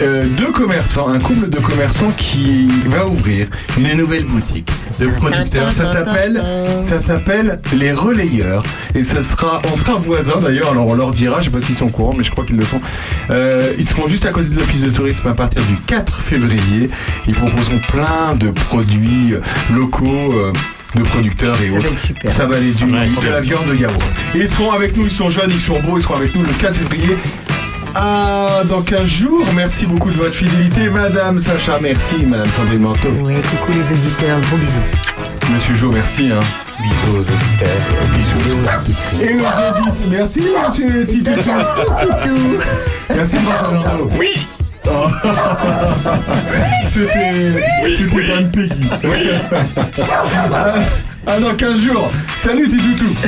euh, deux commerçants, un couple de commerçants qui va ouvrir une nouvelle boutique de producteurs. Ça s'appelle, ça s'appelle les relayeurs. Et ce sera, on sera voisins d'ailleurs. Alors on leur dira, je sais pas s'ils sont au courant, mais je crois qu'ils le sont. Euh, ils seront juste à côté de l'office de tourisme à partir du 4 février. Ils proposeront plein de produits locaux. euh, de producteurs et Ça va autres. être super. Ça va aller du, de la viande de yaourt. Et ils seront avec nous, ils sont jeunes, ils sont beaux, ils seront avec nous le 4 février. Ah, dans 15 jours, merci beaucoup de votre fidélité, Madame Sacha, merci, Madame Sandrine Manteau. Ouais, coucou les auditeurs, gros bisous. Monsieur Jo, merci. Hein. Bisous aux auditeurs, bisous. Et aux auditeurs, merci, Monsieur Titi. Ça, c'est un petit toutou. Merci, François Landau. Oui. C'était c'était Van Peggy. Ah, ah, dans 15 jours. Salut, Titoutou.